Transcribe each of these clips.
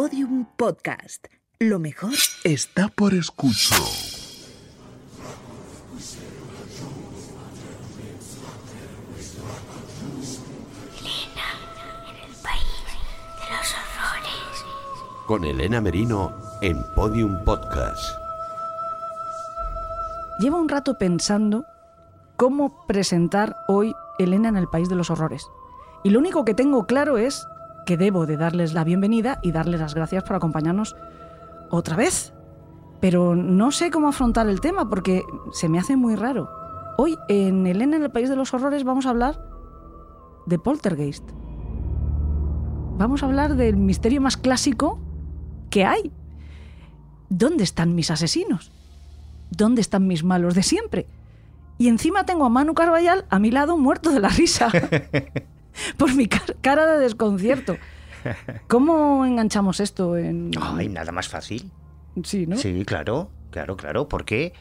Podium Podcast. Lo mejor está por escuchar. Con Elena Merino en Podium Podcast. Llevo un rato pensando cómo presentar hoy Elena en el País de los Horrores. Y lo único que tengo claro es que debo de darles la bienvenida y darles las gracias por acompañarnos otra vez. Pero no sé cómo afrontar el tema porque se me hace muy raro. Hoy en Elena en el País de los Horrores vamos a hablar de Poltergeist. Vamos a hablar del misterio más clásico que hay. ¿Dónde están mis asesinos? ¿Dónde están mis malos de siempre? Y encima tengo a Manu Carballal a mi lado muerto de la risa. por mi cara de desconcierto. ¿Cómo enganchamos esto en...? Ay, nada más fácil. Sí, ¿no? Sí, claro, claro, claro. ¿Por qué?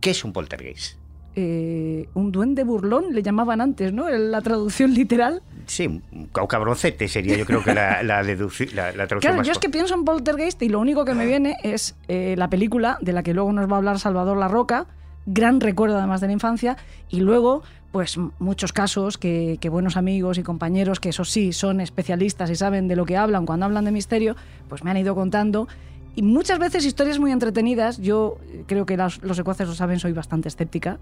¿Qué es un poltergeist? Eh, un duende burlón le llamaban antes, ¿no? La traducción literal. Sí, un cabroncete sería yo creo que la, la, traducción Claro, yo es que pienso en poltergeist y lo único que me viene es eh, la película de la que luego nos va a hablar Salvador La Roca, gran recuerdo además de la infancia, y luego pues muchos casos que, buenos amigos y compañeros, que eso sí, son especialistas y saben de lo que hablan cuando hablan de misterio, pues me han ido contando. Y muchas veces historias muy entretenidas. Yo creo que los, los secuaces lo saben, soy bastante escéptica.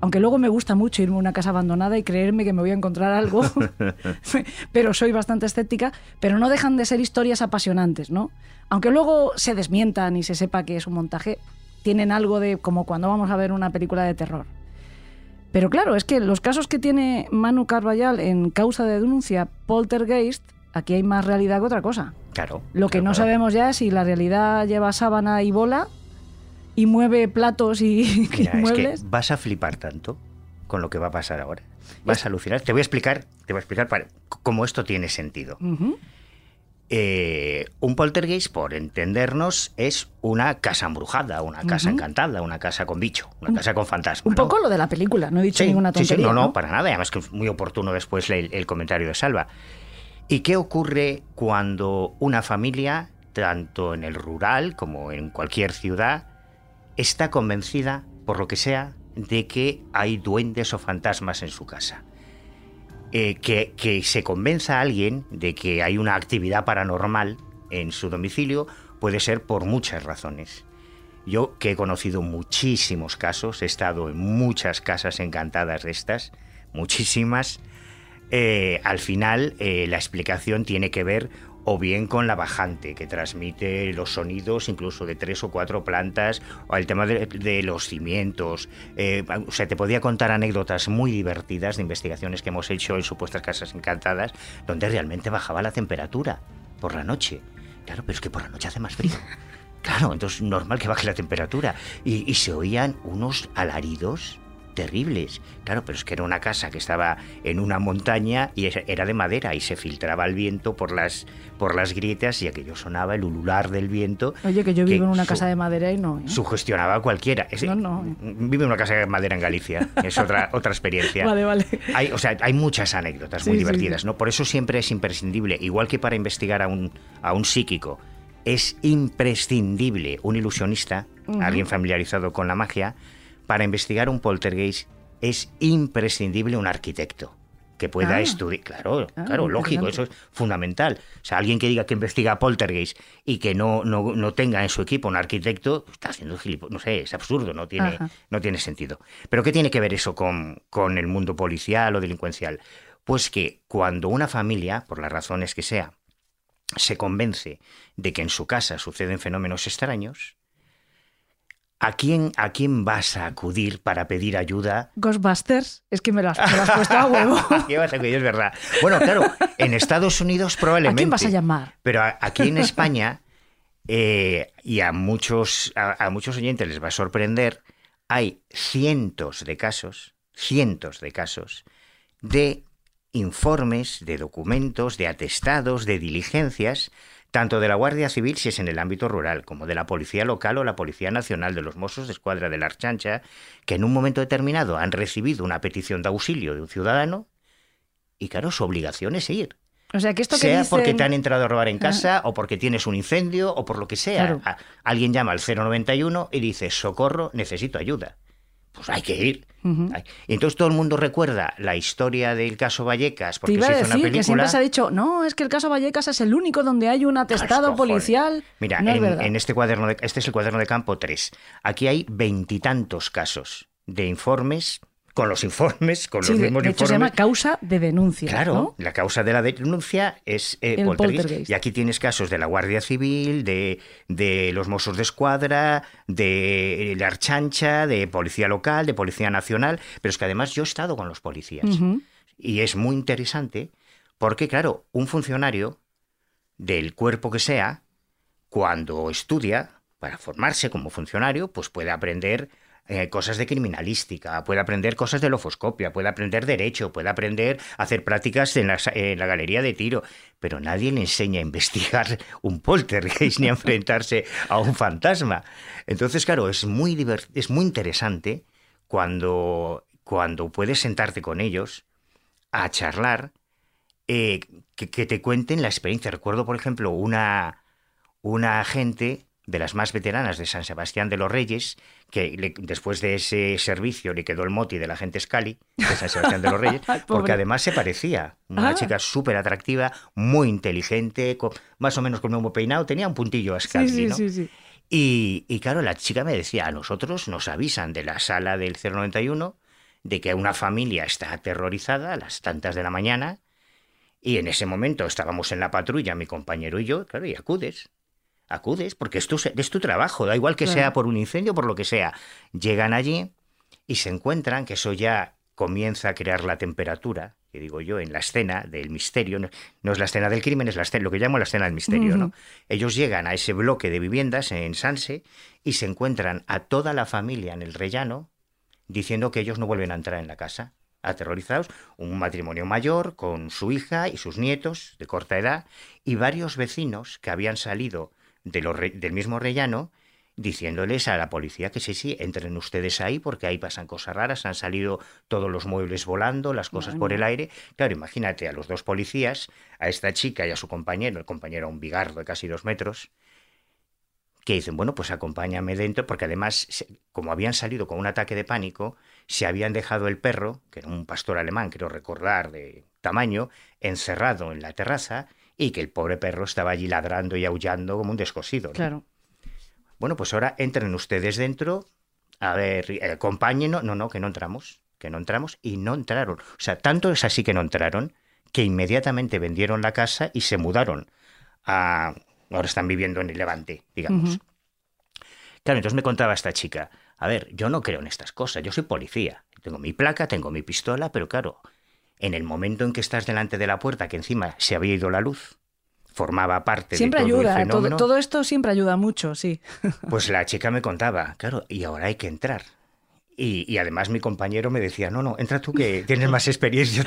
Aunque luego me gusta mucho irme a una casa abandonada y creerme que me voy a encontrar algo, pero soy bastante escéptica. Pero no dejan de ser historias apasionantes, ¿no? Aunque luego se desmientan y se sepa que es un montaje, tienen algo de como cuando vamos a ver una película de terror. Pero claro, es que los casos que tiene Manu Carballal en causa de denuncia poltergeist, aquí hay más realidad que otra cosa. Claro. Lo que no sabemos ya es si la realidad lleva sábana y bola y mueve platos y, muebles. Es que vas a flipar tanto con lo que va a pasar ahora. Vas a alucinar. Te voy a explicar, te voy a explicar para, cómo esto tiene sentido. Eh, un poltergeist, por entendernos, es una casa embrujada, una casa encantada, una casa con bicho, una casa con fantasma. Un poco lo de la película, no he dicho ninguna tontería. no, no, para nada. Además que es muy oportuno después el, el comentario de Salva. ¿Y qué ocurre cuando una familia, tanto en el rural como en cualquier ciudad, está convencida, por lo que sea, de que hay duendes o fantasmas en su casa? Eh, que, se convenza a alguien de que hay una actividad paranormal en su domicilio puede ser por muchas razones. Yo que he conocido muchísimos casos, he estado en muchas casas encantadas de estas, muchísimas, eh, al final eh, la explicación tiene que ver o bien con la bajante, que transmite los sonidos incluso de tres o cuatro plantas, o el tema de, los cimientos. Eh, o sea, te podía contar anécdotas muy divertidas de investigaciones que hemos hecho en supuestas casas encantadas, donde realmente bajaba la temperatura por la noche. Claro, pero es que por la noche hace más frío. Claro, entonces normal que baje la temperatura. y se oían unos alaridos terribles. Claro, pero es que era una casa que estaba en una montaña y era de madera y se filtraba el viento por las, por las grietas y aquello sonaba el ulular del viento. Oye, que yo vivo en una casa de madera y no. ¿eh? Sugestionaba a cualquiera. no, no. Vive en una casa de madera en Galicia. Es otra, otra experiencia. vale, vale. Hay, o sea, hay muchas anécdotas muy divertidas, ¿no? Por eso siempre es imprescindible, igual que para investigar a un, a un psíquico, es imprescindible un ilusionista, alguien familiarizado con la magia, para investigar un poltergeist es imprescindible un arquitecto que pueda ah. estudiar. Claro, ah, claro, lógico, eso es fundamental. O sea, alguien que diga que investiga poltergeist y que no, no, tenga en su equipo un arquitecto, está haciendo gilipollas. No sé, es absurdo, no tiene, no tiene sentido. Pero ¿qué tiene que ver eso con, con el mundo policial o delincuencial? Pues que cuando una familia, por las razones que sea, se convence de que en su casa suceden fenómenos extraños, ¿A quién, ¿A quién vas a acudir para pedir ayuda? Ghostbusters, es que me lo has, puesto a huevo. es verdad. Bueno, claro, en Estados Unidos probablemente. ¿A quién vas a llamar? Pero aquí en España, eh, y a muchos, a muchos oyentes les va a sorprender, hay cientos de casos, cientos de casos, de informes, de documentos, de atestados, de diligencias tanto de la Guardia Civil si es en el ámbito rural, como de la Policía Local o la Policía Nacional de los Mossos de Escuadra de la Archancha, que en un momento determinado han recibido una petición de auxilio de un ciudadano y claro, su obligación es ir. O sea, que esto que sea dicen- porque te han entrado a robar en casa o porque tienes un incendio o por lo que sea. Claro. Alguien llama al 091 y dice, socorro, necesito ayuda. Pues hay que ir. Hay- Y entonces todo el mundo recuerda la historia del caso Vallecas Te porque iba a se hizo decir una que película. siempre se ha dicho, no, es que el caso Vallecas es el único donde hay un atestado policial. Mira, no en, en este cuaderno, de, este es el cuaderno de campo 3. Aquí hay veintitantos casos de informes, con los informes, con Sí, los mismos de hecho se llama causa de denuncia. Claro, ¿no? la causa de la denuncia es eh, El poltergeist. poltergeist. Y aquí tienes casos de la Guardia Civil, de, de los Mossos de Escuadra, de la Archancha, de Policía Local, de Policía Nacional. Pero es que además yo he estado con los policías. Y es muy interesante porque, claro, un funcionario del cuerpo que sea, cuando estudia para formarse como funcionario, pues puede aprender eh, cosas de criminalística, puede aprender cosas de lofoscopia, puede aprender derecho, puede aprender a hacer prácticas en la, en la galería de tiro, pero nadie le enseña a investigar un poltergeist ni a enfrentarse a un fantasma. Entonces, claro, es muy, es muy interesante cuando, cuando puedes sentarte con ellos a charlar, eh, que, que te cuenten la experiencia. Recuerdo, por ejemplo, una, una agente de las más veteranas de San Sebastián de los Reyes, que le- después de ese servicio le quedó el moti de la gente Scali de San Sebastián de los Reyes, porque además se parecía. Una Ah. chica súper atractiva, muy inteligente, más o menos con el mismo peinado, tenía un puntillo a Scali, sí, ¿no? sí, sí. Y, y claro, la chica me decía, a nosotros nos avisan de la sala del 091 de que una familia está aterrorizada a las tantas de la mañana y en ese momento estábamos en la patrulla, mi compañero y yo, claro, y acudes. Acudes, porque es tu, es tu trabajo, da igual que Claro. sea por un incendio, por lo que sea. Llegan allí y se encuentran que eso ya comienza a crear la temperatura, que digo yo, en la escena del misterio. No, no es la escena del crimen, es la escena, lo que llamo la escena del misterio, ¿no? Ellos llegan a ese bloque de viviendas en Sanse y se encuentran a toda la familia en el rellano diciendo que ellos no vuelven a entrar en la casa. Aterrorizados, un matrimonio mayor con su hija y sus nietos de corta edad y varios vecinos que habían salido de los re- del mismo rellano diciéndoles a la policía que sí, sí, entren ustedes ahí porque ahí pasan cosas raras, han salido todos los muebles volando, las cosas por el aire. Claro, imagínate a los dos policías, a esta chica y a su compañero, el compañero un bigardo de casi dos metros, que dicen, bueno, pues acompáñame dentro, porque además, como habían salido con un ataque de pánico, se habían dejado el perro, que era un pastor alemán, quiero recordar, de tamaño, encerrado en la terraza y que el pobre perro estaba allí ladrando y aullando como un descosido. ¿no? Claro. Bueno, pues ahora entren ustedes dentro, a ver, eh, acompáñenos. No, no, que no entramos, que no entramos y no entraron. O sea, tanto es así que no entraron que inmediatamente vendieron la casa y se mudaron a... Ahora están viviendo en el Levante, digamos. Claro, entonces me contaba esta chica, a ver, yo no creo en estas cosas, yo soy policía, tengo mi placa, tengo mi pistola, pero claro, en el momento en que estás delante de la puerta, que encima se había ido la luz, formaba parte Siempre de todo ayuda, el todo, fenómeno, todo esto siempre ayuda mucho, sí. pues la chica me contaba, claro, y ahora hay que entrar. Y, y además mi compañero me decía, no, no, entra tú que tienes más experiencia.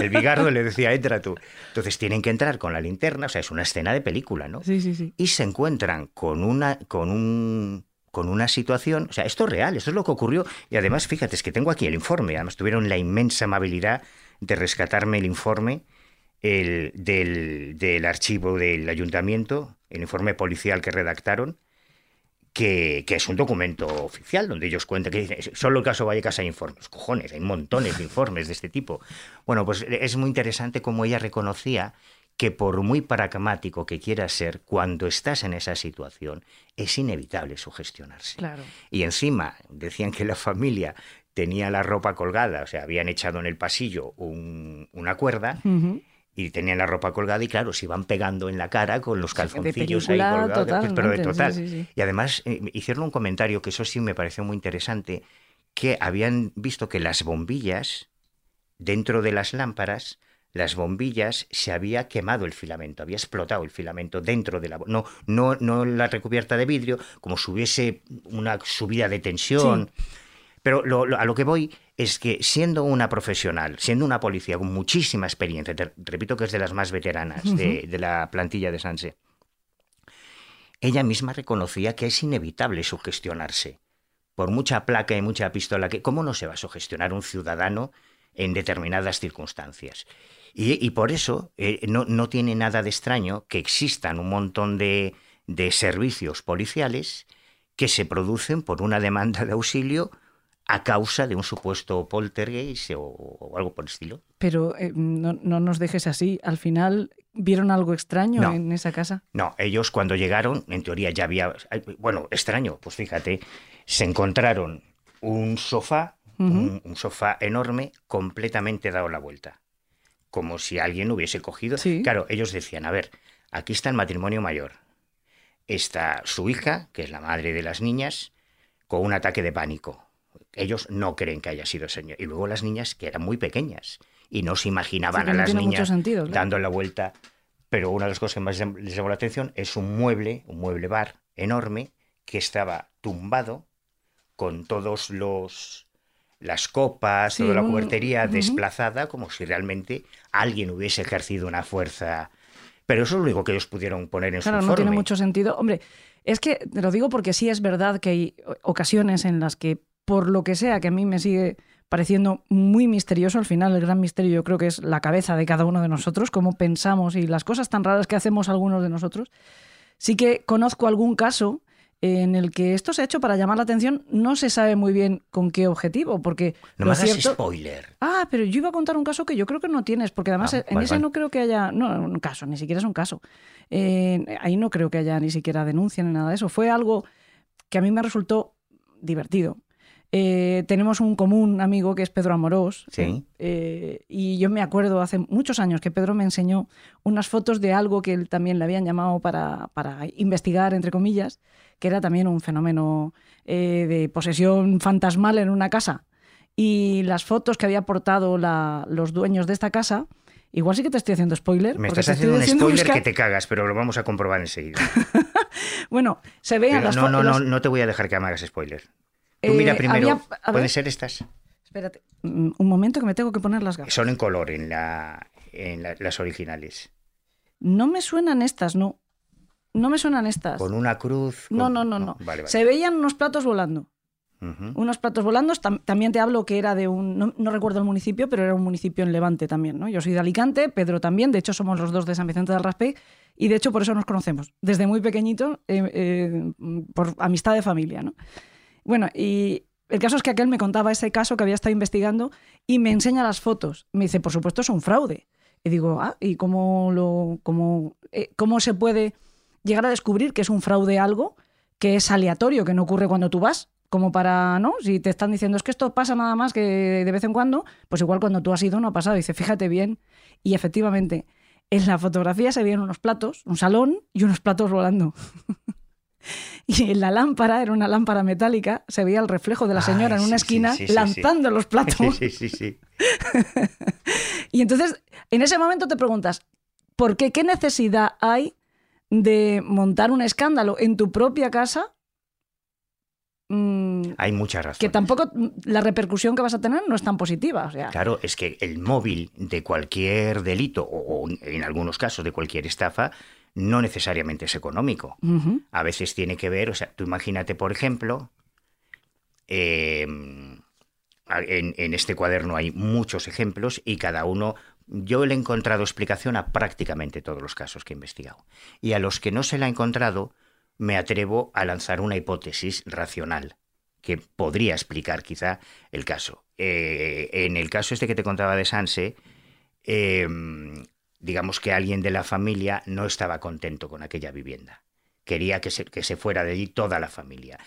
El bigardo le decía, entra tú. Entonces tienen que entrar con la linterna, o sea, es una escena de película, ¿no? Sí, sí, sí. y se encuentran con una, con un, con una situación, o sea, esto es real, esto es lo que ocurrió, y además, fíjate, es que tengo aquí el informe, además tuvieron la inmensa amabilidad de rescatarme el informe el, del, del archivo del ayuntamiento, el informe policial que redactaron, que, que es un documento oficial donde ellos cuentan que dicen, solo el caso Vallecas hay informes, cojones, hay montones de informes de este tipo. Bueno, pues es muy interesante cómo ella reconocía que por muy pragmático que quieras ser, cuando estás en esa situación, es inevitable sugestionarse. Claro. Y encima decían que la familia tenía la ropa colgada, o sea, habían echado en el pasillo un- una cuerda y tenían la ropa colgada y claro, se iban pegando en la cara con los calzoncillos ahí colgados, pero de total. sí, sí, sí. Y además eh, hicieron un comentario que eso sí me pareció muy interesante, que habían visto que las bombillas, dentro de las lámparas, las bombillas se había quemado el filamento, había explotado el filamento dentro de la no no no la recubierta de vidrio, como si hubiese una subida de tensión. Pero lo- lo- a lo que voy es que siendo una profesional, siendo una policía con muchísima experiencia, te repito que es de las más veteranas de, de la plantilla de Sanse, ella misma reconocía que es inevitable sugestionarse. Por mucha placa y mucha pistola que... ¿Cómo no se va a sugestionar un ciudadano en determinadas circunstancias? Y, y por eso eh, no, no tiene nada de extraño que existan un montón de, de servicios policiales que se producen por una demanda de auxilio a causa de un supuesto poltergeist o, o algo por el estilo. Pero eh, no, no nos dejes así. Al final, ¿vieron algo extraño No. en esa casa? No, ellos cuando llegaron, en teoría ya había... Bueno, extraño, pues fíjate, se encontraron un sofá, un, un sofá enorme, completamente dado la vuelta. Como si alguien hubiese cogido... Sí. Claro, ellos decían, a ver, aquí está el matrimonio mayor. Está su hija, que es la madre de las niñas, con un ataque de pánico. Ellos no creen que haya sido señor. Y luego las niñas, que eran muy pequeñas, y no se imaginaban Sí, a no las niñas sentido, claro. dando la vuelta. Pero una de las cosas que más les llamó la atención es un mueble, un mueble bar enorme, que estaba tumbado con todos los las copas, Sí, toda la un- cubertería desplazada, como si realmente alguien hubiese ejercido una fuerza. Pero eso es lo único que ellos pudieron poner en Claro, su no informe. tiene mucho sentido. Hombre, es que te lo digo porque sí es verdad que hay ocasiones en las que, por lo que sea, que a mí me sigue pareciendo muy misterioso, al final el gran misterio yo creo que es la cabeza de cada uno de nosotros, cómo pensamos y las cosas tan raras que hacemos algunos de nosotros. Sí que conozco algún caso en el que esto se ha hecho para llamar la atención, no se sabe muy bien con qué objetivo, porque No lo me hagas cierto- spoiler. Ah, pero yo iba a contar un caso que yo creo que no tienes, porque además Ah, en vale, ese vale. no creo que haya, no, un caso, ni siquiera es un caso. Eh, ahí no creo que haya ni siquiera denuncia ni nada de eso. Fue algo que a mí me resultó divertido. Eh, tenemos un común amigo que es Pedro Amorós. Sí. eh, y yo me acuerdo hace muchos años que Pedro me enseñó unas fotos de algo que él también le habían llamado para, para investigar, entre comillas, que era también un fenómeno eh, de posesión fantasmal en una casa. Y las fotos que había aportado la- los dueños de esta casa, igual sí que te estoy haciendo spoiler. Me estás haciendo un spoiler buscar- que te cagas, pero lo vamos a comprobar enseguida. Bueno, se vean Pero las no, no, no, no te voy a dejar que me hagas spoiler. Tú Eh, mira primero, había- a ver. ¿pueden ser estas? Espérate, un momento que me tengo que poner las gafas. Son en color en, la, en la- las originales. No me suenan estas, no. No me suenan estas. Con una cruz. No, con- no, no, no. Vale, vale. Se veían unos platos volando. Ujú. Unos platos volando. Tam- también te hablo que era de un. No, no recuerdo el municipio, pero era un municipio en Levante también, ¿no? Yo soy de Alicante, Pedro también. De hecho, somos los dos de San Vicente del Raspey. Y de hecho, por eso nos conocemos. Desde muy pequeñito, eh, eh, por amistad de familia, ¿no? Bueno, y el caso es que aquel me contaba ese caso que había estado investigando y me enseña las fotos. Me dice, por supuesto, es un fraude. Y digo, ah, ¿y cómo, lo, cómo, eh, cómo se puede llegar a descubrir que es un fraude algo que es aleatorio, que no ocurre cuando tú vas? Como para, ¿no? Si te están diciendo, es que esto pasa nada más que de vez en cuando, pues igual cuando tú has ido no ha pasado. Dice, fíjate bien. Y efectivamente, en la fotografía se veían unos platos, un salón y unos platos volando. Y en la lámpara, era una lámpara metálica, se veía el reflejo de la señora Ay, en una sí, esquina sí, sí, sí. lanzando los platos. Sí, sí, sí. Y entonces, en ese momento te preguntas, ¿por qué? ¿Qué necesidad hay de montar un escándalo en tu propia casa? Mm, Hay muchas razones. que tampoco la repercusión que vas a tener no es tan positiva. O sea, Claro, es que el móvil de cualquier delito, o, o en algunos casos de cualquier estafa, no necesariamente es económico. A veces tiene que ver, o sea, tú imagínate, por ejemplo, eh, en, en este cuaderno hay muchos ejemplos y cada uno, yo le he encontrado explicación a prácticamente todos los casos que he investigado. Y a los que no se la he encontrado, me atrevo a lanzar una hipótesis racional que podría explicar quizá el caso. Eh, en el caso este que te contaba de Sanse, eh, digamos que alguien de la familia no estaba contento con aquella vivienda. Quería que se, que se fuera de allí toda la familia.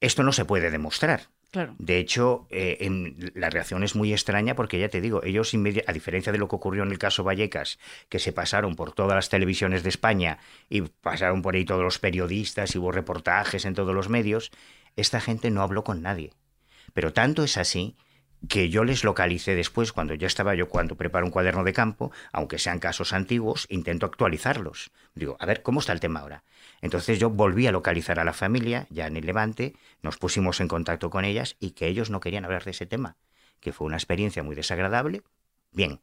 Esto no se puede demostrar. claro. De hecho, eh, en- la reacción es muy extraña porque ya te digo, ellos, a diferencia de lo que ocurrió en el caso Vallecas, que se pasaron por todas las televisiones de España y pasaron por ahí todos los periodistas y hubo reportajes en todos los medios, esta gente no habló con nadie. Pero tanto es así que yo les localicé después, cuando ya estaba yo, cuando preparo un cuaderno de campo, aunque sean casos antiguos, intento actualizarlos. Digo, a ver, ¿cómo está el tema ahora? Entonces yo volví a localizar a la familia, ya en el Levante, nos pusimos en contacto con ellas y que ellos no querían hablar de ese tema, que fue una experiencia muy desagradable. Bien,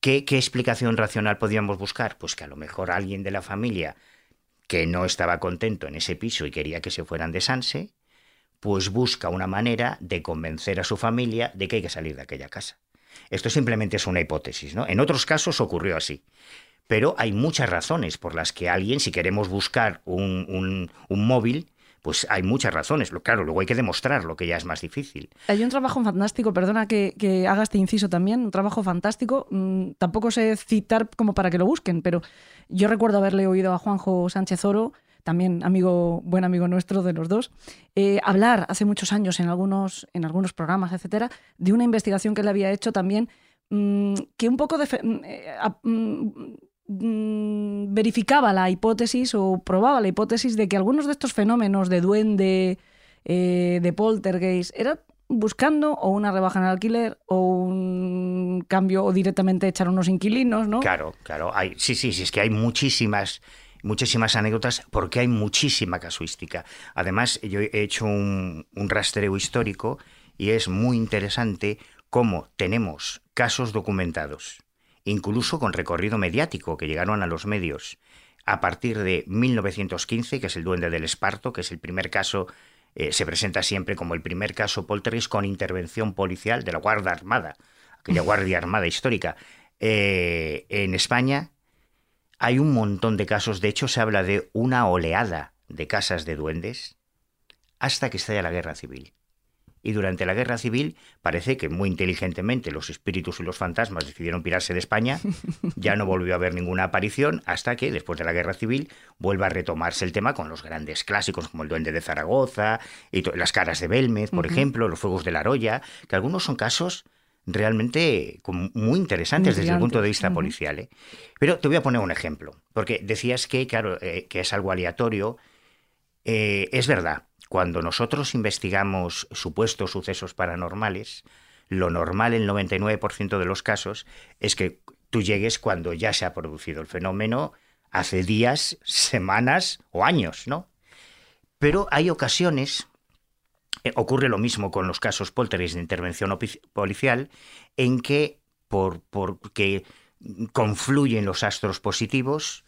¿qué, qué explicación racional podíamos buscar? Pues que a lo mejor alguien de la familia que no estaba contento en ese piso y quería que se fueran de Sanse, pues busca una manera de convencer a su familia de que hay que salir de aquella casa. Esto simplemente es una hipótesis, ¿no? En otros casos ocurrió así. Pero hay muchas razones por las que alguien, si queremos buscar un, un, móvil, pues hay muchas razones. Claro, luego hay que demostrarlo, que ya es más difícil. Hay un trabajo fantástico, perdona que, que haga este inciso también, un trabajo fantástico. Mm, tampoco sé citar como para que lo busquen, pero yo recuerdo haberle oído a Juanjo Sánchez Oro, también amigo, buen amigo nuestro de los dos, eh, hablar hace muchos años en algunos, en algunos programas, etcétera, de una investigación que él había hecho también, mm, que un poco de, eh, mm, Mm, verificaba la hipótesis o probaba la hipótesis de que algunos de estos fenómenos de duende, eh, de poltergeist, eran buscando o una rebaja en el alquiler o un cambio o directamente echar unos inquilinos, ¿no? Claro, claro. Hay, sí, sí, sí, es que hay muchísimas muchísimas anécdotas porque hay muchísima casuística. Además, yo he hecho un, rastreo histórico y es muy interesante cómo tenemos casos documentados incluso con recorrido mediático que llegaron a los medios a partir de 1915, que es el Duende del Esparto, que es el primer caso, eh, se presenta siempre como el primer caso poltergeist con intervención policial de la Guardia Armada, aquella Guardia Armada histórica. Eh, en España hay un montón de casos, de hecho se habla de una oleada de casas de duendes hasta que estalla la guerra civil. Y durante la guerra civil parece que muy inteligentemente los espíritus y los fantasmas decidieron pirarse de España, ya no volvió a haber ninguna aparición hasta que después de la guerra civil vuelva a retomarse el tema con los grandes clásicos como el Duende de Zaragoza y las caras de Belmez, por ejemplo, los Fuegos de la Roya, que algunos son casos realmente muy interesantes desde el punto de vista policial. ¿eh? Pero te voy a poner un ejemplo, porque decías que, claro, eh, que es algo aleatorio. Eh, es verdad, cuando nosotros investigamos supuestos sucesos paranormales, lo normal en el 99% de los casos es que tú llegues cuando ya se ha producido el fenómeno hace días, semanas o años, ¿no? Pero hay ocasiones, eh, ocurre lo mismo con los casos poltergeist de intervención policial, en que por, porque confluyen los astros positivos,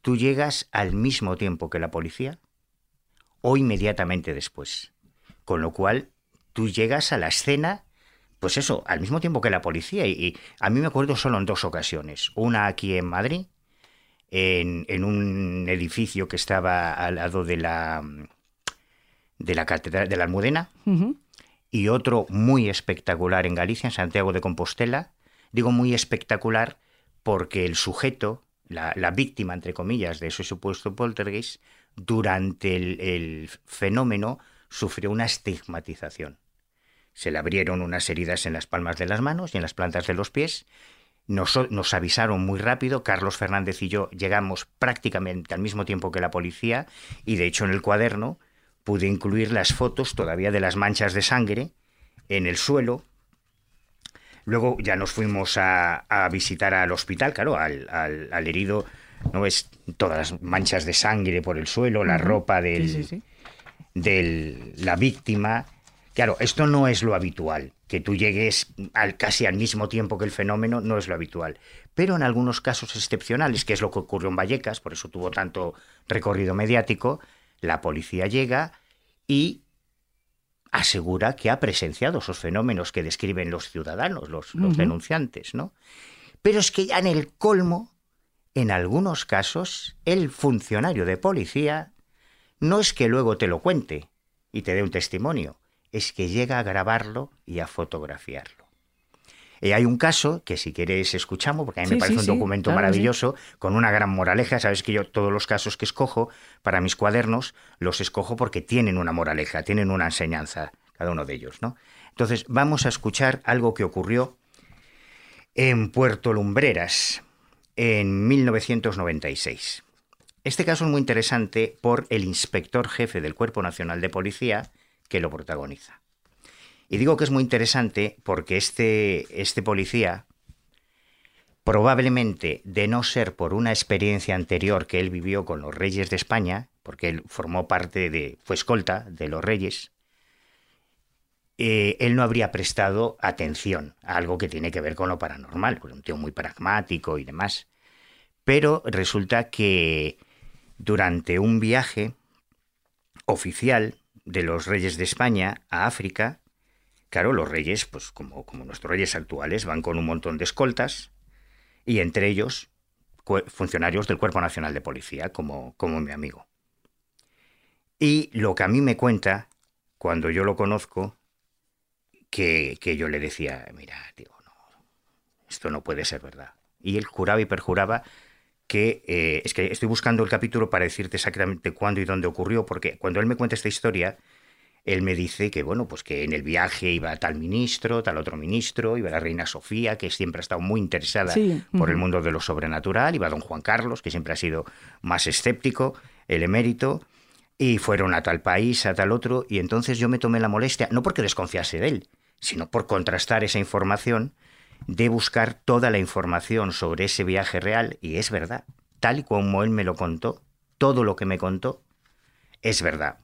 tú llegas al mismo tiempo que la policía, o inmediatamente después. Con lo cual, tú llegas a la escena, pues eso, al mismo tiempo que la policía. Y, a mí me acuerdo solo en dos ocasiones. Una aquí en Madrid, en, un edificio que estaba al lado de la, de la Catedral de la Almudena, y otro muy espectacular en Galicia, en Santiago de Compostela. Digo muy espectacular porque el sujeto, la, la víctima, entre comillas, de ese supuesto poltergeist, durante el, fenómeno sufrió una estigmatización. Se le abrieron unas heridas en las palmas de las manos y en las plantas de los pies. Nos, nos, avisaron muy rápido, Carlos Fernández y yo llegamos prácticamente al mismo tiempo que la policía y de hecho en el cuaderno pude incluir las fotos todavía de las manchas de sangre en el suelo. Luego ya nos fuimos a, visitar al hospital, claro, al, al herido ¿no ves todas las manchas de sangre por el suelo, la ropa del, de la víctima? Claro, esto no es lo habitual. Que tú llegues al, casi al mismo tiempo que el fenómeno no es lo habitual. Pero en algunos casos excepcionales, que es lo que ocurrió en Vallecas, por eso tuvo tanto recorrido mediático, la policía llega y asegura que ha presenciado esos fenómenos que describen los ciudadanos, los, los denunciantes, ¿no? Pero es que ya en el colmo en algunos casos, el funcionario de policía no es que luego te lo cuente y te dé un testimonio, es que llega a grabarlo y a fotografiarlo. Y hay un caso que si quieres escuchamos, porque a mí me parece un documento maravilloso, con una gran moraleja. Sabes que yo todos los casos que escojo para mis cuadernos los escojo porque tienen una moraleja, tienen una enseñanza, cada uno de ellos. ¿no? Entonces vamos a escuchar algo que ocurrió en Puerto Lumbreras en 1996. Este caso es muy interesante por el inspector jefe del Cuerpo Nacional de Policía que lo protagoniza. Y digo que es muy interesante porque este, este policía, probablemente de no ser por una experiencia anterior que él vivió con los reyes de España, porque él formó parte de, fue escolta de los reyes, eh, él no habría prestado atención a algo que tiene que ver con lo paranormal, pues un tío muy pragmático y demás. Pero resulta que durante un viaje oficial de los reyes de España a África, Claro, los reyes, pues como, nuestros reyes actuales, van con un montón de escoltas y entre ellos funcionarios del Cuerpo Nacional de Policía, como, como mi amigo. Y lo que a mí me cuenta, cuando yo lo conozco, que, que yo le decía, mira, digo, no, esto no puede ser verdad. Y él juraba y perjuraba que, eh, es que estoy buscando el capítulo para decirte exactamente cuándo y dónde ocurrió, porque cuando él me cuenta esta historia, él me dice que, bueno, pues que en el viaje iba tal ministro, tal otro ministro, iba la reina Sofía, que siempre ha estado muy interesada Sí, por el mundo de lo sobrenatural, iba don Juan Carlos, que siempre ha sido más escéptico, el emérito, y fueron a tal país, a tal otro, y entonces yo me tomé la molestia, no porque desconfiase de él, sino por contrastar esa información, de buscar toda la información sobre ese viaje real, y es verdad, tal y como él me lo contó, todo lo que me contó, es verdad.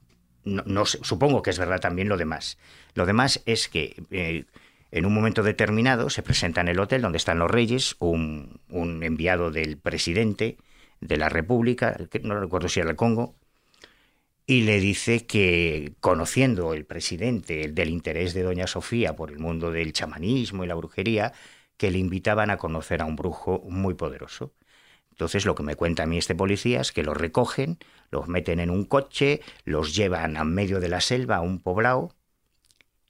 Supongo que es verdad también lo demás. Lo demás es que eh, en un momento determinado se presenta en el hotel donde están los reyes un, enviado del presidente de la República, no recuerdo si era el Congo, y le dice que conociendo el presidente del interés de doña Sofía por el mundo del chamanismo y la brujería, que le invitaban a conocer a un brujo muy poderoso. Entonces lo que me cuenta a mí este policía es que los recogen, los meten en un coche, los llevan a medio de la selva a un poblado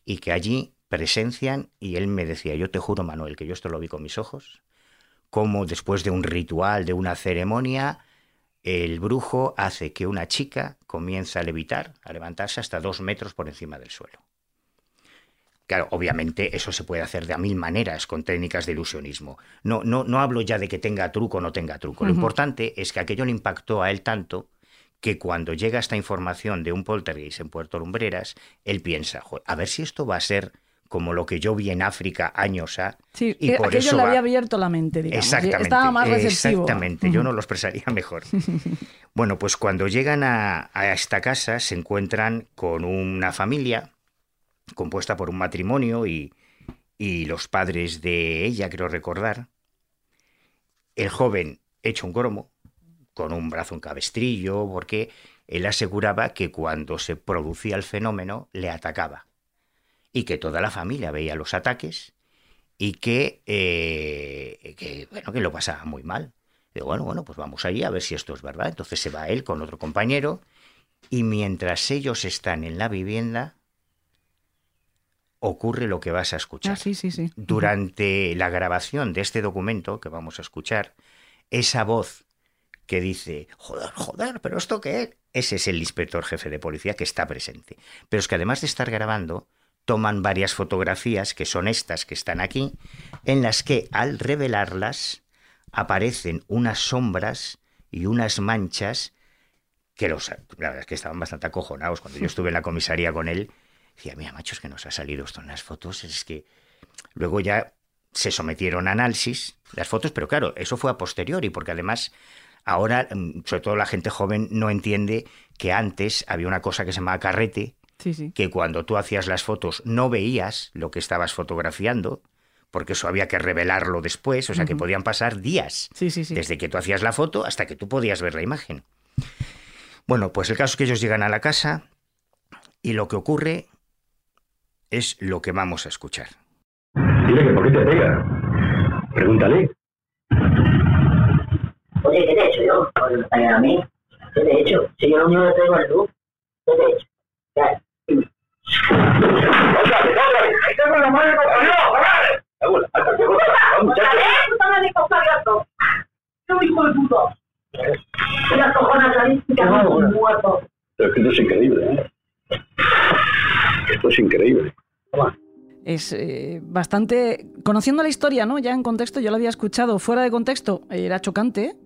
y que allí presencian y él me decía, yo te juro Manuel que yo esto lo vi con mis ojos, como después de un ritual, de una ceremonia, el brujo hace que una chica comienza a levitar, a levantarse hasta dos metros por encima del suelo. Claro, obviamente eso se puede hacer de a mil maneras con técnicas de ilusionismo. No, no, no hablo ya de que tenga truco o no tenga truco. Lo importante es que aquello le impactó a él tanto que cuando llega esta información de un poltergeist en Puerto Lumbreras, él piensa, "Joder, a ver si esto va a ser como lo que yo vi en África años ha. Sí, y por aquello eso le va- había abierto la mente, digamos. Exactamente. Estaba más receptivo. Exactamente, yo no lo expresaría mejor. Bueno, pues cuando llegan a, a esta casa se encuentran con una familia compuesta por un matrimonio y, y los padres de ella, creo recordar. El joven hecho un cromo, con un brazo en cabestrillo, porque él aseguraba que cuando se producía el fenómeno le atacaba y que toda la familia veía los ataques y que, eh, que, bueno, que lo pasaba muy mal. Digo, bueno, bueno, pues vamos allí a ver si esto es verdad. Entonces se va él con otro compañero y mientras ellos están en la vivienda ocurre lo que vas a escuchar. Ah, sí, sí, sí. Durante la grabación de este documento que vamos a escuchar, esa voz que dice, joder, joder, pero ¿esto qué es? Ese es el inspector jefe de policía que está presente. Pero es que además de estar grabando, toman varias fotografías, que son estas que están aquí, en las que al revelarlas aparecen unas sombras y unas manchas que los, la verdad es que estaban bastante acojonados. Cuando yo estuve en la comisaría con él, decía, mira, machos, que nos ha salido esto en las fotos, es que luego ya se sometieron a análisis las fotos, pero claro, eso fue a posteriori, porque además ahora, mm, sobre todo la gente joven, no entiende que antes había una cosa que se llamaba carrete, Sí, sí. que cuando tú hacías las fotos no veías lo que estabas fotografiando, porque eso había que revelarlo después, o sea que podían pasar días Sí, sí, sí. desde que tú hacías la foto hasta que tú podías ver la imagen. Bueno, pues el caso es que ellos llegan a la casa y lo que ocurre es lo que vamos a escuchar. Dile que por qué te pega. Pregúntale. Oye, ¿qué te he hecho yo? A mí. ¿Qué te he hecho? Si yo lo único que traigo es luz. ¿Qué te he hecho? Ya. ¡Ahí tengo la hasta que esto es increíble, ¿eh? Esto es increíble. Es eh, bastante. Conociendo la historia, ¿no? Ya en contexto, yo lo había escuchado. Fuera de contexto, era chocante.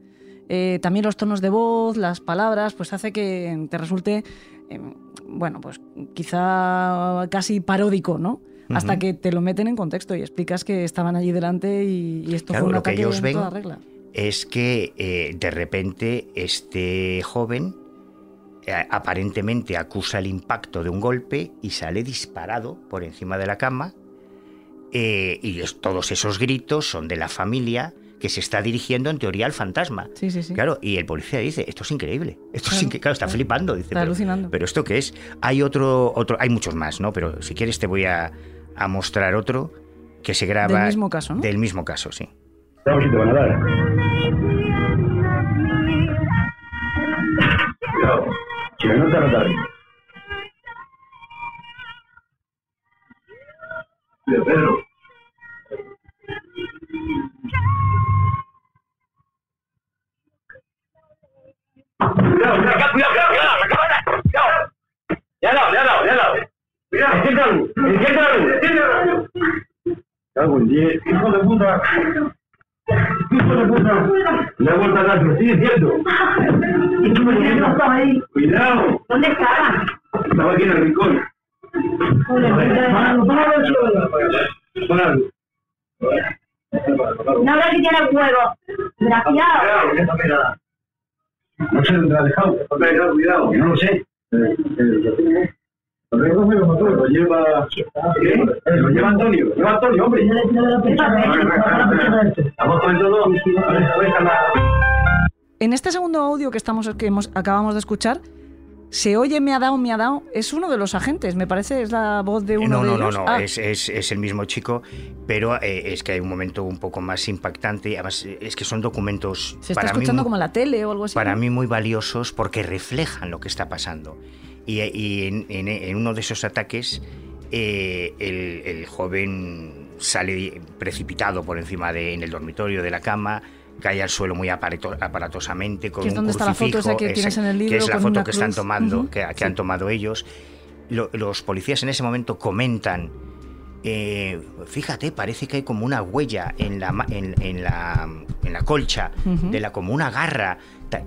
Eh, también los tonos de voz, las palabras, pues hace que te resulte, eh, bueno, pues quizá casi paródico, ¿no? Hasta que te lo meten en contexto y explicas que estaban allí delante y, y esto Claro, fue un lo que ellos en ven toda regla. Es que eh, de repente este joven aparentemente acusa el impacto de un golpe y sale disparado por encima de la cama eh, y es- todos esos gritos son de la familia que se está dirigiendo en teoría al fantasma. Sí, sí, sí. Claro, y el policía dice, esto es increíble, esto es Claro, increíble, claro, está claro. flipando, dice, Está pero, alucinando. pero ¿esto qué es? Hay otro, otro, hay muchos más, ¿no? Pero si quieres te voy a, a mostrar otro que se graba Del mismo caso, ¿no? Del mismo caso, sí. Vamos si te van a dar. No te arriba. De Pedro. Cuidado, cuidado, cuidado, cuidado. Ya ya ya. Cuidado. Cago en diez, hijo de puta. Hijo de puta. La vuelta atrás, te lo estoy diciendo. Cuidado. ¿Dónde estaba? Estaba aquí en el rincón. Páralo, páralo, Páralo. No que tiene huevo. Desgraciado. Cuidado, que esta pegada. No sé dónde la ha dejado. ¿Dónde ha dejado? Cuidado, que no lo sé. Como tú, lo lleva... ¿Qué? Eh, Lo lleva Antonio, lo lleva Antonio, hombre. Estamos todo. A ver, a ver, a. En este segundo audio que, estamos, que hemos, acabamos de escuchar, se oye me ha dado, me ha dado. Es uno de los agentes, me parece, es la voz de uno no, de no, no, ellos. no, Ah, es, es- es el mismo chico, pero eh, es que hay un momento un poco más impactante. Además, es que son documentos se está para, mí, escuchando muy- como la tele o algo así. para ¿no? mí muy valiosos porque reflejan lo que está pasando. Y, y en, en- en uno de esos ataques, eh, el, el joven sale precipitado por encima de en el dormitorio de la cama, cae al suelo muy aparato- aparatosamente con es un donde está la foto crucifijo, que tienes en el que libro es la foto que están tomando, que, que sí. han tomado ellos. Lo- los policías en ese momento comentan. eh, fíjate, parece que hay como una huella en la, en, en la, en la colcha, de la como una garra,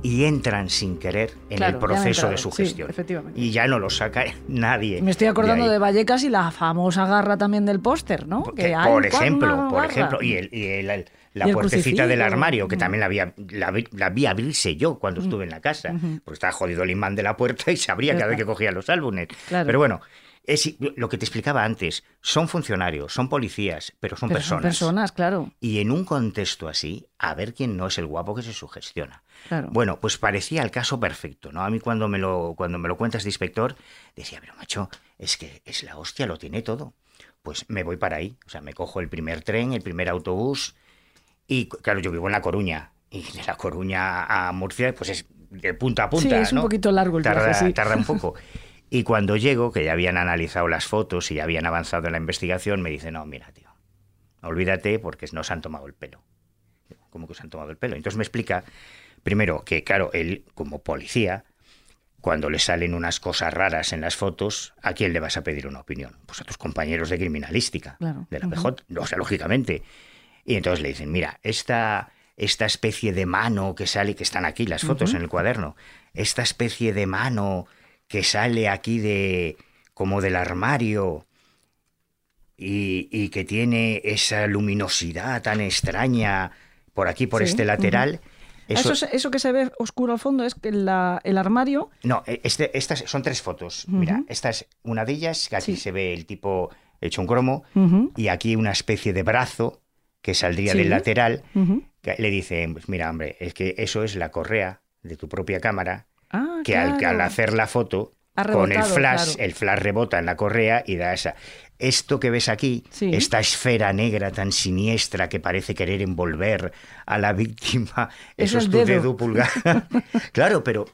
y entran sin querer en Claro, el proceso de su sí, gestión. efectivamente. Y ya no lo saca nadie. Me estoy acordando de, Vallecas y la famosa garra también del póster, ¿no? Que, Que hay por ejemplo, por garra. ejemplo, y, el, y el- el- la puertecita del armario, que Mm. también la, había, la, vi- la vi abrirse yo cuando estuve en la casa, porque estaba jodido el imán de la puerta y se abría cada vez que cogía los álbumes. Claro. Pero bueno, es lo que te explicaba antes, son funcionarios, son policías, pero son Pero personas. son personas, claro. Y en un contexto así, a ver quién no es el guapo que se sugestiona. claro. Bueno, pues parecía el caso perfecto, ¿no? A mí cuando me lo, cuando me lo cuentas de inspector, decía, pero macho, es que es la hostia, lo tiene todo. Pues me voy para ahí, o sea, me cojo el primer tren, el primer autobús, y claro, yo vivo en La Coruña, y de La Coruña a Murcia, pues es de punta a punta, Sí, es un ¿no? poquito largo el tarda, viaje, sí. tarda un poco. Y cuando llego, que ya habían analizado las fotos y ya habían avanzado en la investigación, me dice, no, mira, tío, olvídate porque nos han tomado el pelo. ¿Cómo que os han tomado el pelo? Entonces me explica, primero, que claro, él como policía, cuando le salen unas cosas raras en las fotos, ¿a quién le vas a pedir una opinión? Pues a tus compañeros de criminalística, Claro. de la. PJ, o sea, lógicamente. Y entonces le dicen, mira, esta, esta especie de mano que sale, que están aquí las fotos en el cuaderno, esta especie de mano que sale aquí de como del armario y, y que tiene esa luminosidad tan extraña por aquí, por Sí, este lateral. Eso, Eso, eso que se ve oscuro al fondo es que la- el armario. No, eh, este, estas son tres fotos. Mira, esta es una de ellas, que aquí Sí. se ve el tipo hecho un cromo, y aquí una especie de brazo que saldría Sí. del lateral. que le dicen, pues mira, hombre, es que eso es la correa de tu propia cámara, Ah, que al, al hacer la foto, con el flash, claro. el flash rebota en la correa y da esa. Esto que ves aquí, Sí. esta esfera negra tan siniestra que parece querer envolver a la víctima, Eso es tu dedo. dedo pulgar. claro, pero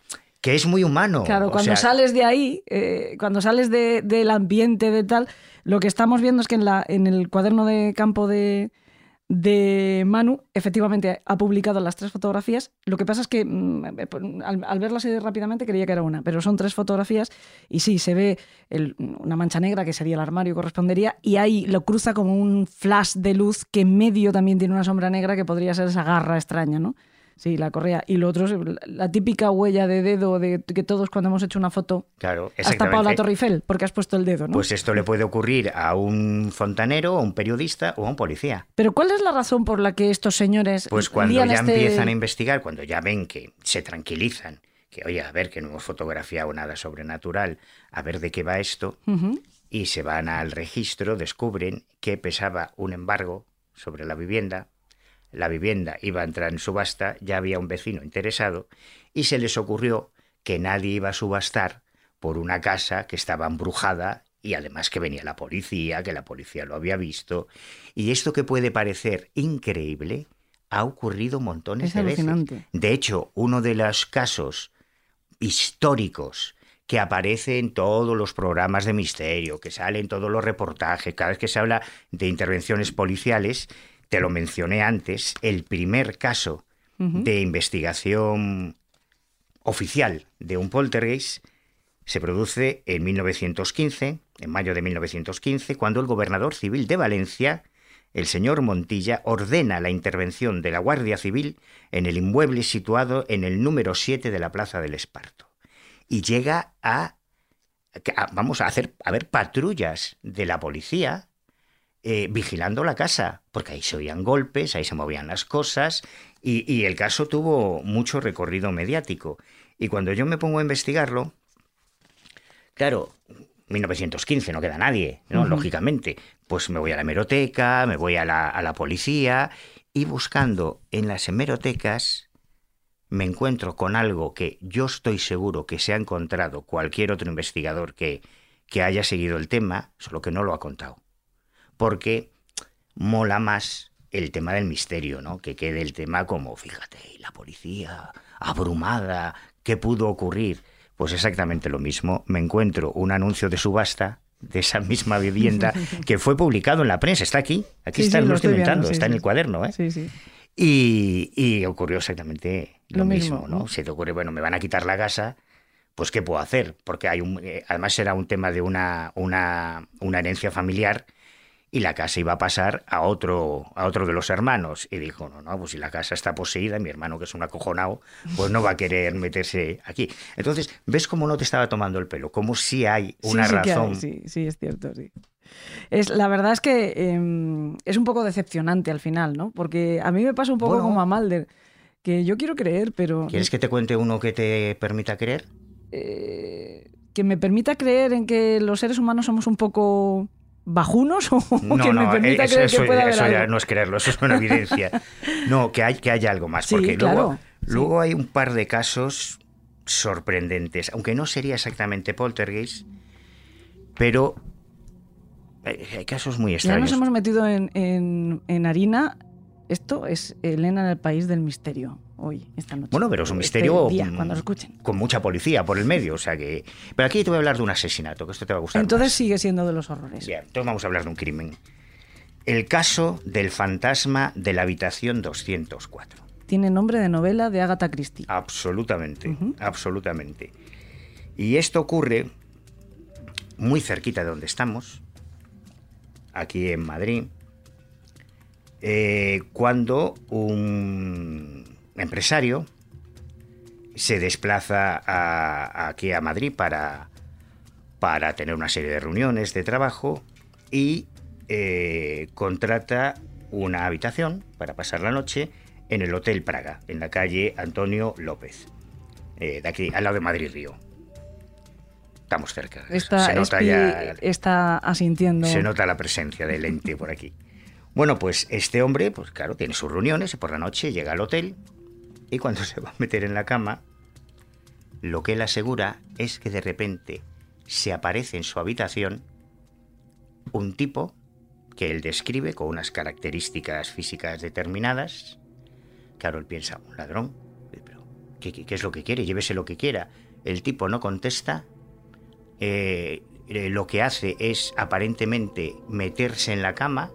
que es muy humano. Claro, o cuando sea, sales de ahí, eh, cuando sales de- del ambiente de tal, lo que estamos viendo es que en, la, en el cuaderno de campo de, de Manu, efectivamente ha publicado las tres fotografías. Lo que pasa es que mm, al, al verlas rápidamente creía que era una, pero son tres fotografías y sí, se ve el- una mancha negra que sería el armario correspondería y ahí lo cruza como un flash de luz que en medio también tiene una sombra negra que podría ser esa garra extraña, ¿no? Sí, la correa. Y lo otro es la- típica huella de dedo de que todos cuando hemos hecho una foto Claro, has tapado la. Torre Eiffel porque has puesto el dedo, ¿no? Pues esto le puede ocurrir a un fontanero, a un periodista o a un policía. Pero ¿cuál es la razón por la que estos señores Pues cuando ya este- empiezan a investigar, cuando ya ven que se tranquilizan, que oye, a ver, que no hemos fotografiado nada sobrenatural, a ver de qué va esto, y se van al registro, descubren que pesaba un embargo sobre la vivienda, la vivienda iba a entrar en subasta, ya había un vecino interesado, y se les ocurrió que nadie iba a subastar por una casa que estaba embrujada y además que venía la policía, que la policía lo había visto. Y esto que puede parecer increíble ha ocurrido montones Es de veces. alucinante. De hecho, uno de los casos históricos que aparece en todos los programas de misterio, que sale en todos los reportajes, cada vez que se habla de intervenciones policiales, te lo mencioné antes, el primer caso de investigación oficial de un poltergeist se produce en 1915, en mayo de 1915, cuando el gobernador civil de Valencia, el señor Montilla, ordena la intervención de la Guardia Civil en el inmueble situado en el número 7 de la Plaza del Esparto. Y llega a, a- vamos a hacer a ver patrullas de la policía eh, vigilando la casa, porque ahí se oían golpes, ahí se movían las cosas, y, y el caso tuvo mucho recorrido mediático. Y cuando yo me pongo a investigarlo, claro, 1915 no queda nadie, ¿no? Lógicamente, pues me voy a la hemeroteca, me voy a la, a la policía, y buscando en las hemerotecas me encuentro con algo que yo estoy seguro que se ha encontrado cualquier otro investigador que, que haya seguido el tema, solo que no lo ha contado porque mola más el tema del misterio, ¿no? Que quede el tema como, fíjate, la policía abrumada, ¿qué pudo ocurrir? Pues exactamente lo mismo. Me encuentro un anuncio de subasta de esa misma vivienda que fue publicado en la prensa. Está aquí, aquí Sí, está, sí, lo, estoy inventando, sí, está en el cuaderno, ¿eh? Sí, sí. Y, y ocurrió exactamente lo, Lo mismo, mismo, ¿no? ¿no? Se te ocurre, bueno, me van a quitar la casa, pues ¿qué puedo hacer? Porque hay un, eh, además era un tema de una, una, una herencia familiar y la casa iba a pasar a otro, a otro de los hermanos. Y dijo, no, no, pues si la casa está poseída, mi hermano que es un acojonado, pues no va a querer meterse aquí. Entonces, ¿ves cómo no te estaba tomando el pelo? Como si hay una sí, sí hay, razón. sí, sí, es cierto, sí. Es, la verdad es que eh, es un poco decepcionante al final, ¿no? Porque a mí me pasa un poco Bueno. como a Malder, que yo quiero creer, pero ¿Quieres que te cuente uno que te permita creer? eh, que me permita creer en que los seres humanos somos un poco bajunos o que me permita eso, creer eso- que pueda haber eso ya algo. no es creerlo, eso es una evidencia. No, que, hay, que haya algo más. Sí, Porque luego, sí. luego hay un par de casos sorprendentes, aunque no sería exactamente poltergeist, pero hay, hay casos muy Ya extraños. nos hemos metido en, en- en harina. Esto es Elena en el país del misterio hoy, esta noche. Bueno, pero es un Este misterio día, mm, cuando lo escuchen. con mucha policía por el medio, o sea que... Pero aquí te voy a hablar de un asesinato, que esto te va a gustar Entonces más. sigue siendo de los horrores. Bien, entonces vamos a hablar de un crimen. El caso del fantasma de la habitación 204. Tiene nombre de novela de Agatha Christie. Absolutamente, absolutamente. Y esto ocurre muy cerquita de donde estamos, aquí en Madrid, eh, cuando un empresario se desplaza a- aquí a Madrid para, para tener una serie de reuniones de trabajo y eh, contrata una habitación para pasar la noche en el Hotel Praga, en la calle Antonio López, eh, de aquí, al lado de Madrid Río. Estamos cerca. Está, se nota ya está asintiendo. se nota la presencia del ente por aquí. Bueno, pues este hombre, pues claro, tiene sus reuniones y por la noche llega al hotel y cuando se va a meter en la cama, lo que él asegura es que de repente se aparece en su habitación un tipo que él describe con unas características físicas determinadas. Claro, él piensa, un ladrón, pero ¿qué, es lo que quiere? Llévese lo que quiera. El tipo no contesta, eh, eh, lo que hace es aparentemente meterse en la cama,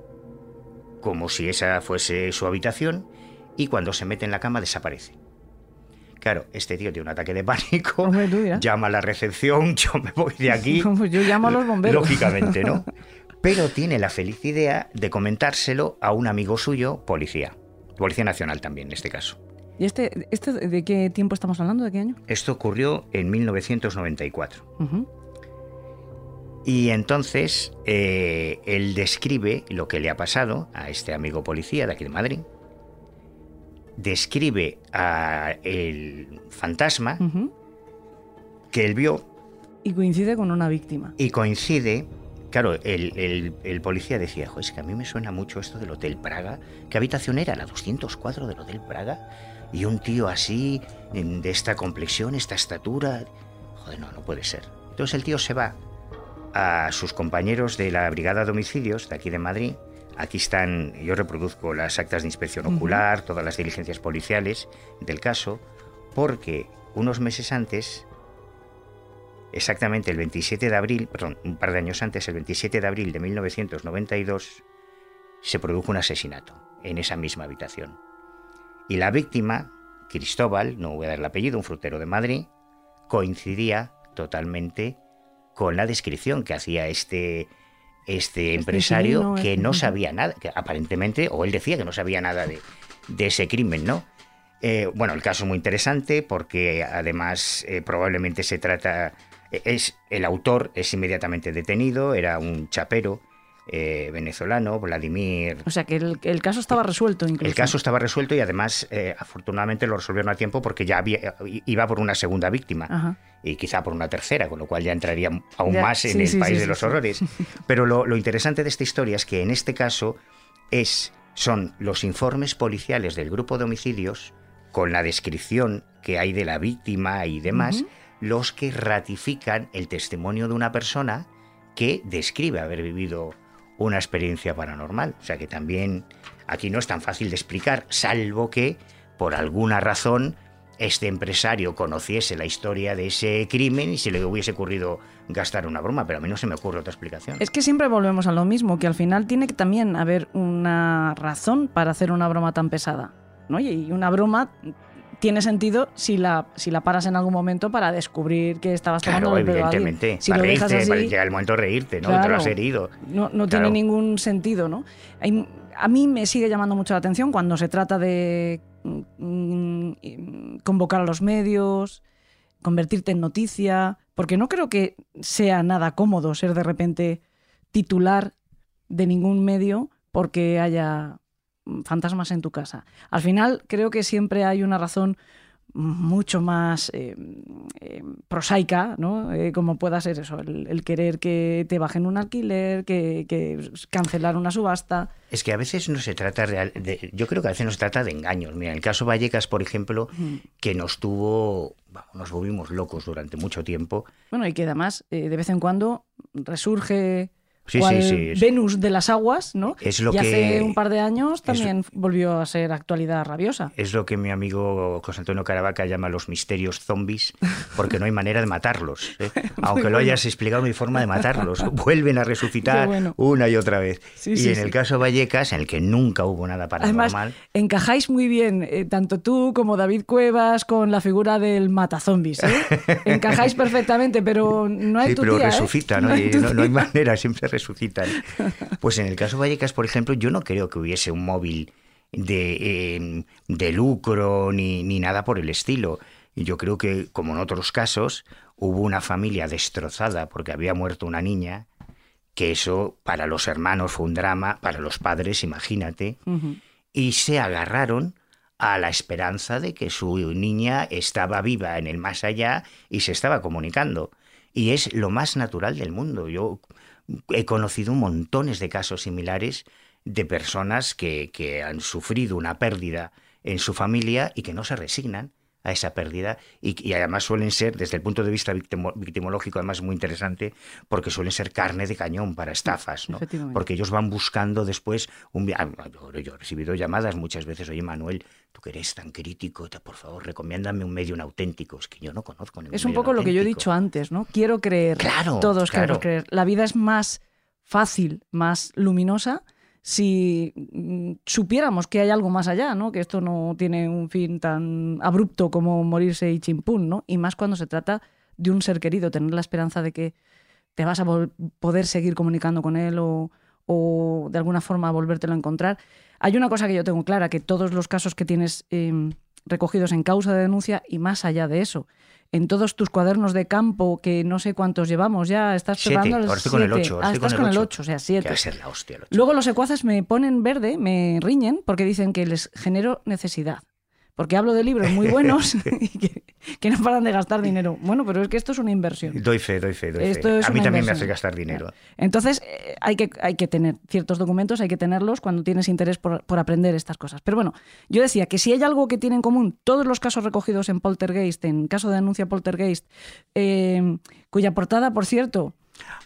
como si esa fuese su habitación, y cuando se mete en la cama desaparece. Claro, este tío tiene un ataque de pánico, Hombre, tú dirás. llama a la recepción, yo me voy de aquí. Pues yo llamo a los bomberos. Lógicamente, ¿no? Pero tiene la feliz idea de comentárselo a un amigo suyo, policía. Policía Nacional también, en este caso. ¿Y este, este de qué tiempo estamos hablando? ¿De qué año? Esto ocurrió en 1994. Ujú. Y entonces eh, él describe lo que le ha pasado a este amigo policía de aquí de Madrid. Describe a el fantasma que él vio Y coincide con una víctima. y coincide. Claro, el, el- el policía decía, "Jo, es que a mí me suena mucho esto del Hotel Praga. ¿Qué habitación era? La 204 del Hotel Praga. Y un tío así, de esta complexión, esta estatura. Joder, no, no puede ser. Entonces el tío se va a sus compañeros de la Brigada de Homicidios de aquí de Madrid. Aquí están, yo reproduzco las actas de inspección ocular, todas las diligencias policiales del caso, porque unos meses antes, exactamente el 27 de abril, perdón, un par de años antes, el 27 de abril de 1992, se produjo un asesinato en esa misma habitación. Y la víctima, Cristóbal, no voy a dar el apellido, un frutero de Madrid, coincidía totalmente con la descripción que hacía este, este empresario inquilino, que este- no sabía nada, que aparentemente, o él decía que no sabía nada de, de ese crimen, ¿no? Eh, bueno, el caso es muy interesante porque además eh, probablemente se trata, es el autor es inmediatamente detenido, era un chapero eh, venezolano, Vladimir O sea que el, el caso estaba resuelto incluso. el caso estaba resuelto y además, eh, afortunadamente, lo resolvieron a tiempo porque ya había, iba por una segunda víctima Ajá. y quizá por una tercera, con lo cual ya entraría aún Ya, más en sí, el sí, país sí, de los horrores. Pero lo, lo interesante de esta historia es que en este caso es, son los informes policiales del grupo de homicidios con la descripción que hay de la víctima y demás, los que ratifican el testimonio de una persona que describe haber vivido una experiencia paranormal. O sea que también aquí no es tan fácil de explicar, salvo que por alguna razón este empresario conociese la historia de ese crimen y se le hubiese ocurrido gastar una broma, pero a mí no se me ocurre otra explicación. Es que siempre volvemos a lo mismo, que al final tiene que también haber una razón para hacer una broma tan pesada. ¿no? Y una broma tiene sentido si la, si la paras en algún momento para descubrir que estabas tomando Claro, el pelo a alguien. evidentemente. Si para lo dejas reírte, así, para llega el momento de reírte, ¿no? Te lo has herido. no, no Claro. tiene ningún sentido, ¿no? Hay- a mí me sigue llamando mucho la atención cuando se trata de mm, mm, convocar a los medios, convertirte en noticia, porque no creo que sea nada cómodo ser de repente titular de ningún medio porque haya fantasmas en tu casa. Al final creo que siempre hay una razón mucho más eh, eh, prosaica, ¿no? Eh, como pueda ser eso, el, el querer que te bajen un alquiler, que, que cancelar una subasta. Es que a veces no se trata real- de, yo creo que a veces no se trata de engaños. Mira, en el caso Vallecas, por ejemplo, que nos tuvo, nos volvimos locos durante mucho tiempo. Bueno, y que además de vez en cuando resurge Sí, cual sí, sí, es- Venus de las aguas, ¿no? Es lo y hace que- un par de años también volvió a ser actualidad rabiosa. Es lo que mi amigo José Antonio Caravaca llama los misterios zombies, porque no hay manera de matarlos. ¿eh? Aunque lo hayas explicado, hay forma de matarlos. Vuelven a resucitar bueno. una y otra vez. Y en el caso Vallecas, en el que nunca hubo nada Además, paranormal, encajáis muy bien, eh, tanto tú como David Cuevas, con la figura del matazombies. ¿eh? encajáis perfectamente, pero no hay Sí, tu pero tía, ¿eh? resucitan, ¿no? hay no, no manera, siempre resucitan. Pues en el caso Vallecas, por ejemplo, yo no creo que hubiese un móvil de, eh, de lucro ni, ni nada por el estilo. Y Yo creo que, como en otros casos, hubo una familia destrozada porque había muerto una niña, que eso para los hermanos fue un drama, para los padres, imagínate, y se agarraron a la esperanza de que su niña estaba viva en el más allá y se estaba comunicando. Y es lo más natural del mundo. Yo he conocido montones de casos similares de personas que, que han sufrido una pérdida en su familia y que no se resignan a esa pérdida y, y además suelen ser, desde el punto de vista victimo- victimológico, además muy interesante, porque suelen ser carne de cañón para estafas, ¿no? Porque ellos van buscando después un... ah, Yo, yo he recibido llamadas muchas veces, oye Manuel, tú que eres tan crítico, por favor, recomiéndame un medio auténtico. Es que yo no conozco ningún Es un poco lo que yo he dicho antes, ¿no? Quiero creer. Claro, Todos claro. queremos creer. La vida es más fácil, más luminosa si mm, supiéramos que hay algo más allá, ¿no? Que esto no tiene un fin tan abrupto como morirse y chimpún, ¿no? Y más cuando se trata de un ser querido, tener la esperanza de que te vas a poder seguir comunicando con él o, o de alguna forma volvértelo a encontrar. Hay una cosa que yo tengo clara, que todos los casos que tienes em, recogidos en causa de denuncia y más allá de eso, en todos tus cuadernos de campo, que no sé cuántos llevamos ya, estás Siete, el ahora estoy con el siete. ocho, ahora Ah, estoy con estás con el. 8, o sea, Que 7. va a ser la hostia el ocho. Luego los secuaces me ponen verde, me riñen, porque dicen que les genero necesidad. Porque hablo de libros muy buenos y que, que no paran de gastar dinero. Bueno, pero es que esto es una inversión. Doy fe, doy fe, doy Esto fe. es A mí también me hace gastar dinero. Entonces, eh, hay, que, hay que tener ciertos documentos, hay que tenerlos cuando tienes interés por, por aprender estas cosas. Pero bueno, yo decía que si hay algo que tienen en común todos los casos recogidos en Poltergeist, en caso de denuncia Poltergeist, eh, cuya portada, por cierto,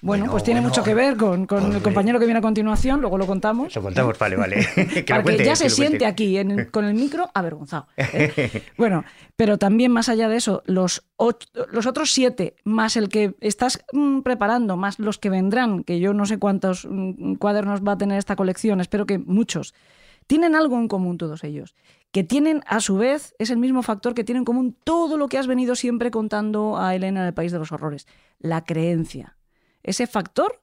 Bueno, Bueno, pues tiene bueno. mucho que ver con, con el compañero que viene a continuación, luego lo contamos. Lo contamos, vale, vale. Que para cuente, que ya que se siente aquí en con el micro avergonzado. ¿eh? Bueno, pero también más allá de eso, los, och- los otros siete, más el que estás mm, preparando, más los que vendrán, que yo no sé cuántos mm, cuadernos va a tener esta colección, espero que muchos, tienen algo en común todos ellos, que tienen a su vez, es el mismo factor que tiene en común todo lo que has venido siempre contando a Elena en el País de los Horrores, la creencia. Ese factor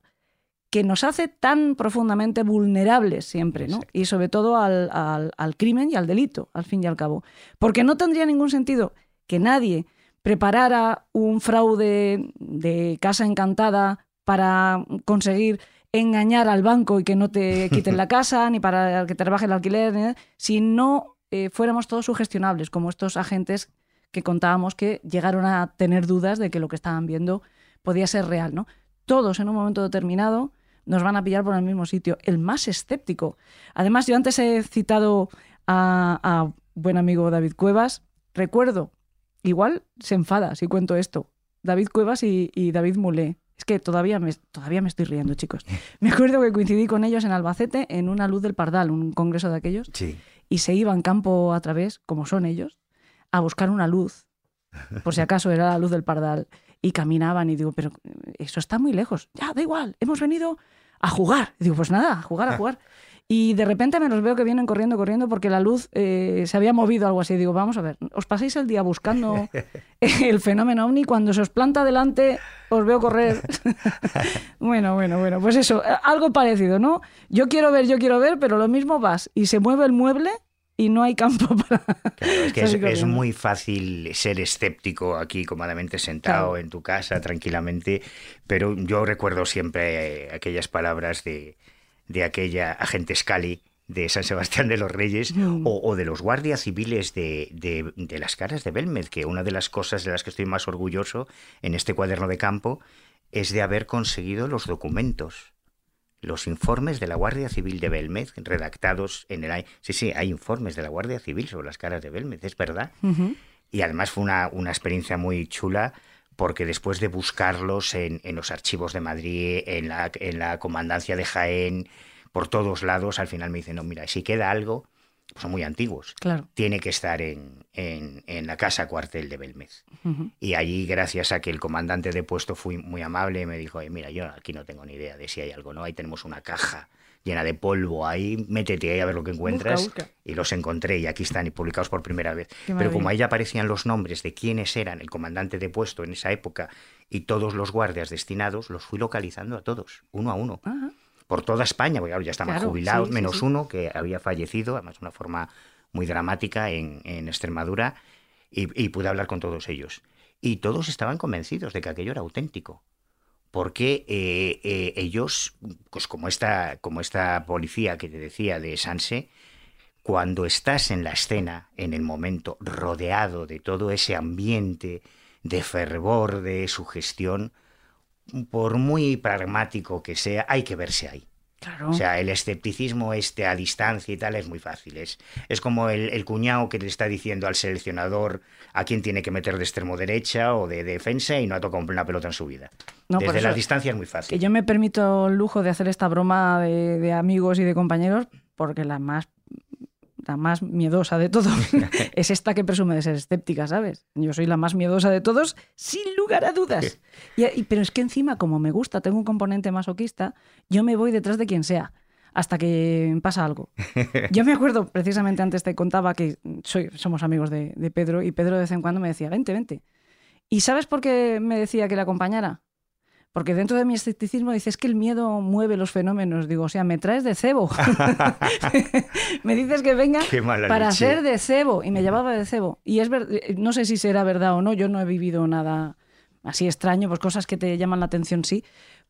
que nos hace tan profundamente vulnerables siempre, ¿no? Y sobre todo al, al- al crimen y al delito, al fin y al cabo. Porque no tendría ningún sentido que nadie preparara un fraude de casa encantada para conseguir engañar al banco y que no te quiten la casa, ni para que te rebaje el alquiler, ni nada, si no eh, fuéramos todos sugestionables, como estos agentes que contábamos que llegaron a tener dudas de que lo que estaban viendo podía ser real, ¿no? Todos en un momento determinado nos van a pillar por el mismo sitio. El más escéptico. Además, yo antes he citado a, a buen amigo David Cuevas. Recuerdo, igual se enfada si cuento esto. David Cuevas y, y David Mulé. Es que todavía me, todavía me estoy riendo, chicos. Me acuerdo que coincidí con ellos en Albacete en una luz del Pardal, un congreso de aquellos, Sí. y se iban campo a través, como son ellos, a buscar una luz, por si acaso era la luz del Pardal, y caminaban y digo, pero eso está muy lejos. Ya, da igual, hemos venido a jugar. Y digo, pues nada, a jugar, a jugar. Y de repente me los veo que vienen corriendo, corriendo, porque la luz eh, se había movido algo así. Digo, vamos a ver, os pasáis el día buscando el fenómeno ovni, cuando se os planta delante, os veo correr. bueno, bueno, bueno, pues eso, algo parecido, ¿no? Yo quiero ver, yo quiero ver, pero lo mismo vas y se mueve el mueble y no hay campo para... Claro, es que es, salir es corriendo. muy fácil ser escéptico aquí cómodamente sentado Claro. en tu casa tranquilamente, pero yo recuerdo siempre eh, aquellas palabras de, de aquella agente Scali de San Sebastián de los Reyes Mm. o, o de los guardias civiles de, de- de las caras de Belmez, que una de las cosas de las que estoy más orgulloso en este cuaderno de campo es de haber conseguido los documentos los informes de la Guardia Civil de Belmez, redactados en el año... Sí, sí, hay informes de la Guardia Civil sobre las caras de Belmez, es verdad. Y además fue una, una experiencia muy chula porque después de buscarlos en, en los archivos de Madrid, en la, en la comandancia de Jaén, por todos lados, al final me dicen, no, mira, si queda algo, son muy antiguos, Claro. tiene que estar en, en, en la casa cuartel de Belmez. Y allí, gracias a que el comandante de puesto fue muy amable, me dijo, "Oye, mira, yo aquí no tengo ni idea de si hay algo, ¿no? Ahí tenemos una caja llena de polvo, ahí métete ahí a ver lo que encuentras. busca. Y los encontré y aquí están y publicados por primera vez. Pero como ahí ya aparecían los nombres de quiénes eran el comandante de puesto en esa época y todos los guardias destinados, los fui localizando a todos, uno a uno. Por toda España, porque claro, ya estaban Claro, jubilados, sí, menos sí. uno que había fallecido, además de una forma muy dramática en, en Extremadura, y, y pude hablar con todos ellos. Y todos estaban convencidos de que aquello era auténtico. Porque eh, eh, ellos, pues como esta, como esta policía que te decía de Sanse, cuando estás en la escena, en el momento, rodeado de todo ese ambiente de fervor, de sugestión, por muy pragmático que sea, hay que verse ahí. Claro. O sea, el escepticismo este a distancia y tal es muy fácil. Es, es como el, el cuñado que le está diciendo al seleccionador a quién tiene que meter de extremo derecha o de defensa y no ha tocado una pelota en su vida. No, Desde la distancia es muy fácil. Que yo me permito el lujo de hacer esta broma de, de amigos y de compañeros, porque la más, la más miedosa de todos es esta que presume de ser escéptica, ¿sabes? Yo soy la más miedosa de todos, sin lugar a dudas. Y- y- pero es que encima, como me gusta, tengo un componente masoquista, yo me voy detrás de quien sea. Hasta que pasa algo. Yo me acuerdo, precisamente antes te contaba que soy, somos amigos de, de Pedro y Pedro de vez en cuando me decía, vente, vente. ¿Y sabes por qué me decía que le acompañara? Porque dentro de mi escepticismo dices que el miedo mueve los fenómenos. Digo, o sea, me traes de cebo. me dices que venga para leche. ser de cebo. Y me llevaba de cebo. Y es ver- no sé si será verdad o no. Yo no he vivido nada así extraño, pues cosas que te llaman la atención, sí.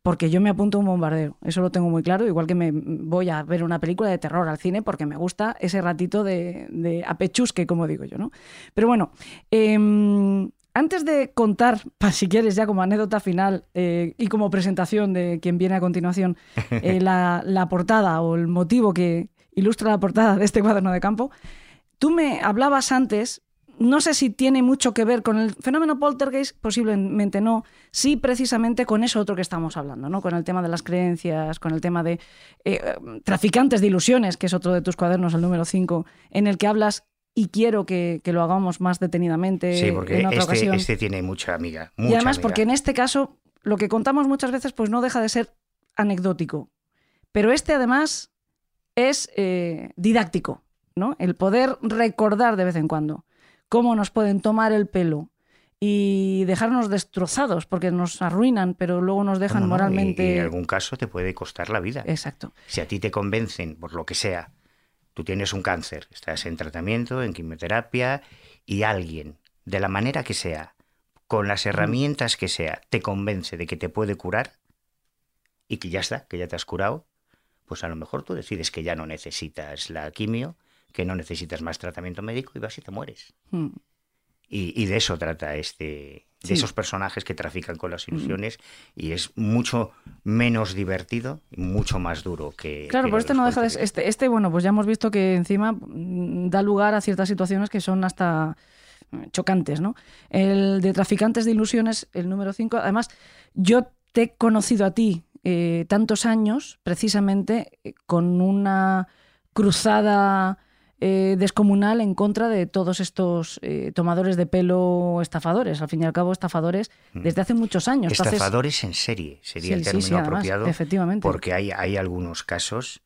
Porque yo me apunto a un bombardeo. Eso lo tengo muy claro. Igual que me voy a ver una película de terror al cine porque me gusta ese ratito de, de apechusque, como digo yo, ¿no? Pero bueno, em, antes de contar, si quieres, ya como anécdota final eh, y como presentación de quien viene a continuación, eh, la, la portada o el motivo que ilustra la portada de este cuaderno de campo, tú me hablabas antes no sé si tiene mucho que ver con el fenómeno poltergeist, posiblemente no. Sí, precisamente con eso otro que estamos hablando, ¿no? Con el tema de las creencias, con el tema de eh, traficantes de ilusiones, que es otro de tus cuadernos, el número 5, en el que hablas y quiero que, que lo hagamos más detenidamente Sí, porque en otra este, ocasión. este tiene mucha amiga. y además, amiga. porque en este caso, lo que contamos muchas veces, pues no deja de ser anecdótico. Pero este, además, es eh, didáctico, ¿no? El poder recordar de vez en cuando cómo nos pueden tomar el pelo y dejarnos destrozados, porque nos arruinan, pero luego nos dejan No, no, y- moralmente. Y, en algún caso te puede costar la vida. Exacto. Si a ti te convencen, por lo que sea, tú tienes un cáncer, estás en tratamiento, en quimioterapia, y alguien, de la manera que sea, con las herramientas que sea, te convence de que te puede curar y que ya está, que ya te has curado, pues a lo mejor tú decides que ya no necesitas la quimio, que no necesitas más tratamiento médico y vas y te mueres. Mm. Y, y de eso trata este. De Sí. esos personajes que trafican con las ilusiones y es mucho menos divertido y mucho más duro que. Claro, que pero este no deja de este, este, bueno, pues ya hemos visto que encima mm, da lugar a ciertas situaciones que son hasta mm, chocantes, ¿no? El de traficantes de ilusiones, el número 5, además, yo te he conocido a ti eh, tantos años, precisamente, eh, con una cruzada eh, descomunal en contra de todos estos eh, tomadores de pelo estafadores, al fin y al cabo estafadores, desde hace muchos años. Entonces- Estafadores en serie sería Sí, el término sí, además, apropiado. efectivamente. Porque hay, hay algunos casos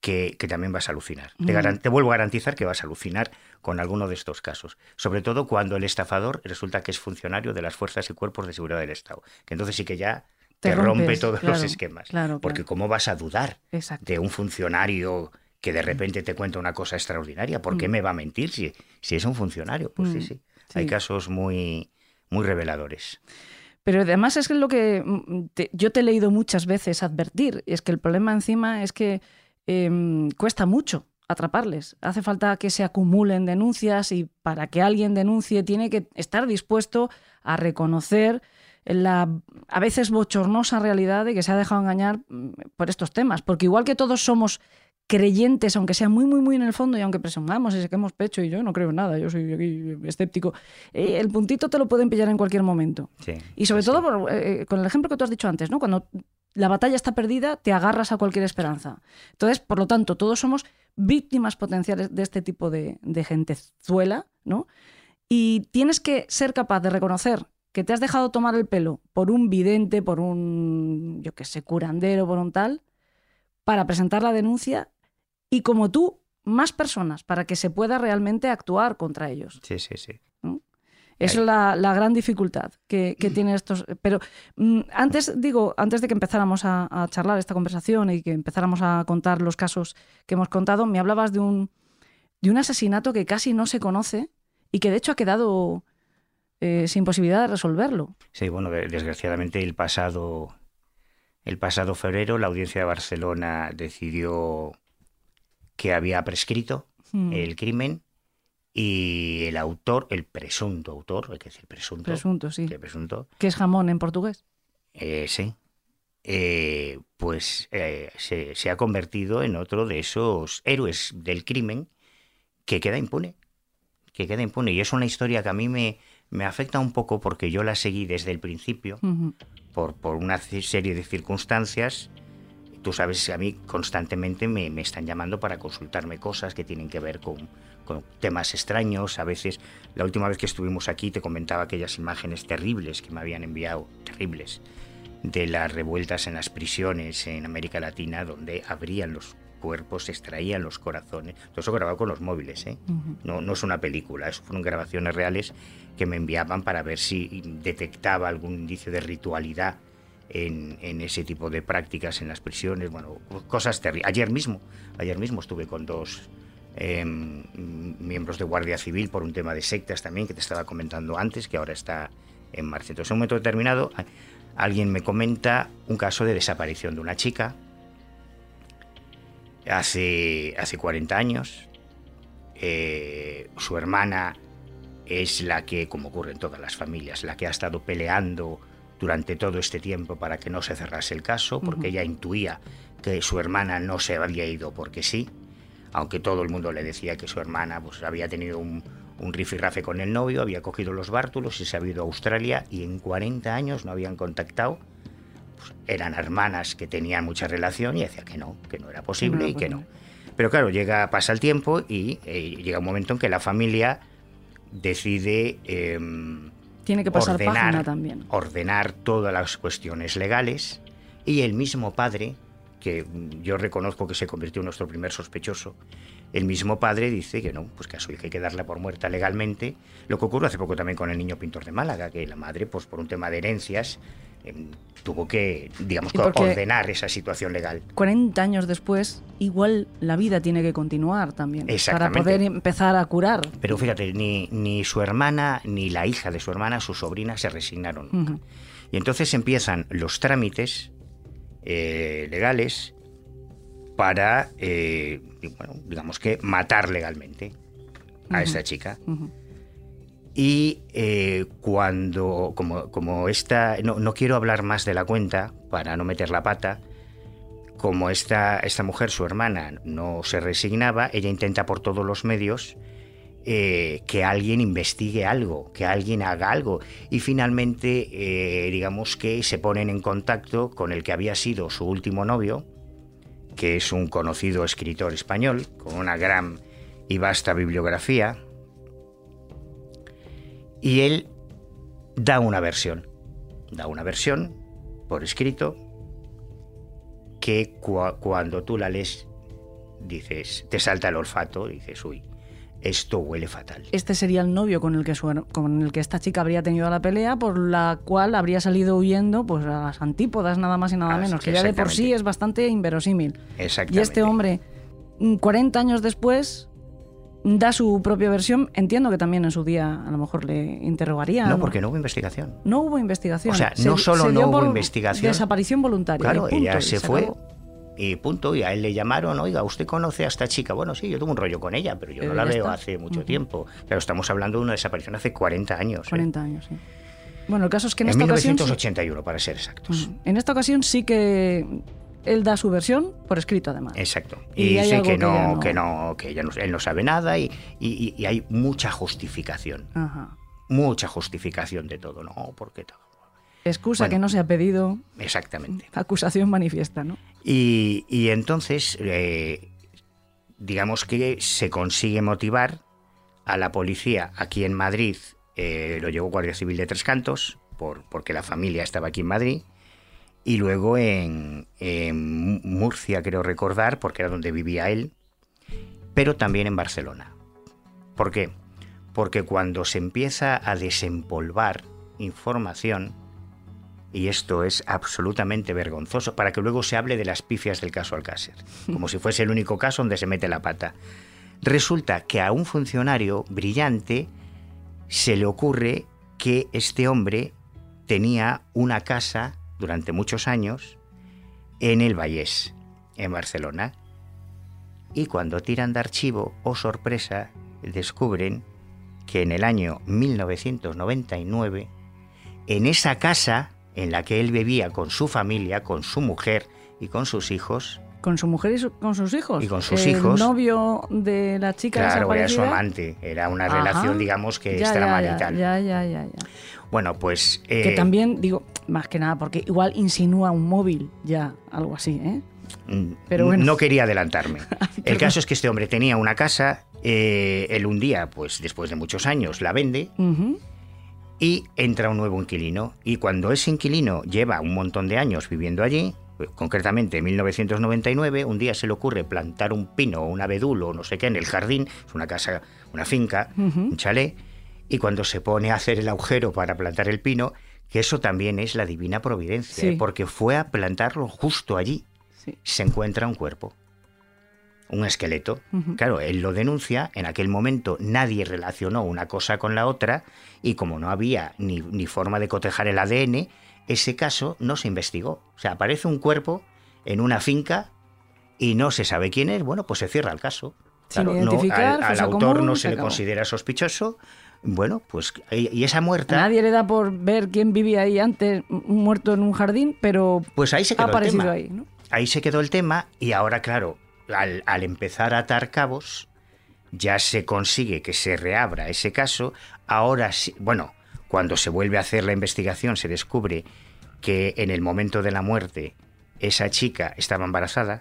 que, que también vas a alucinar. Te, Mm. vuelvo a garantizar que vas a alucinar con alguno de estos casos. Sobre todo cuando el estafador resulta que es funcionario de las fuerzas y cuerpos de seguridad del Estado. Que entonces sí que ya Te te, rompe todos los esquemas. claro, Porque claro. ¿cómo vas a dudar Exacto. de un funcionario que de repente te cuenta una cosa extraordinaria? ¿Por qué me va a mentir si, si es un funcionario? Pues sí, Mm, sí. sí. Hay casos muy, muy reveladores. Pero además es que lo que mm, te- yo te he leído muchas veces advertir, es que el problema encima es que em, cuesta mucho atraparles. Hace falta que se acumulen denuncias y para que alguien denuncie tiene que estar dispuesto a reconocer la a veces bochornosa realidad de que se ha dejado engañar mm, por estos temas. Porque igual que todos somos creyentes, aunque sea muy, muy, muy en el fondo y aunque presumamos y saquemos pecho y yo no creo en nada, yo soy aquí escéptico, eh, el puntito te lo pueden pillar en cualquier momento. Sí, Y sobre todo por, eh, con el ejemplo que tú has dicho antes, ¿no? Cuando la batalla está perdida, te agarras a cualquier esperanza. Entonces, por lo tanto, todos somos víctimas potenciales de este tipo de, de gentezuela, ¿no? Y tienes que ser capaz de reconocer que te has dejado tomar el pelo por un vidente, por un, yo qué sé, curandero, por un tal, para presentar la denuncia y como tú, más personas, para que se pueda realmente actuar contra ellos. Sí, sí, sí. Esa es la, la gran dificultad que, que tienen estos. Pero mm, antes, digo, antes de que empezáramos a, a charlar esta conversación y que empezáramos a contar los casos que hemos contado, me hablabas de un, de un asesinato que casi no se conoce y que de hecho ha quedado eh, sin posibilidad de resolverlo. Sí, bueno, de- desgraciadamente el pasado, el pasado febrero la audiencia de Barcelona decidió que había prescrito Mm. el crimen y el autor, el presunto autor, hay que decir presunto, Presunto, sí. que presunto, es jamón en portugués. eh, sí, eh, pues eh, se, se ha convertido en otro de esos héroes del crimen que queda impune, que queda impune. Y es una historia que a mí me, me afecta un poco porque yo la seguí desde el principio por, por una serie de circunstancias. Tú sabes que a mí constantemente me, me están llamando para consultarme cosas que tienen que ver con, con temas extraños. A veces, la última vez que estuvimos aquí te comentaba aquellas imágenes terribles que me habían enviado, terribles, de las revueltas en las prisiones en América Latina, donde abrían los cuerpos, extraían los corazones. Todo eso grabado con los móviles, ¿eh? No, no es una película, eso fueron grabaciones reales que me enviaban para ver si detectaba algún indicio de ritualidad en, ese tipo de prácticas en las prisiones. Bueno, cosas terribles. Ayer mismo, ayer mismo estuve con dos em, miembros de Guardia Civil por un tema de sectas también que te estaba comentando antes, que ahora está en marcha. Entonces, en un momento determinado, alguien me comenta un caso de desaparición de una chica hace, hace 40 años. Eh, su hermana es la que, como ocurre en todas las familias, la que ha estado peleando durante todo este tiempo para que no se cerrase el caso, porque ella intuía que su hermana no se había ido porque sí, aunque todo el mundo le decía que su hermana pues, había tenido un, un rifirrafe con el novio, había cogido los bártulos y se había ido a Australia y en 40 años no habían contactado. Pues eran hermanas que tenían mucha relación y decía que no, que no era posible No y que no. posible. Pero claro, llega, pasa el tiempo y eh, llega un momento en que la familia decide em, Tiene que pasar ordenar, página también. ordenar todas las cuestiones legales y el mismo padre, que yo reconozco que se convirtió en nuestro primer sospechoso, el mismo padre dice que no, pues que a su hija hay que darla por muerta legalmente. Lo que ocurrió hace poco también con el niño pintor de Málaga, que la madre, pues por un tema de herencias, tuvo que, digamos, ordenar esa situación legal. 40 años después, igual la vida tiene que continuar también. Para poder empezar a curar. Pero fíjate, ni, ni su hermana, ni la hija de su hermana, su sobrina, se resignaron. Y entonces empiezan los trámites eh, legales para, eh, bueno, digamos que, matar legalmente a Ujú. esta chica. Y eh, cuando, como, como esta, no, no quiero hablar más de la cuenta para no meter la pata, como esta, esta mujer, su hermana, no se resignaba, ella intenta por todos los medios eh, que alguien investigue algo, que alguien haga algo. Y finalmente, eh, digamos que se ponen en contacto con el que había sido su último novio, que es un conocido escritor español, con una gran y vasta bibliografía. Y él da una versión, da una versión por escrito que cua- cuando tú la lees dices, te salta el olfato, dices, uy, esto huele fatal. Este sería el novio con el que su con el que esta chica habría tenido la pelea, por la cual habría salido huyendo pues a las antípodas nada más y nada menos, que ya de por sí es bastante inverosímil. Exactamente. Y este hombre, mm, 40 años después, da su propia versión. Entiendo que también en su día a lo mejor le interrogarían. No, porque no hubo investigación. No hubo investigación. O sea, no solo se no hubo investigación. Desaparición voluntaria. Claro, punto, ella se, fue acabó. y punto. Y a él le llamaron, oiga, ¿usted conoce a esta chica? Bueno, sí, yo tuve un rollo con ella, pero yo Pero no la ya veo está. hace mucho tiempo. Pero estamos hablando de una desaparición hace 40 años. ¿eh? 40 años, sí. Bueno, el caso es que en, En esta ocasión. sí- 1981, para ser exactos. En esta ocasión sí que él da su versión por escrito, además. Exacto. Y Y, dice que no, ya que no, que ella no- él no sabe nada y, y- y hay mucha justificación. Ajá. Mucha justificación de todo, ¿no? Porque todo. Excusa Bueno. que no se ha pedido, Exactamente. acusación manifiesta, ¿no? Y, y entonces, eh, digamos que se consigue motivar a la policía aquí en Madrid, eh, lo llevó Guardia Civil de Tres Cantos, por, porque la familia estaba aquí en Madrid, y luego en, en Murcia, creo recordar, porque era donde vivía él, pero también en Barcelona. ¿Por qué? Porque cuando se empieza a desempolvar información, y esto es absolutamente vergonzoso, para que luego se hable de las pifias del caso Alcácer, como si fuese el único caso donde se mete la pata. Resulta que a un funcionario brillante se le ocurre que este hombre tenía una casa durante muchos años en el Vallés, en Barcelona. Y cuando tiran de archivo, oh sorpresa, descubren que en el año 1999, en esa casa en la que él vivía con su familia, con su mujer y con sus hijos, Con su mujer y su- con sus hijos. Y con sus el hijos. novio de la chica claro, era su amante, era una Ajá. relación, digamos, que Ya, ya, extramarital. Ya, ya, ya, ya. Bueno, pues... Que eh, también, digo, más que nada, porque igual insinúa un móvil, ya, algo así, ¿eh? Mm, Pero bueno. No quería adelantarme. El caso es que este hombre tenía una casa, eh, él un día, pues después de muchos años, la vende Ujú. y entra un nuevo inquilino. Y cuando ese inquilino lleva un montón de años viviendo allí, pues, concretamente en 1999, un día se le ocurre plantar un pino o un abedul o no sé qué en el jardín, es una casa, una finca, Ujú. un chalet, y cuando se pone a hacer el agujero para plantar el pino, que eso también es la divina providencia, Sí. ¿eh? porque fue a plantarlo justo allí Sí. se encuentra un cuerpo, un esqueleto. Claro, él lo denuncia, en aquel momento nadie relacionó una cosa con la otra y como no había ni, ni forma de cotejar el ADN, ese caso no se investigó. O sea, aparece un cuerpo en una finca y no se sabe quién es, bueno, pues se cierra el caso. No, al, autor común, no se se le considera sospechoso. Bueno, pues y esa muerta, Nadie le da por ver quién vivía ahí antes, muerto en un jardín, pero pues ahí se ha quedó el aparecido tema. ahí, ¿no? ahí se quedó el tema y ahora, claro, al, al empezar a atar cabos, ya se consigue que se reabra ese caso. Ahora sí, bueno, cuando se vuelve a hacer la investigación se descubre que en el momento de la muerte esa chica estaba embarazada.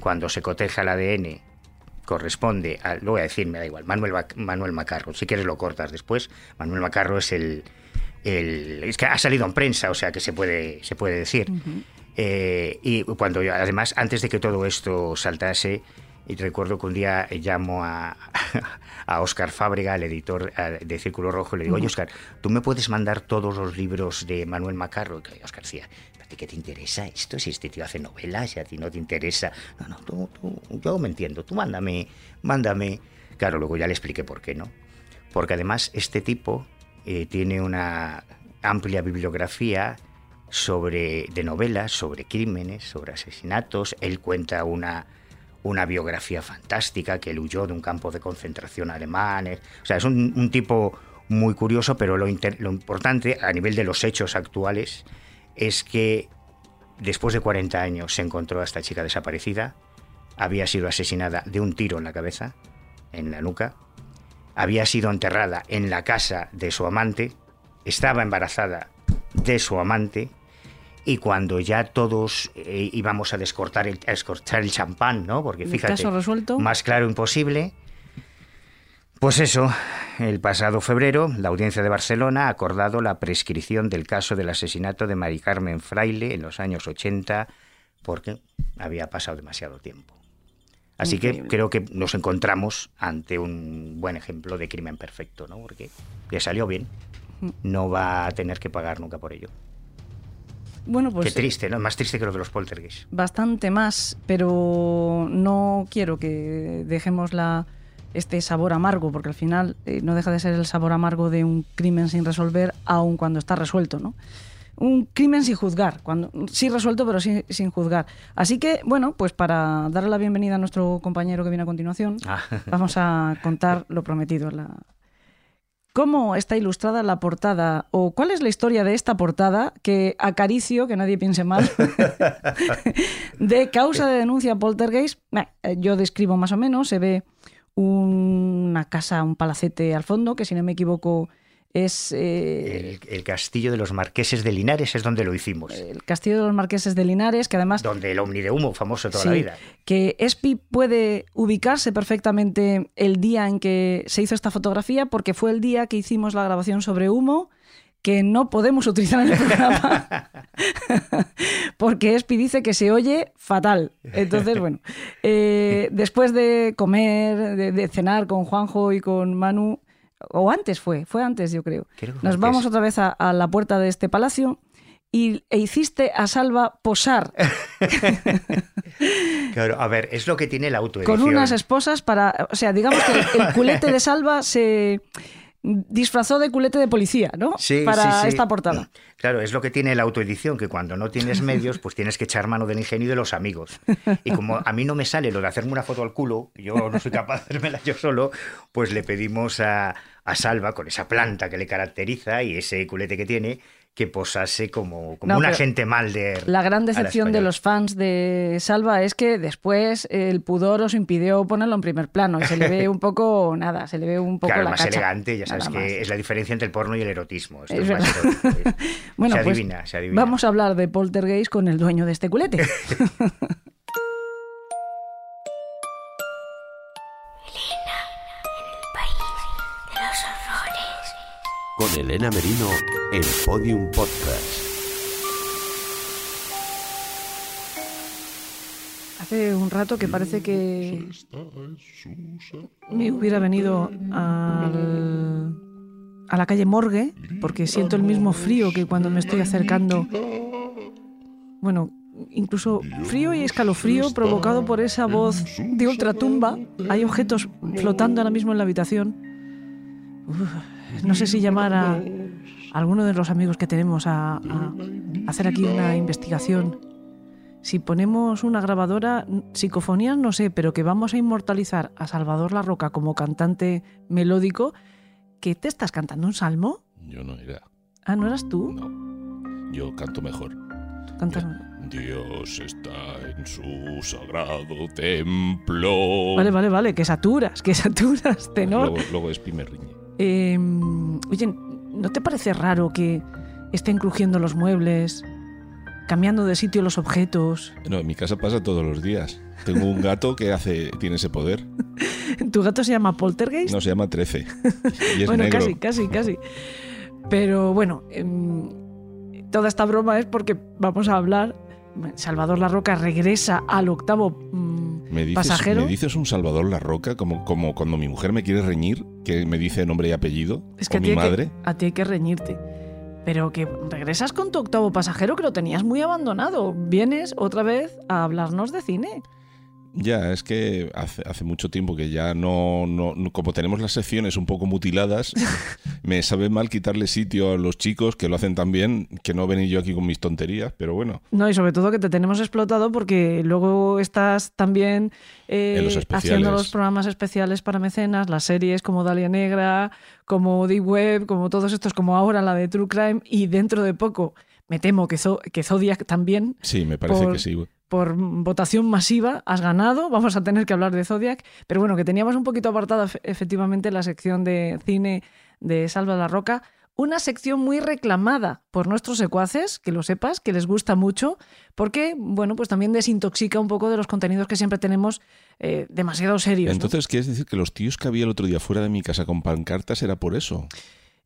Cuando se coteja el ADN corresponde a, lo voy a decir, me da igual, Manuel, Manuel Macarro. Si quieres lo cortas después. Manuel Macarro es el, el- es que ha salido en prensa, o sea que se puede, se puede decir. Eh, y cuando yo- además, antes de que todo esto saltase, y recuerdo que un día llamo a, a Óscar Fábrega, el editor de Círculo Rojo, y le digo, oye Óscar, ¿tú me puedes mandar todos los libros de Manuel Macarro? Y Óscar decía, ¿a ti qué te interesa esto? Si este tío hace novelas y a ti no te interesa. No, no, tú, tú- yo me entiendo, tú mándame, mándame. Claro, luego ya le expliqué por qué, ¿no? Porque además este tipo eh, tiene una amplia bibliografía sobre, de novelas sobre crímenes, sobre asesinatos. Él cuenta una, una biografía fantástica, que él huyó de un campo de concentración alemán. O sea, es un, un tipo muy curioso, pero lo, inter- lo importante a nivel de los hechos actuales es que después de 40 años se encontró a esta chica desaparecida, había sido asesinada de un tiro en la cabeza, en la nuca, había sido enterrada en la casa de su amante, estaba embarazada de su amante, y cuando ya todos eh, íbamos a descortar el, a descorchar el champán, ¿no? Porque fíjate, caso resuelto. más claro imposible. Pues eso, el pasado febrero, la audiencia de Barcelona ha acordado la prescripción del caso del asesinato de Mari Carmen Fraile en los años 80 porque había pasado demasiado tiempo. Así que creo que nos encontramos ante un buen ejemplo de crimen perfecto, ¿no? Porque le salió bien. No va a tener que pagar nunca por ello. Bueno, pues Qué triste, ¿no? Más triste que lo de los poltergeists. bastante más, pero no quiero que dejemos la, este sabor amargo, porque al final eh, no deja de ser el sabor amargo de un crimen sin resolver, aun cuando está resuelto, ¿no? Un crimen sin juzgar, cuando sí resuelto, pero sin, sin juzgar. Así que, bueno, pues para darle la bienvenida a nuestro compañero que viene a continuación, Ah. vamos a contar lo prometido. La... ¿Cómo está ilustrada la portada? ¿O cuál es la historia de esta portada que acaricio, que nadie piense mal, de causa de denuncia poltergeist? Eh, Yo describo más o menos, se ve una casa, un palacete al fondo, que si no me equivoco es eh, El, el castillo de los marqueses de Linares es donde lo hicimos. el castillo de los marqueses de Linares, que además donde el Omni de Humo, famoso toda Sí, la vida. Que Espi puede ubicarse perfectamente el día en que se hizo esta fotografía, porque fue el día que hicimos la grabación sobre humo, que no podemos utilizar en el programa, porque Espi dice que se oye fatal. Entonces, bueno, eh, después de comer, de, de cenar con Juanjo y con Manu, o antes fue, fue antes yo creo, nos antes. vamos otra vez a, a la puerta de este palacio. Y, e hiciste a Salva posar Claro, a ver, es lo que tiene la autoedición. con unas esposas para. O sea, digamos que el, el culete de Salva se disfrazó de culete de policía, ¿no? Sí, para sí, sí. esta portada. Claro, es lo que tiene la autoedición, que cuando no tienes medios, pues tienes que echar mano del ingenio y de los amigos. Y como a mí no me sale lo de hacerme una foto al culo, yo no soy capaz de hacérmela yo solo, pues le pedimos a, a Salva, con esa planta que le caracteriza y ese culete que tiene, que posase como, como No, un agente Malder. La gran la decepción de los fans de Salva es que después el pudor os impidió ponerlo en primer plano y se le ve un poco, nada, se le ve un poco Claro, la más cacha. elegante, ya sabes Nada que más. es la diferencia entre el porno y el erotismo. Esto Es es más. Bueno, se pues adivina, se adivina. vamos a hablar de poltergeist con el dueño de este culete. Con Elena Merino en Podium Podcast. Hace un rato que parece que me hubiera venido a la calle Morgue, porque siento el mismo frío que cuando me estoy acercando. Bueno, incluso frío y escalofrío provocado por esa voz de ultratumba. Hay objetos flotando ahora mismo en la habitación. No sé si llamar a alguno de los amigos que tenemos a, a hacer aquí una investigación. Si ponemos una grabadora, psicofonías no sé, pero que vamos a inmortalizar a Salvador La Roca como cantante melódico, ¿qué te estás cantando un salmo? Yo no era. Ah, ¿no eras tú? No. Yo canto mejor. Cantas- Dios está en su sagrado templo. Vale, vale, vale, que saturas, que saturas, tenor. Luego, luego Espi me riñe. Eh, oye, ¿no te parece raro que estén crujiendo los muebles, cambiando de sitio los objetos? No, en mi casa pasa todos los días. Tengo un gato que hace, tiene ese poder. ¿Tu gato se llama Poltergeist? No, se llama 13. Y es bueno, negro. casi, casi, casi. Pero bueno, em, toda esta broma es porque vamos a hablar. Salvador La Roca regresa al octavo mm, ¿Me dices, pasajero. ¿Me dices un Salvador La Roca como, como cuando mi mujer me quiere reñir, que me dice nombre y apellido? Es que o a mi ti, hay madre. que, a ti hay que reñirte. Pero que regresas con tu octavo pasajero que lo tenías muy abandonado. Vienes otra vez a hablarnos de cine. Ya, es que hace, hace mucho tiempo que ya no, no, no- Como tenemos las secciones un poco mutiladas, me sabe mal quitarle sitio a los chicos que lo hacen tan bien, que no venir yo aquí con mis tonterías, pero bueno. No, y sobre todo que te tenemos explotado porque luego estás también eh, los haciendo los programas especiales para mecenas, las series como Dalia Negra, como Deep Web, como todos estos, como ahora la de True Crime, y dentro de poco me temo que, Zo- que Zodiac también, Sí, me parece Por- que sí. Por votación masiva, has ganado. Vamos a tener que hablar de Zodiac. Pero bueno, que teníamos un poquito apartada efe- efectivamente la sección de cine de Salva la Roca. Una sección muy reclamada por nuestros secuaces, que lo sepas, que les gusta mucho, porque, bueno, pues también desintoxica un poco de los contenidos que siempre tenemos eh, demasiado serios. ¿no? Entonces, ¿quieres decir que los tíos que había el otro día fuera de mi casa con pancartas era por eso?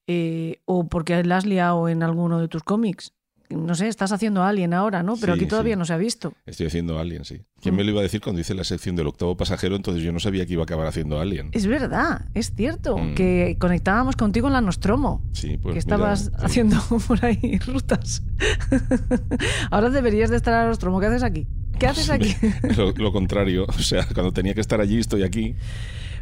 Eh, o porque la has liado en alguno de tus cómics. No sé, estás haciendo Alien ahora, ¿no? Pero Sí, aquí todavía sí. no se ha visto. Estoy haciendo Alien, sí. ¿Quién Mm. me lo iba a decir cuando hice la sección del octavo pasajero? Entonces yo no sabía que iba a acabar haciendo Alien. Es verdad, es cierto, Mm. que conectábamos contigo en la Nostromo. Sí, pues que mira, estabas sí. haciendo por ahí rutas. Ahora deberías de estar a Nostromo. ¿Qué haces aquí? ¿Qué haces aquí? Lo, lo contrario, o sea, cuando tenía que estar allí, estoy aquí.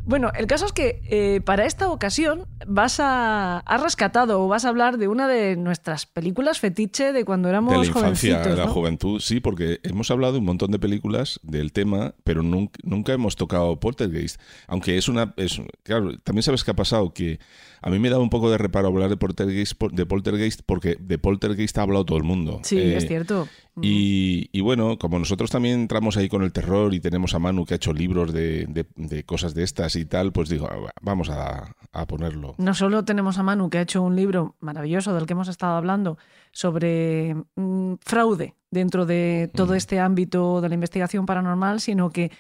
Bueno, el caso es que eh, para esta ocasión vas a has rescatado o vas a hablar de una de nuestras películas fetiche de cuando éramos de la infancia, de la ¿no? juventud, sí, porque hemos hablado de un montón de películas del tema, pero nunca, nunca hemos tocado Poltergeist. Aunque es una. Es, claro, también sabes qué ha pasado, que a mí me da un poco de reparo hablar de Poltergeist, por- de Poltergeist porque de Poltergeist ha hablado todo el mundo. Sí, Eh, es cierto. Y, y bueno, como nosotros también entramos ahí con el terror y tenemos a Manu que ha hecho libros de, de- de cosas de estas y tal, pues digo, "Ah, vamos a, a ponerlo. No solo tenemos a Manu, que ha hecho un libro maravilloso del que hemos estado hablando sobre mm, fraude dentro de todo Mm. este ámbito de la investigación paranormal, sino que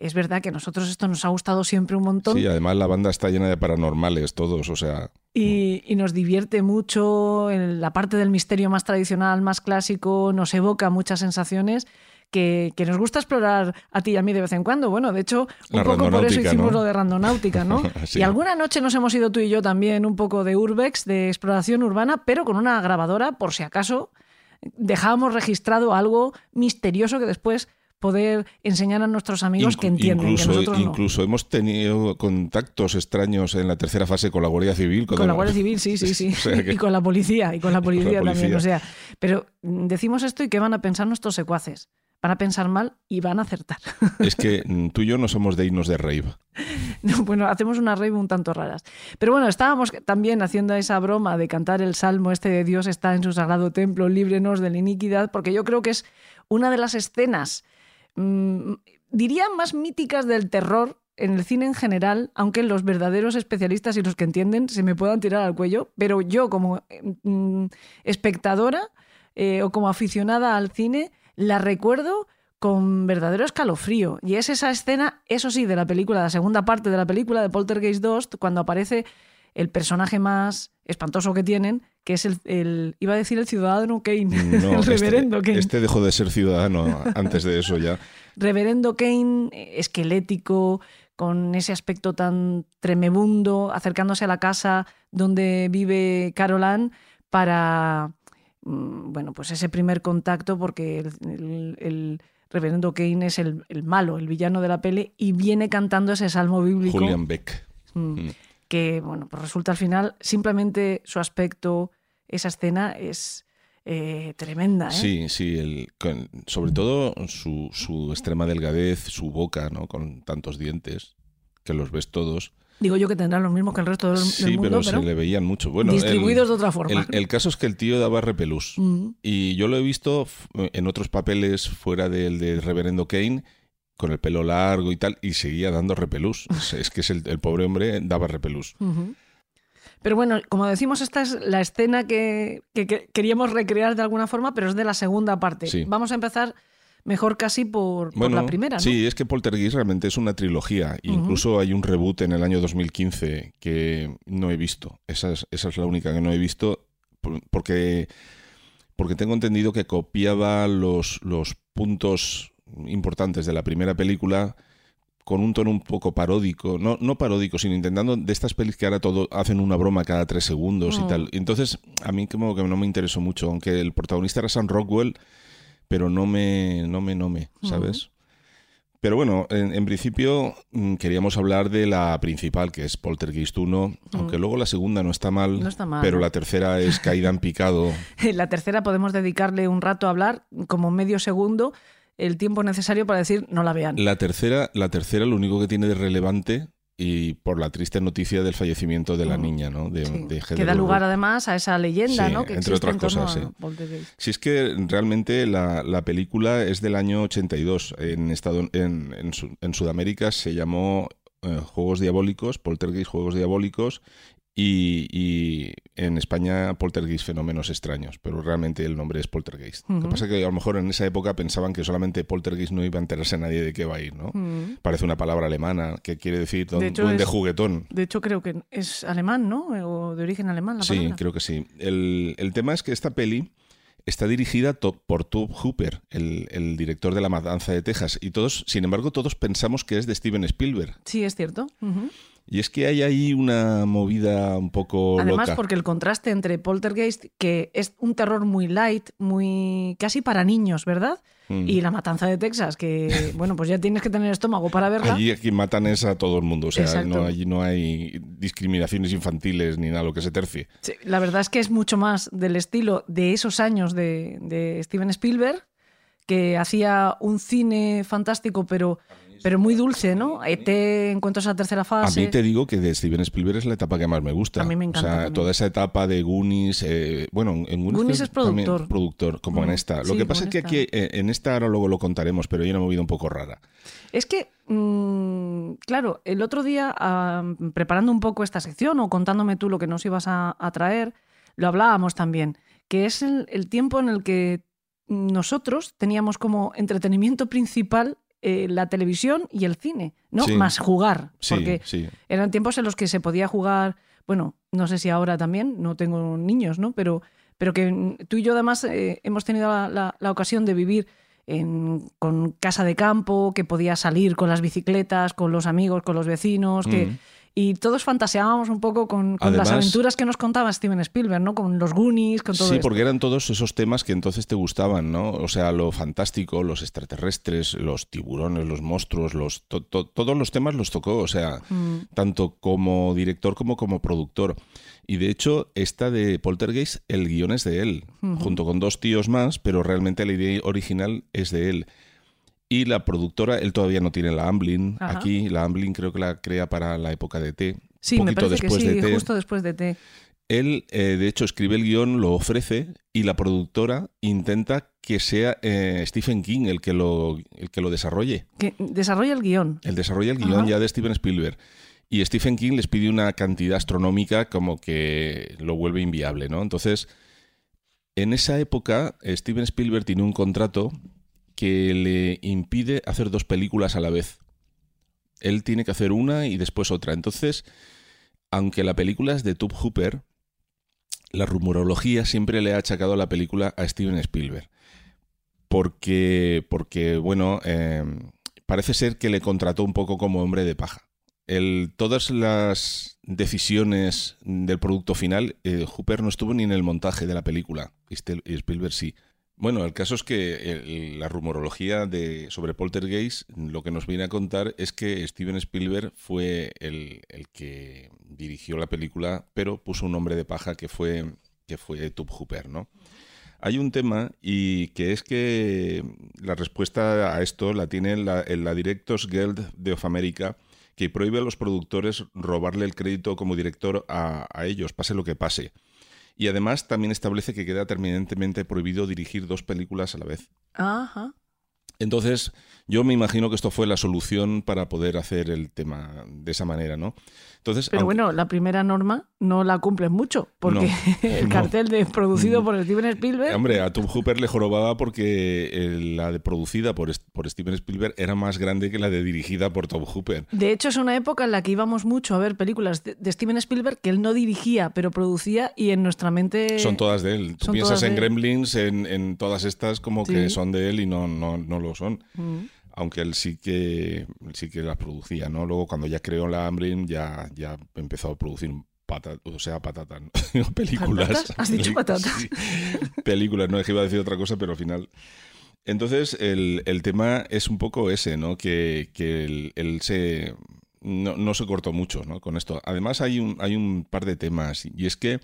es verdad que a nosotros esto nos ha gustado siempre un montón Sí, además la banda está llena de paranormales todos, o sea, y, y nos divierte mucho. en la parte del misterio más tradicional, más clásico, nos evoca muchas sensaciones. Que, que nos gusta explorar a ti y a mí de vez en cuando. Bueno, de hecho, un La poco por eso hicimos ¿no? lo de randonáutica, ¿no? Sí. Y alguna noche nos hemos ido tú y yo también un poco de urbex, de exploración urbana, pero con una grabadora, por si acaso dejábamos registrado algo misterioso que después poder enseñar a nuestros amigos que entienden incluso, que nosotros no. incluso hemos tenido contactos extraños en la tercera fase con la Guardia Civil. Con la Guardia Civil, sí, sí, sí. O sea que- Y con la policía, y con la policía, también. policía. O sea, pero mm, decimos esto y ¿qué van a pensar nuestros secuaces? Van a pensar mal y van a acertar. Es que mm, tú y yo no somos de irnos de rave. No, bueno, hacemos unas rave un tanto raras. Pero bueno, estábamos también haciendo esa broma de cantar el salmo este de Dios está en su sagrado templo, líbrenos de la iniquidad, porque yo creo que es una de las escenas, mm, diría, más míticas del terror en el cine en general, aunque los verdaderos especialistas y los que entienden se me puedan tirar al cuello, pero yo como mm, espectadora eh, o como aficionada al cine, la recuerdo con verdadero escalofrío. Y es esa escena, eso sí, de la película, la segunda parte de la película de Poltergeist 2, cuando aparece el personaje más espantoso que tienen, que es el, el- iba a decir el ciudadano Kane, No, el reverendo este, Kane. este dejó de ser ciudadano antes de eso ya. Reverendo Kane, eh, esquelético, con ese aspecto tan tremebundo, acercándose a la casa donde vive Carolan para, mm, bueno, pues ese primer contacto, porque el, el- el reverendo Kane es el, el malo, el villano de la peli, y viene cantando ese salmo bíblico. Julian Beck. Mm, Mm. Que bueno, pues resulta al final simplemente su aspecto, esa escena es eh, tremenda. ¿eh? Sí, sí, el, con- sobre todo su, su extrema delgadez, su boca, ¿no? Con tantos dientes, que los ves todos. Digo yo que tendrán lo mismo que el resto del, del Sí, mundo, pero, pero, se le veían mucho. Bueno, distribuidos el- de otra forma. El, el caso es que el tío daba repelús. Mm. Y yo lo he visto en otros papeles fuera del de Reverendo Kane, con el pelo largo y tal, y seguía dando repelús. Es, que es el, el pobre hombre daba repelús. Pero bueno, como decimos, esta es la escena que, que- que queríamos recrear de alguna forma, pero es de la segunda parte. Sí. Vamos a empezar mejor casi por, la primera, ¿no? Sí, es que Poltergeist realmente es una trilogía. Incluso hay un reboot en el año 2015 que no he visto. Esa es, esa es la única que no he visto por- porque, porque tengo entendido que copiaba los, los puntos importantes de la primera película con un tono un poco paródico, no, no paródico, sino intentando de estas pelis que ahora todo hacen una broma cada tres segundos Mm. y tal. Entonces, a mí como que no me interesó mucho, aunque el protagonista era Sam Rockwell, pero no me, no me, no me, ¿sabes? Pero bueno, en, en principio mm, queríamos hablar de la principal, que es Poltergeist 1, aunque luego la segunda no está mal, Mm. No está mal, pero ¿no? la tercera es Caída en Picado. La tercera podemos dedicarle un rato a hablar, como medio segundo, el tiempo necesario para decir no la vean. La tercera, la tercera lo único que tiene de relevante y por la triste noticia del fallecimiento de la niña, ¿no? De, Sí, de que da lugar además a esa leyenda, Sí, ¿no? Que entre otras en cosas, sí. Si es que realmente la, la película es del año 82. En, Estado, en, en Su- en Sudamérica se llamó eh, Juegos Diabólicos, Poltergeist Juegos Diabólicos, y, y en España Poltergeist Fenómenos Extraños, pero realmente el nombre es Poltergeist. Lo que pasa es que a lo mejor en esa época pensaban que solamente Poltergeist no iba a enterarse nadie de qué va a ir, ¿no? Parece una palabra alemana que quiere decir don- De hecho, duende es- juguetón. De hecho, creo que es alemán, ¿no? O de origen alemán la Sí, palabra. creo que sí. El, el tema es que esta peli está dirigida por Tobe Hooper, el, el director de La Matanza de Texas, y todos, sin embargo, todos pensamos que es de Steven Spielberg. Sí, es cierto. Ujú. Y es que hay ahí una movida un poco Además, loca. porque el contraste entre Poltergeist, que es un terror muy light, muy casi para niños, ¿verdad? Mm. Y La Matanza de Texas, que, bueno, pues ya tienes que tener estómago para verla. Allí aquí matan es a todo el mundo, o sea, Exacto. no, allí no hay discriminaciones infantiles ni nada lo que se tercie. Sí, la verdad es que es mucho más del estilo de esos años de, de Steven Spielberg, que hacía un cine fantástico, pero, pero muy dulce, ¿no? ET, Encuentros a tercera A fase. mí te digo que de Steven Spielberg es la etapa que más me gusta. A mí me encanta O sea, también. toda esa etapa de Goonies, eh, bueno, en Goonies, es que también productor. productor, como en Mm, esta. Lo sí, que pasa es que aquí, eh, en esta ahora luego lo contaremos, pero hay una movida un poco rara. Es que, mm, claro, el otro día, ah, preparando un poco esta sección o contándome tú lo que nos ibas a, a traer, lo hablábamos también, que es el, el tiempo en el que nosotros teníamos como entretenimiento principal eh, la televisión y el cine, ¿no? Sí. Más jugar, Sí, porque sí. eran tiempos en los que se podía jugar, bueno, no sé si ahora también, no tengo niños, ¿no? Pero, pero que tú y yo además eh, hemos tenido la, la- la ocasión de vivir en- con casa de campo, que podía salir con las bicicletas, con los amigos, con los vecinos, que, Mm. Y todos fantaseábamos un poco con, con las aventuras que nos contaba Steven Spielberg, ¿no? Con los Goonies, con todo Sí, esto. porque eran todos esos temas que entonces te gustaban, ¿no? O sea, lo fantástico, los extraterrestres, los tiburones, los monstruos, los to- to- todos los temas los tocó, o sea, Mm. tanto como director como como productor. Y de hecho, esta de Poltergeist, el guion es de él, junto con dos tíos más, pero realmente la idea original es de él. Y la productora, él todavía no tiene la Amblin. Ajá. Aquí la Amblin creo que la crea para la época de T. Sí, me poquito parece que después sí, de T. justo después de T. Él, eh, de hecho, escribe el guion, lo ofrece y la productora intenta que sea eh, Stephen King el que, lo, el que lo desarrolle. Que desarrolla el guion. Él desarrolla el guion Ajá. ya de Steven Spielberg. Y Stephen King les pide una cantidad astronómica como que lo vuelve inviable, ¿no? Entonces, en esa época, Steven Spielberg tiene un contrato que le impide hacer dos películas a la vez. Él tiene que hacer una y después otra. Entonces, aunque la película es de Tube Hooper, la rumorología siempre le ha achacado la película a Steven Spielberg. Porque, porque bueno, eh, parece ser que le contrató un poco como hombre de paja. Todas las decisiones del producto final, eh, Hooper no estuvo ni en el montaje de la película, y y Spielberg sí. Bueno, el caso es que la rumorología de, sobre Poltergeist lo que nos viene a contar es que Steven Spielberg fue el, que dirigió la película, pero puso un nombre de paja que fue, que fue Hooper, ¿no? Hay un tema y que es que la respuesta a esto la tiene la, en la Directors Guild de of America, que prohíbe a los productores robarle el crédito como director a ellos, pase lo que pase. Y además también establece que queda terminantemente prohibido dirigir dos películas a la vez. Ajá. Entonces, yo me imagino que esto fue la solución para poder hacer el tema de esa manera, ¿no? Entonces, Pero aunque- bueno, la primera norma no la cumplen mucho, porque No, el no. cartel de producido por Steven Spielberg. Hombre, a Tom Hooper le jorobaba porque eh, la de producida por, Steven Spielberg era más grande que la de dirigida por Tom Hooper. De hecho, es una época en la que íbamos mucho a ver películas de, de Steven Spielberg que él no dirigía, pero producía y en nuestra mente... Son todas de él. Tú piensas en. Gremlins, en, en todas estas como que son de él y no, no, no lo son. Mm. Aunque él sí que sí que las producía, ¿no? Luego cuando ya creó la Amblin ya, ya empezó a producir pata- o sea, patatas, ¿no? películas. ¿Patatas? ¿Has dicho patatas? sí. películas, no es que iba a decir otra cosa, pero al final. Entonces, el, el tema es un poco ese, ¿no? Que, que él, él se. No, no se cortó mucho, ¿no? Con esto. Además, hay un, hay un par de temas. Y es que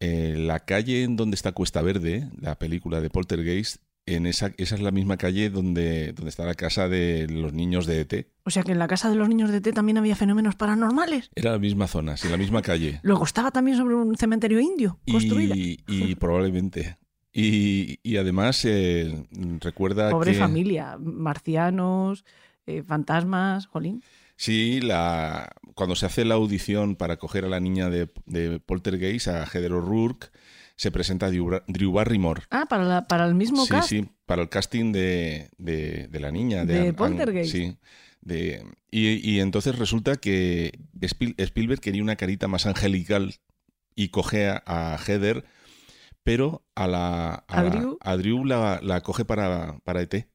eh, la calle en donde está Cuesta Verde, la película de Poltergeist, en esa, esa es la misma calle donde, donde está la casa de los niños de ET. O sea que en la casa de los niños de T también había fenómenos paranormales. Era la misma zona, sí, la misma calle. Luego estaba también sobre un cementerio indio construido. Y, y probablemente. Y, y además eh, recuerda Pobre que... familia, marcianos, eh, fantasmas, jolín. Sí, la, cuando se hace la audición para coger a la niña de, de Poltergeist, a Heather O'Rourke, se presenta Drew, Bar- Drew Barrymore. Ah, para, la- para el mismo sí, cast. sí, para el casting de, de- de la niña. De Poltergeist. sí. de- y, y entonces resulta que Spiel- Spielberg quería una carita más angelical y coge a, a Heather, pero a la a, ¿A la- Drew? a Drew la, la coge para, para ET.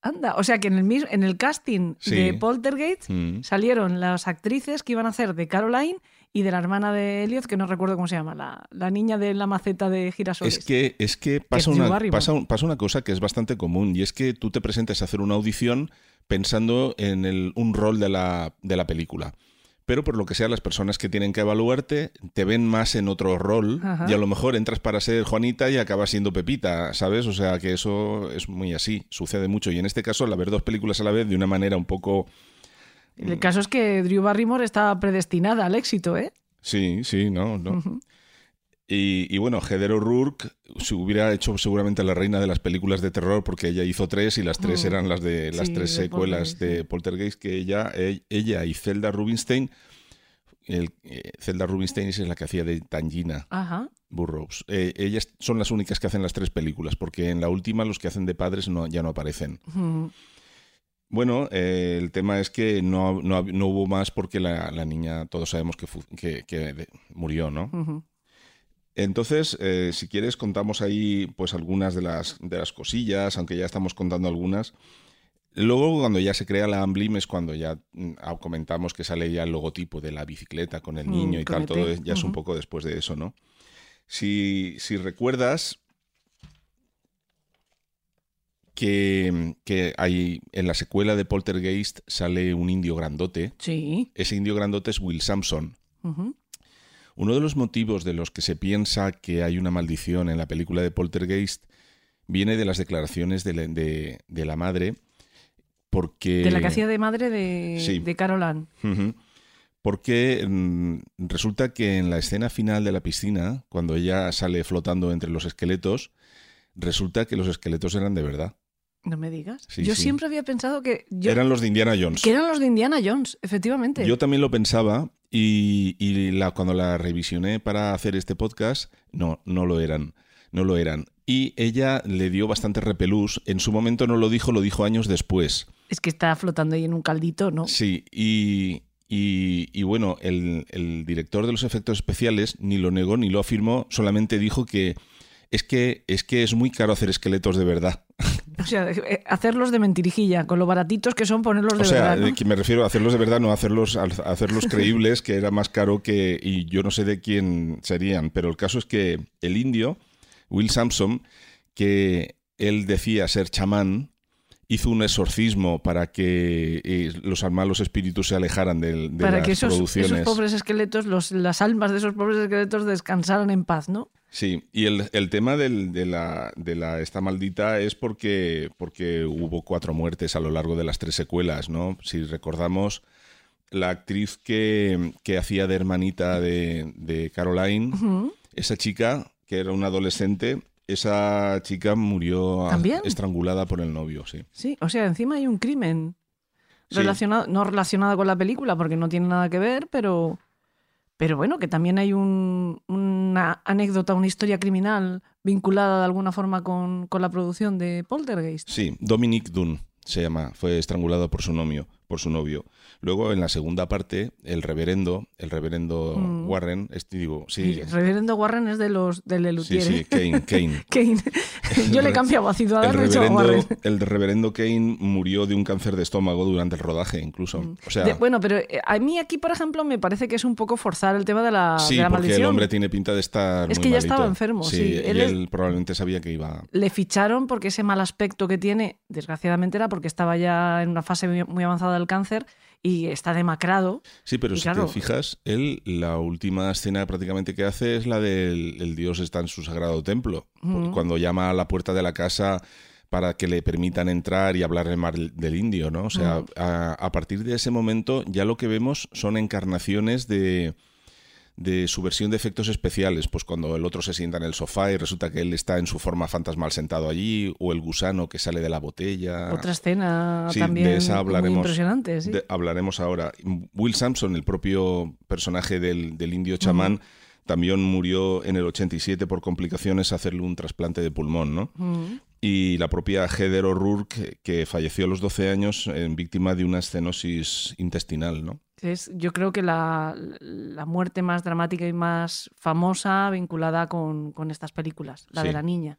Anda, o sea que en el, en el casting Sí. de Poltergeist Mm. salieron las actrices que iban a hacer de Caroline y de la hermana de Elliot, que no recuerdo cómo se llama, la, la niña de la maceta de girasoles. Es que, es que pasa, una, pasa, pasa una cosa que es bastante común y es que tú te presentes a hacer una audición pensando en el- un rol de la, de la película. Pero por lo que sea, las personas que tienen que evaluarte te ven más en otro rol Ajá. y a lo mejor entras para ser Juanita y acabas siendo Pepita, ¿sabes? O sea que eso es muy así, sucede mucho. Y en este caso, al ver dos películas a la vez de una manera un poco... El caso es que Drew Barrymore estaba predestinada al éxito, ¿eh? Sí, sí, no, no. Y, y bueno, Heather O'Rourke se hubiera hecho seguramente la reina de las películas de terror porque ella hizo tres y las tres Mm. eran las de las Sí, tres secuelas de. Poltergeist que ella, e- ella y Zelda Rubinstein, el, eh, Zelda Rubinstein es la que hacía de Tangina Ajá. Burroughs. Eh, ellas son las únicas que hacen las tres películas porque en la última los que hacen de padres no, ya no aparecen. Bueno, eh, el tema es que no, no, no hubo más porque la, la niña todos sabemos que, que, murió, ¿no? Entonces, eh, si quieres, contamos ahí pues algunas de las, de las cosillas, aunque ya estamos contando algunas. Luego, cuando ya se crea la Amblim, es cuando ya mm, ah, comentamos que sale ya el logotipo de la bicicleta con el Mm, niño y tal, todo ya es un poco después de eso, ¿no? Si, si recuerdas que, que hay en la secuela de Poltergeist sale un indio grandote, Sí. ese indio grandote es Will Sampson. Uno de los motivos de los que se piensa que hay una maldición en la película de Poltergeist viene de las declaraciones de la, de- de la madre, porque... De la que hacía de madre de, Sí. de. Porque mm, resulta que en la escena final de la piscina, cuando ella sale flotando entre los esqueletos, resulta que los esqueletos eran de verdad. No me digas. Sí, yo sí. siempre había pensado que, yo- eran los de Indiana Jones. que eran los de Indiana Jones, efectivamente. Yo también lo pensaba y, y la, cuando la revisioné para hacer este podcast, no, no lo eran. No lo eran. Y ella le dio bastante repelús. En su momento no lo dijo, lo dijo años después. Es que está flotando ahí en un caldito, ¿no? Sí, y, y- y bueno, el, el director de los efectos especiales ni lo negó ni lo afirmó, solamente dijo que es que es, que es muy caro hacer esqueletos de verdad. O sea, eh, hacerlos de mentirijilla, con lo baratitos que son ponerlos de O sea, verdad. de me refiero a hacerlos de verdad, no a hacerlos, a hacerlos creíbles, que era más caro que. Y yo no sé de quién serían, pero el caso es que el indio, Will Sampson, que él decía ser chamán, hizo un exorcismo para que eh, los malos espíritus se alejaran del- de, Para las que esos, producciones. esos pobres esqueletos, los, las almas de esos pobres esqueletos descansaran en paz, ¿no? Sí, y el, el tema del- de, la, de la esta maldita es porque, porque hubo cuatro muertes a lo largo de las tres secuelas, ¿no? Si recordamos, la actriz que, que hacía de hermanita de, de Caroline, Ujú. esa chica, que era una adolescente, esa chica murió a- ¿También? estrangulada por el novio, sí. Sí, o sea, encima hay un crimen Sí. relacionado, no relacionado con la película porque no tiene nada que ver, pero, pero bueno, que también hay un- una anécdota, una historia criminal vinculada de alguna forma con, con la producción de Poltergeist. Sí, Dominic Dunn se llama, fue estrangulado por su novio, por su novio. Luego en la segunda parte, el reverendo, el reverendo Mm. Warren, este digo, sí, El reverendo Warren es de los del sí, Lelutier. sí, ¿eh? Kane, Kane. Kane. Yo le cambiado a El Ciudadano y he hecho a reverendo, Warren. el reverendo Kane murió de un cáncer de estómago durante el rodaje, incluso. O sea, Mm. De- bueno, pero eh, a mí aquí, por ejemplo, me parece que es un poco forzar el tema de la, sí, de la porque maldición. el hombre tiene pinta de estar Es muy que ya malito. estaba enfermo, sí. y Él probablemente sabía que iba... le ficharon porque ese mal aspecto que tiene, desgraciadamente era porque estaba ya en una fase muy avanzada del cáncer y está demacrado. Sí, pero Y si claro- te fijas, él, la última escena prácticamente que hace es la del el Dios está en su sagrado templo. Cuando llama a la puerta de la casa para que le permitan entrar y hablar en mar del indio, ¿no? O sea, a partir de ese momento ya lo que vemos son encarnaciones de, de su versión de efectos especiales, pues cuando el otro se sienta en el sofá y resulta que él está en su forma fantasmal sentado allí, o el gusano que sale de la botella. Otra escena. Sí, también de esa muy hablaremos. impresionante. ¿sí? De- hablaremos ahora. Will Sampson, el propio personaje del, del indio chamán, también murió en el 87 por complicaciones a hacerle un trasplante de pulmón, ¿no? Y la propia Heather O'Rourke, que falleció a los 12 años en víctima de una estenosis intestinal, ¿no? Es, yo creo que la, la muerte más dramática y más famosa vinculada con, con estas películas, la Sí. de la niña.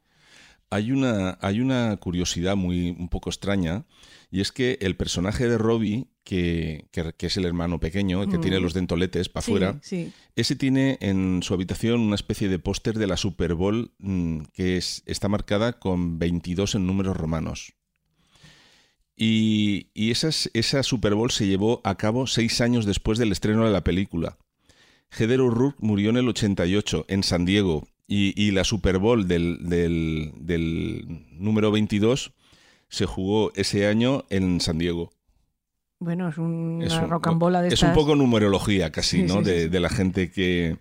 Hay una, hay una curiosidad muy un poco extraña, y es que el personaje de Robbie, que, que- que es el hermano pequeño, el que Mm. tiene los dentoletes para afuera, sí. Ese tiene en su habitación una especie de póster de la Super Bowl mm, que es, está marcada con 22 en números romanos. Y, y esas- esa Super Bowl se llevó a cabo seis años después del estreno de la película. Heather O'Rourke murió en el 88 en San Diego y, y la Super Bowl del, del- del número 22 se jugó ese año en San Diego. Bueno, es una Es un- rocambola de Es estas. un poco numerología casi, Sí, ¿no? sí, de, sí. de la gente que,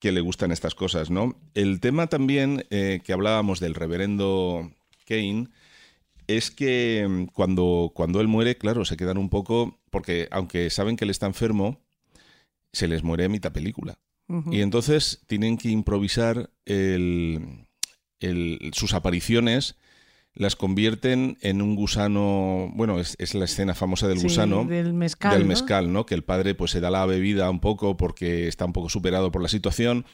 que le gustan estas cosas, ¿no? El tema también eh, que hablábamos del reverendo Kane es que mm, cuando, cuando él muere, claro, se quedan un poco, porque aunque saben que él está enfermo, se les muere a mitad película. Y entonces tienen que improvisar el- el- sus apariciones, las convierten en un gusano, bueno, es, es la escena famosa del Sí, gusano Del mezcal. del ¿no? mezcal, ¿no? Que el padre pues se da la bebida un poco porque está un poco superado por la situación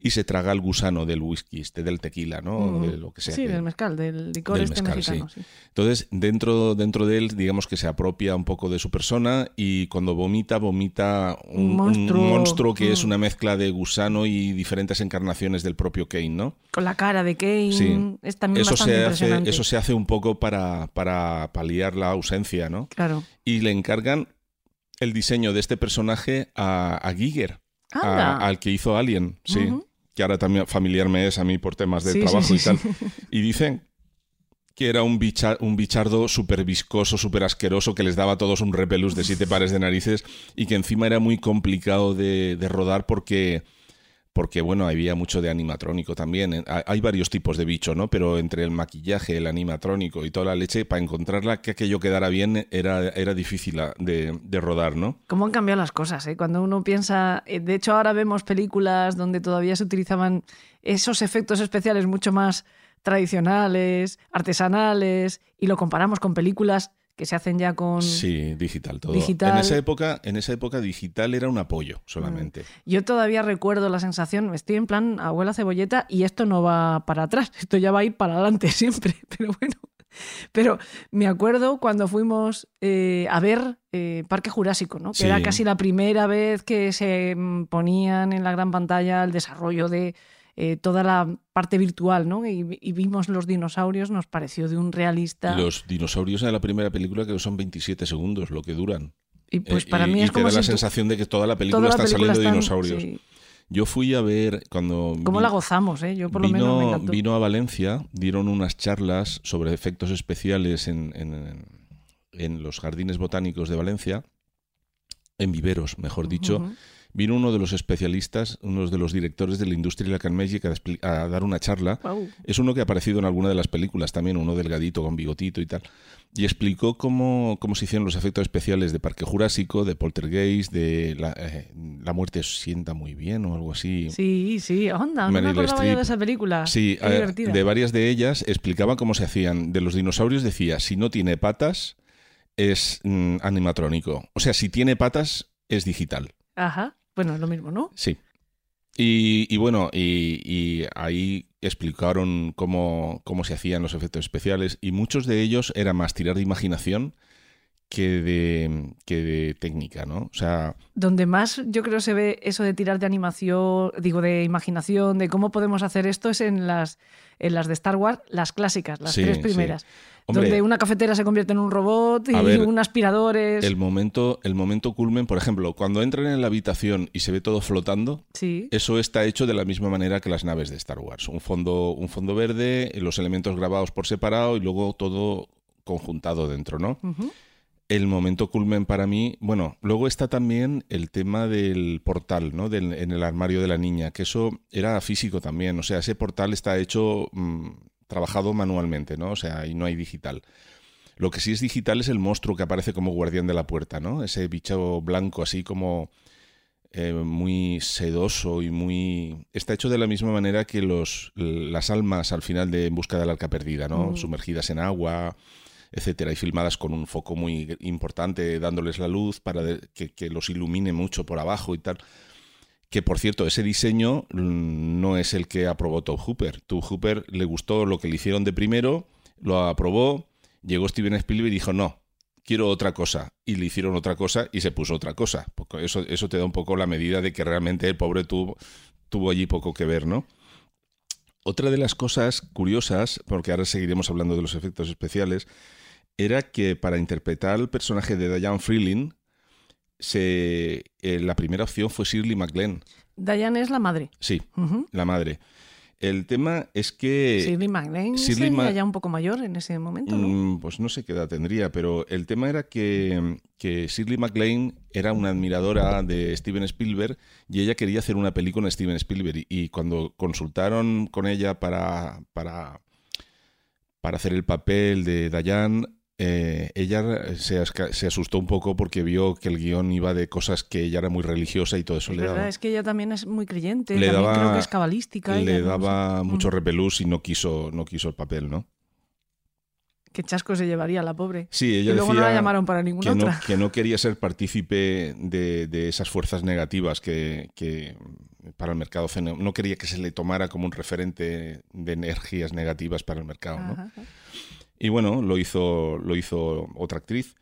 y se traga el gusano del whisky, este del tequila, ¿no? De lo que sea. Sí, que- del mezcal, del licor del este mezcal, mexicano. sí. Entonces, dentro, dentro de él, digamos que se apropia un poco de su persona y cuando vomita, vomita un, monstruo. que es Mm. una mezcla de gusano y diferentes encarnaciones del propio Kane, ¿no? Con la cara de Kane. Sí. Es también Eso bastante se, hace, eso se hace un poco para, para paliar la ausencia, ¿no? Claro. Y le encargan el diseño de este personaje a, a Giger, a- al que hizo Alien, sí. Que ahora también familiar me es a mí por temas de Sí, trabajo sí, y tal. Y dicen que era un, bicha- un bichardo súper viscoso, súper asqueroso, que les daba a todos un repelús de siete pares de narices y que encima era muy complicado de, de rodar porque, porque, bueno, había mucho de animatrónico también. Eh, Hay- varios tipos de bicho, ¿no? Pero entre el maquillaje, el animatrónico y toda la leche, para encontrarla que aquello quedara bien era, era difícil a- de, de rodar, ¿no? ¿Cómo han cambiado las cosas? eh? Cuando uno piensa. eh, De hecho, ahora vemos películas donde todavía se utilizaban esos efectos especiales mucho más tradicionales, artesanales, y lo comparamos con películas que se hacen ya con. Sí, digital todo. Digital. En esa época, en esa época digital era un apoyo solamente. Yo todavía recuerdo la sensación, estoy en plan abuela cebolleta y esto no va para atrás, esto ya va a ir para adelante siempre, pero bueno. Pero me acuerdo cuando fuimos eh, a ver eh, Parque Jurásico, ¿no? que Sí. era casi la primera vez que se mm, ponían en la gran pantalla el desarrollo de eh, toda la parte virtual, ¿no? Y, y vimos los dinosaurios, nos pareció de un realista. Los dinosaurios en la primera película que son 27 segundos lo que duran. y pues Eh, para y- mí y es te como da si la tú- sensación de que toda la película toda la están película saliendo están- dinosaurios. sí. Yo fui a ver cuando ¿Cómo vi- la gozamos, eh? Yo por lo menos me vino, encantó. vino a Valencia, dieron unas charlas sobre efectos especiales en, en- en los jardines botánicos de Valencia en viveros, mejor dicho. Vino uno de los especialistas, uno de los directores de la industria de la Can Magic a, dar una charla. Es uno que ha aparecido en alguna de las películas también, uno delgadito con bigotito y tal. Y explicó cómo, cómo se hicieron los efectos especiales de Parque Jurásico, de Poltergeist, de La, eh, La muerte sienta muy bien o algo así. Sí, sí, onda, no me acordaba yo de esa película. Sí, eh, de varias de ellas explicaba cómo se hacían. De los dinosaurios decía, si no tiene patas, es mm, animatrónico. O sea, si tiene patas, es digital. Ajá, bueno, es lo mismo, ¿no? Sí. Y, y bueno, y, ahí explicaron cómo, cómo se hacían los efectos especiales y muchos de ellos era más tirar de imaginación que de, que de técnica, ¿no? O sea, Donde más yo creo se ve eso de tirar de animación, digo, de imaginación, de cómo podemos hacer esto, es en las, en las de Star Wars, las clásicas, las Sí, tres sí. primeras. Hombre, donde una cafetera se convierte en un robot y ver, un aspirador es... el momento, el momento culmen, por ejemplo, cuando entran en la habitación y se ve todo flotando, Sí, Eso está hecho de la misma manera que las naves de Star Wars. Un fondo, un fondo verde, los elementos grabados por separado y luego todo conjuntado dentro, ¿no? Ujú. El momento culmen para mí, bueno, luego está también el tema del portal, ¿no? Del- en el armario de la niña, que eso era físico también, o sea, ese portal está hecho, mm, trabajado manualmente, ¿no? O sea, y no hay digital. Lo que sí es digital es el monstruo que aparece como guardián de la puerta, ¿no? Ese bicho blanco así como eh, muy sedoso y muy... Está hecho de la misma manera que los, las almas al final de En busca del arca perdida, ¿no? Mm. Sumergidas en agua, etcétera, y filmadas con un foco muy importante dándoles la luz para que, los ilumine mucho por abajo y tal. Que por cierto, ese diseño mm, no es el que aprobó Tom Hooper. Tom Hooper le gustó lo que le hicieron de primero, lo aprobó, llegó Steven Spielberg y dijo no, quiero otra cosa. Y le hicieron otra cosa y se puso otra cosa. Eso, eso te da un poco la medida de que realmente el pobre tuvo, tuvo allí poco que ver, ¿no? Otra de las cosas curiosas, porque ahora seguiremos hablando de los efectos especiales, era que para interpretar al personaje de Diane Freeling, se, eh, la primera opción fue Shirley MacLaine. Diane es la madre. Sí, la madre. El tema es que... Shirley MacLaine Shirley sería Ma- ya un poco mayor en ese momento, ¿no? Mm, Pues no sé qué edad tendría, pero el tema era que, que Shirley MacLaine era una admiradora de Steven Spielberg y ella quería hacer una película en Steven Spielberg. Y, y cuando consultaron con ella para, para, para hacer el papel de Diane, eh, ella se, asustó un poco porque vio que el guion iba de cosas que ella era muy religiosa y todo eso Es le verdad, daba, es que ella también es muy creyente, Le también daba- creo que es cabalística. le ella, no sé. daba mucho Mm. repelús y no quiso, no quiso el papel, ¿no? Qué chasco se llevaría la pobre. Sí, y ella luego no la llamaron para ninguna que no, otra. que no quería ser partícipe de, de esas fuerzas negativas que, que para el mercado no quería que se le tomara como un referente de energías negativas para el mercado ¿no? Ajá, ajá. Y bueno lo hizo lo hizo otra actriz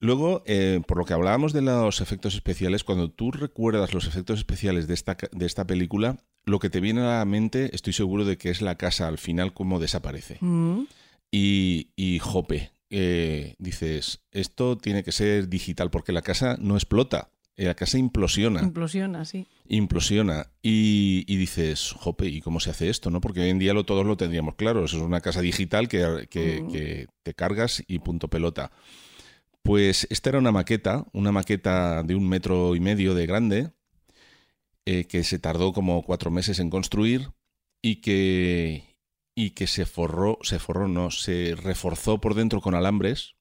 luego eh, por lo que hablábamos de los efectos especiales cuando tú recuerdas los efectos especiales de esta de esta película lo que te viene a la mente estoy seguro de que es la casa al final como desaparece Mm. y, y jope, eh, dices, esto tiene que ser digital porque la casa no explota, eh, la casa implosiona, Implosiona, sí. Implosiona. Y, y dices, jope, ¿y cómo se hace esto? no Porque hoy en día lo, todos lo tendríamos claro, eso es una casa digital que, que- que te cargas y punto pelota. Pues esta era una maqueta, una maqueta de un metro y medio de grande, eh, que se tardó como cuatro meses en construir y que, y que se forró, se forró, no, se reforzó por dentro con alambres,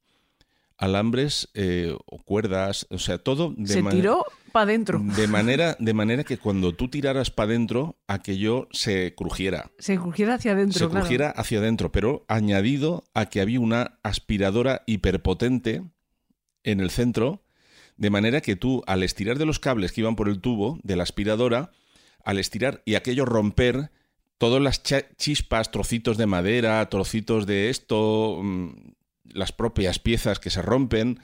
alambres eh, o cuerdas, o sea, todo de se tiró para adentro. de manera, de manera que cuando tú tiraras para adentro, aquello se crujiera. Se crujiera hacia adentro, se claro. crujiera hacia adentro, pero añadido a que había una aspiradora hiperpotente en el centro, de manera que tú, al estirar de los cables que iban por el tubo de la aspiradora, al estirar y aquello romper, todas las chispas, trocitos de madera, trocitos de esto, mm, las propias piezas que se rompen,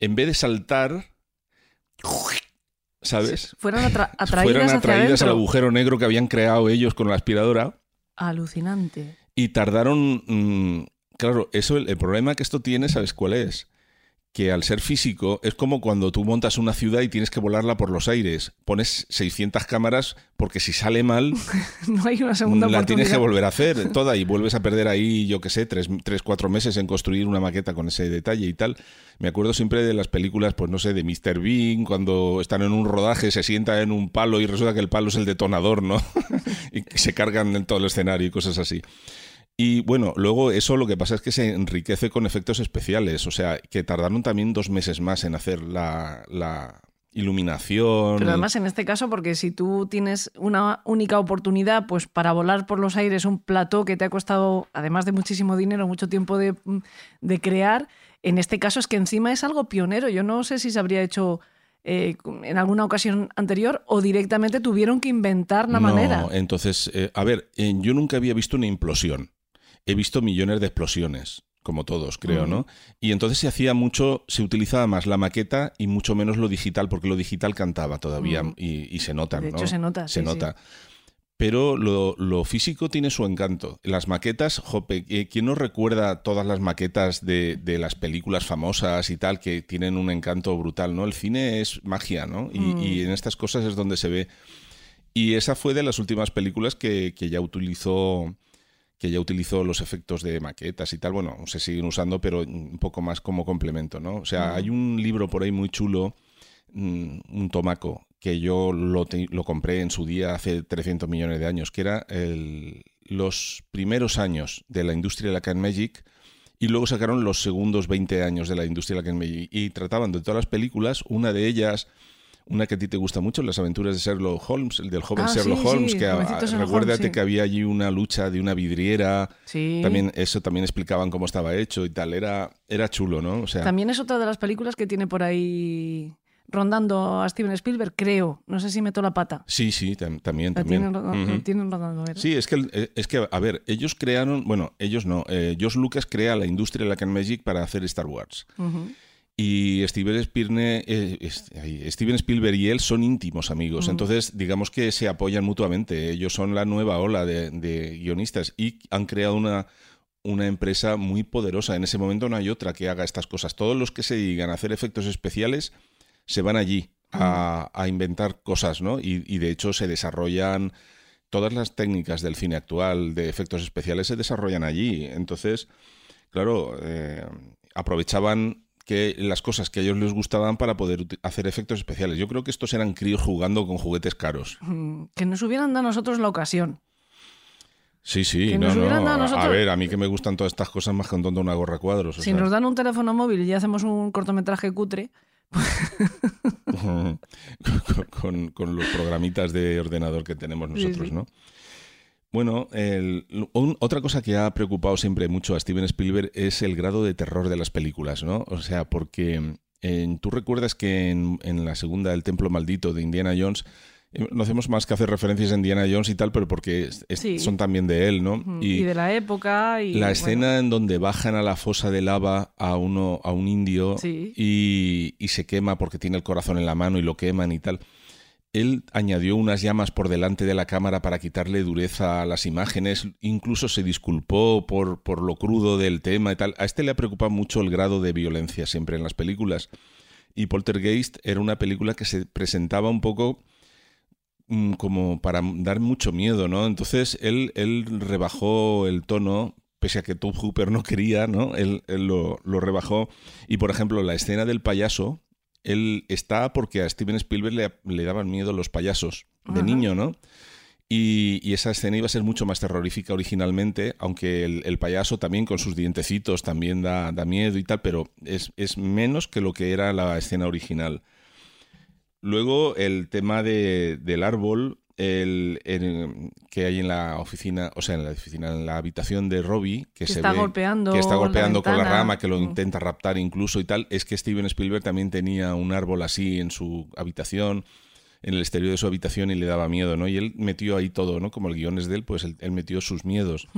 en vez de saltar, ¿sabes? Fueron atra- atraídas Fueron hacia atraídas al agujero negro que habían creado ellos con la aspiradora Alucinante. y tardaron... mm, claro, eso el, el problema que esto tiene, ¿sabes cuál es? Que al ser físico es como cuando tú montas una ciudad y tienes que volarla por los aires. Pones 600 cámaras porque si sale mal, no hay una segunda la tienes que volver a hacer toda y vuelves a perder ahí, yo qué sé, tres, tres, cuatro meses en construir una maqueta con ese detalle y tal. Me acuerdo siempre de las películas, pues no sé, de Mr. Bean, cuando están en un rodaje, se sienta en un palo y resulta que el palo es el detonador, ¿no? y se cargan en todo el escenario y cosas así. Y bueno, luego eso lo que pasa es que se enriquece con efectos especiales, o sea, que tardaron también dos meses más en hacer la, la iluminación. Pero además en este caso, porque si tú tienes una única oportunidad, pues para volar por los aires un plató que te ha costado, además de muchísimo dinero, mucho tiempo de, de crear, en este caso es que encima es algo pionero. Yo no sé si se habría hecho eh, en alguna ocasión anterior o directamente tuvieron que inventar la no, manera. Entonces, eh, a ver, eh, yo nunca había visto una implosión. He visto millones de explosiones, como todos, creo. ¿no? Y entonces se hacía mucho, se utilizaba más la maqueta y mucho menos lo digital, porque lo digital cantaba todavía Mm. y, y se nota, De ¿no? hecho, se nota, Se sí, nota. Pero lo, lo físico tiene su encanto. Las maquetas, jope, eh, ¿quién no recuerda todas las maquetas de, de las películas famosas y tal que tienen un encanto brutal, ¿no? El cine es magia, ¿no? Y, Mm. y en estas cosas es donde se ve. Y esa fue de las últimas películas que, que ya utilizó que ya utilizó los efectos de maquetas y tal. Bueno, se siguen usando, pero un poco más como complemento, ¿no? O sea, hay un libro por ahí muy chulo, mm, un tomaco, que yo lo, te- lo compré en su día hace 300 millones de años, que era el- los primeros años de la industria de la Can Magic y luego sacaron los segundos 20 años de la industria de la Can Magic y trataban de todas las películas, una de ellas... Una que a ti te gusta mucho, las aventuras de Sherlock Holmes, el del joven Ah, Sherlock sí, Holmes, sí, que a- recuérdate Holmes, que había allí una lucha de una vidriera, Sí. también eso también explicaban cómo estaba hecho y tal, era era chulo, ¿no? O sea, También es otra de las películas que tiene por ahí rondando a Steven Spielberg, creo. No sé si meto la pata. sí, sí, tam- también, también. tienen, Ujú. tienen rondando, ¿verdad? Sí, es que, eh, es que, a ver, ellos crearon, bueno, ellos no, eh, George Lucas crea la industria de la Can Magic para hacer Star Wars. Ujú. Y Steven Spielberg, eh, Steven Spielberg y él son íntimos amigos. Mm. Entonces, digamos que se apoyan mutuamente. Ellos son la nueva ola de, de guionistas y han creado una, una empresa muy poderosa. En ese momento no hay otra que haga estas cosas. Todos los que se dedican a hacer efectos especiales se van allí a, a inventar cosas, ¿no? Y, y de hecho se desarrollan todas las técnicas del cine actual de efectos especiales se desarrollan allí. Entonces, claro, eh, aprovechaban que las cosas que a ellos les gustaban para poder hacer efectos especiales. Yo creo que estos eran críos jugando con juguetes caros. Mm, Que nos hubieran dado a nosotros la ocasión. Sí, sí, Que no, no. a nosotros- A ver, a mí que me gustan todas estas cosas más que un tonto una gorra cuadros. o Si sea. nos dan un teléfono móvil y hacemos un cortometraje cutre, con, con- con los programitas de ordenador que tenemos Sí, nosotros, sí. ¿no? Bueno, el- un- otra cosa que ha preocupado siempre mucho a Steven Spielberg es el grado de terror de las películas, ¿no? O sea, porque eh, tú recuerdas que en, en la segunda, El Templo Maldito de Indiana Jones, eh, no hacemos más que hacer referencias a Indiana Jones y tal, pero porque es- es- Sí. son también de él, ¿no? y, de la época. Y, La bueno, escena en donde bajan a la fosa de lava a uno a un indio Sí. y, y se quema porque tiene el corazón en la mano y lo queman y tal. Él añadió unas llamas por delante de la cámara para quitarle dureza a las imágenes, incluso se disculpó por, por lo crudo del tema y tal. A este le ha preocupado mucho el grado de violencia siempre en las películas. Y Poltergeist era una película que se presentaba un poco mm, como para dar mucho miedo, ¿no? Entonces él, él rebajó el tono, pese a que Tom Hooper no quería, ¿no? Él, él lo, lo rebajó. Y por ejemplo, la escena del payaso, él está porque a Steven Spielberg le, le daban miedo los payasos de Ajá. niño, ¿no? Y, y esa escena iba a ser mucho más terrorífica originalmente, aunque el, el payaso también con sus dientecitos también da, da miedo y tal, pero es, es menos que lo que era la escena original. Luego el tema de- del árbol el, el- que hay en la oficina, o sea, en la oficina, en la habitación de Robbie, que, Que se está ve golpeando que está la golpeando con la rama, que lo Mm. intenta raptar incluso y tal, es que Steven Spielberg también tenía un árbol así en su habitación, en el exterior de su habitación y le daba miedo, ¿no? Y él metió ahí todo, ¿no? Como el guion es de él, pues él, él metió sus miedos.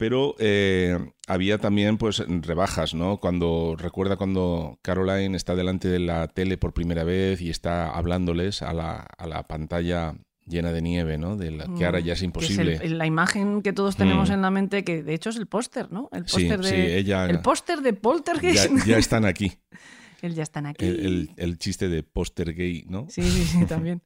Pero eh, había también pues rebajas, ¿no? Cuando recuerda cuando Caroline está delante de la tele por primera vez y está hablándoles a la, a la pantalla llena de nieve, ¿no? De la que ahora ya es Mm, que es el- imposible. la imagen que todos tenemos Mm. en la mente, que de hecho es el póster, ¿no? El Sí, póster de, sí, ella- el póster de ya, Poltergeist. ya están aquí. Él ya están aquí. El, el- el chiste de póster gay, ¿no? Sí, sí, sí, también.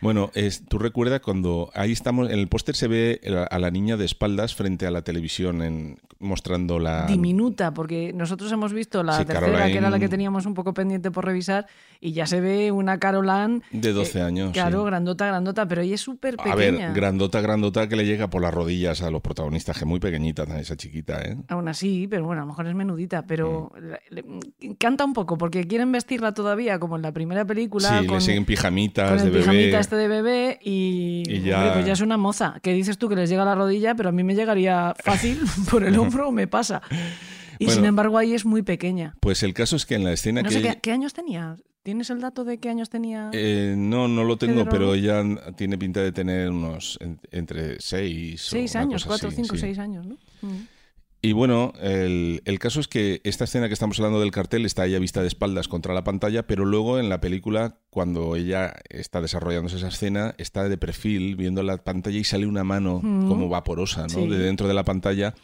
Bueno, es, tú recuerdas cuando ahí estamos, en el póster se ve a la niña de espaldas frente a la televisión en, mostrando la... Diminuta, porque nosotros hemos visto la Sí, tercera, que era la que teníamos un poco pendiente por revisar, y ya se ve una Caroline. De 12 eh, años, Claro, sí. grandota, grandota, pero ella es súper A ver, pequeña. grandota, grandota que le llega por las rodillas a los protagonistas, que muy pequeñita esa chiquita, ¿eh? Aún así, pero bueno, a lo mejor es menudita, pero Mm. le- canta un poco, porque quieren vestirla todavía como en la primera película. Sí, con, le siguen pijamitas con el de pijamita bebé. este de bebé y, Y ya- hombre, pues ya es una moza. Que dices tú que les llega a la rodilla, pero a mí me llegaría fácil por el hombro, me pasa. Y Bueno. sin embargo ahí es muy pequeña. Pues el caso es que en la escena No que... sé qué, qué años tenía. ¿Tienes el dato de qué años tenía? Eh, no, no lo tengo, Pedro- pero ella tiene pinta de tener unos en- entre seis o seis una años, cuatro, así, cinco, sí. seis años, ¿no? Mm. Y bueno, el, el caso es que esta escena que estamos hablando del cartel está ella vista de espaldas contra la pantalla, pero luego en la película, cuando ella está desarrollándose esa escena, está de perfil viendo la pantalla y sale una mano Mm. como vaporosa, ¿no? Sí. De dentro de la pantalla.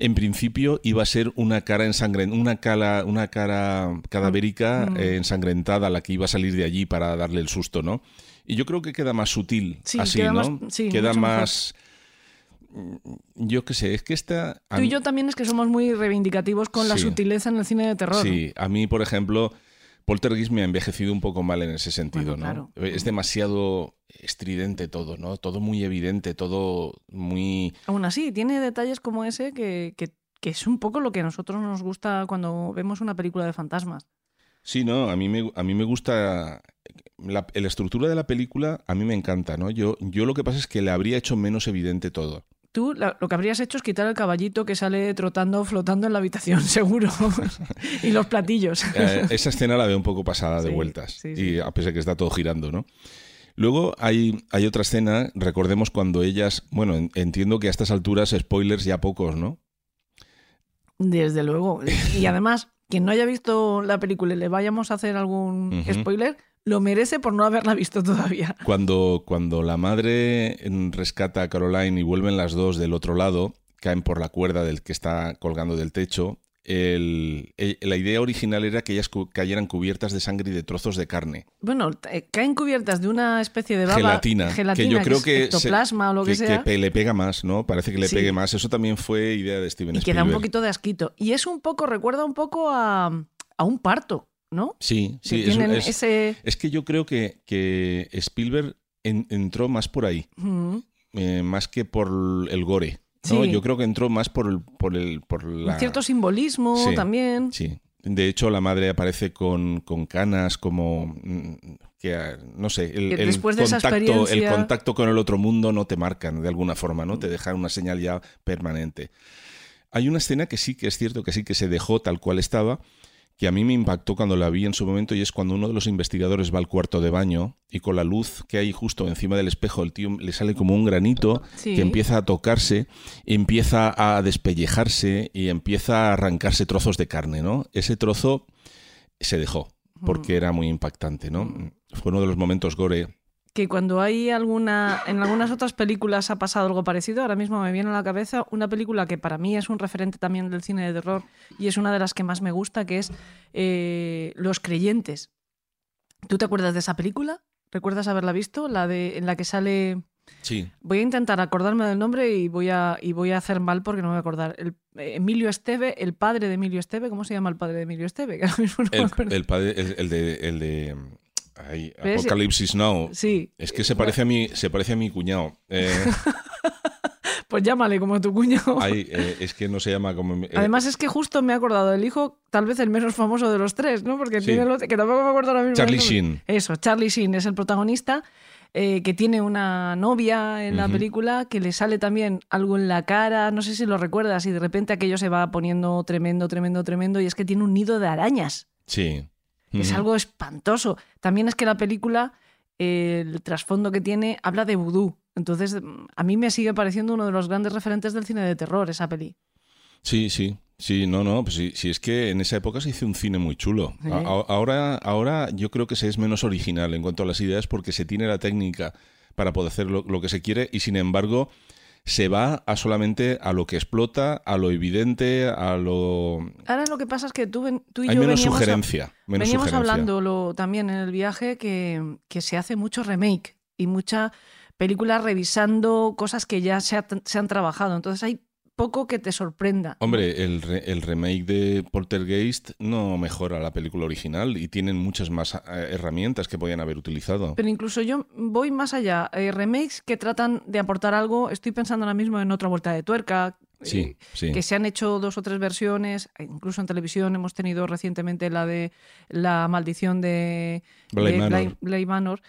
En principio iba a ser una cara ensangrentada, una cara, una cara cadavérica Mm. eh, ensangrentada la que iba a salir de allí para darle el susto, ¿no? Y yo creo que queda más sutil Sí, así, queda ¿no? más- sí, queda mejor. más. Yo qué sé, es que esta. Tú y mí- yo también es que somos muy reivindicativos con la sutileza en el cine de terror. Sí, a mí, por ejemplo, Poltergeist me ha envejecido un poco mal en ese sentido, Bueno, ¿no? Es demasiado estridente todo, ¿no? Todo muy evidente, todo muy... Aún así, tiene detalles como ese que, que- que es un poco lo que a nosotros nos gusta cuando vemos una película de fantasmas. Sí, no, a mí me, a mí me gusta... La, la estructura de la película a mí me encanta, ¿no? Yo, yo lo que pasa es que le habría hecho menos evidente todo. Tú la- lo que habrías hecho es quitar el caballito que sale trotando, flotando en la habitación, seguro. y los platillos. Eh, esa escena la veo un poco pasada de Sí, vueltas. sí, sí. Y a pesar que está todo girando, ¿no? Luego hay, hay otra escena, recordemos cuando ellas, bueno, en- entiendo que a estas alturas spoilers ya pocos, ¿no? Desde luego. Y además, quien no haya visto la película y le vayamos a hacer algún spoiler, lo merece por no haberla visto todavía. Cuando, cuando la madre rescata a Caroline y vuelven las dos del otro lado, caen por la cuerda del que está colgando del techo. El- el- la idea original era que ellas cu- cayeran cubiertas de sangre y de trozos de carne. Bueno, eh, caen cubiertas de una especie de baba. gelatina, gelatina, que yo creo es que, se- o lo que, sea. pe- le pega más, ¿no? Parece que le Sí. pegue más. Eso también fue idea de Steven y queda Spielberg. un poquito de asquito. Y es un poco, recuerda un poco a, a un parto, ¿no? Sí, Que sí. es- es, ese. es que yo creo que, que Spielberg en- entró más por ahí, Mm, eh, más que por el gore. ¿No? Sí. Yo creo que entró más por el, por el, por la, cierto simbolismo Sí. también. Sí. De hecho, la madre aparece con, con canas, como mm, que ah, no sé, el, contacto, el contacto con el otro mundo no te marcan de alguna forma, ¿no? Te dejan una señal ya permanente. Hay una escena que sí que es cierto que sí que se dejó tal cual estaba, que a mí me impactó cuando la vi en su momento y es cuando uno de los investigadores va al cuarto de baño y con la luz que hay justo encima del espejo el tío le sale como un granito Sí. que empieza a tocarse, empieza a despellejarse y empieza a arrancarse trozos de carne, ¿no? Ese trozo se dejó porque era muy impactante, ¿no? Fue uno de los momentos gore. Que cuando hay alguna en algunas otras películas ha pasado algo parecido ahora mismo me viene a la cabeza una película que para mí es un referente también del cine de terror y es una de las que más me gusta que es eh, Los creyentes ¿tú te acuerdas de esa película? ¿recuerdas haberla visto? la de en la que sale Sí. voy a intentar acordarme del nombre y voy a y voy a hacer mal porque no me voy a acordar el, Emilio Esteve el padre de Emilio Esteve ¿cómo se llama el padre de Emilio Esteve? que ahora mismo no me El, el padre, el, el de, el de Apocalipsis Now. sí Es que se parece a mi, se parece a mi cuñado. Eh, pues llámale como tu cuñado ay, eh, es que no se llama como. eh, Además es que justo me he acordado del hijo, tal vez el menos famoso de los tres, ¿no? Porque Sí. tiene el otro, que tampoco me acuerdo ahora mismo. Charlie. Sheen. Eso, Charlie Sheen es el protagonista, eh, que tiene una novia en la película, que le sale también algo en la cara, no sé si lo recuerdas, y de repente aquello se va poniendo tremendo, tremendo, tremendo, y es que tiene un nido de arañas. Sí. Es algo espantoso. También es que la película, eh, el trasfondo que tiene, habla de vudú. Entonces, a mí me sigue pareciendo uno de los grandes referentes del cine de terror, esa peli. Sí, sí. Sí, no, no, pues sí, sí, es que en esa época se hizo un cine muy chulo. Sí. A- a- ahora, ahora yo creo que se es menos original en cuanto a las ideas porque se tiene la técnica para poder hacer lo, lo que se quiere y sin embargo se va a solamente a lo que explota, a lo evidente, a lo... Ahora lo que pasa es que tú, tú y Hay yo menos veníamos, a- sugerencia. menos veníamos sugerencia. hablándolo también en el viaje que, que se hace mucho remake y mucha película revisando cosas que ya se, ha- se han trabajado. Entonces hay poco que te sorprenda. Hombre, el, re- el remake de Poltergeist no mejora la película original y tienen muchas más eh, herramientas que podían haber utilizado. Pero incluso yo voy más allá. Eh, remakes que tratan de aportar algo. Estoy pensando ahora mismo en otra vuelta de tuerca. eh, Sí, sí. Que se han hecho dos o tres versiones. Incluso en televisión hemos tenido recientemente la de La maldición de Bly de Manor. Bly- Bly Manor.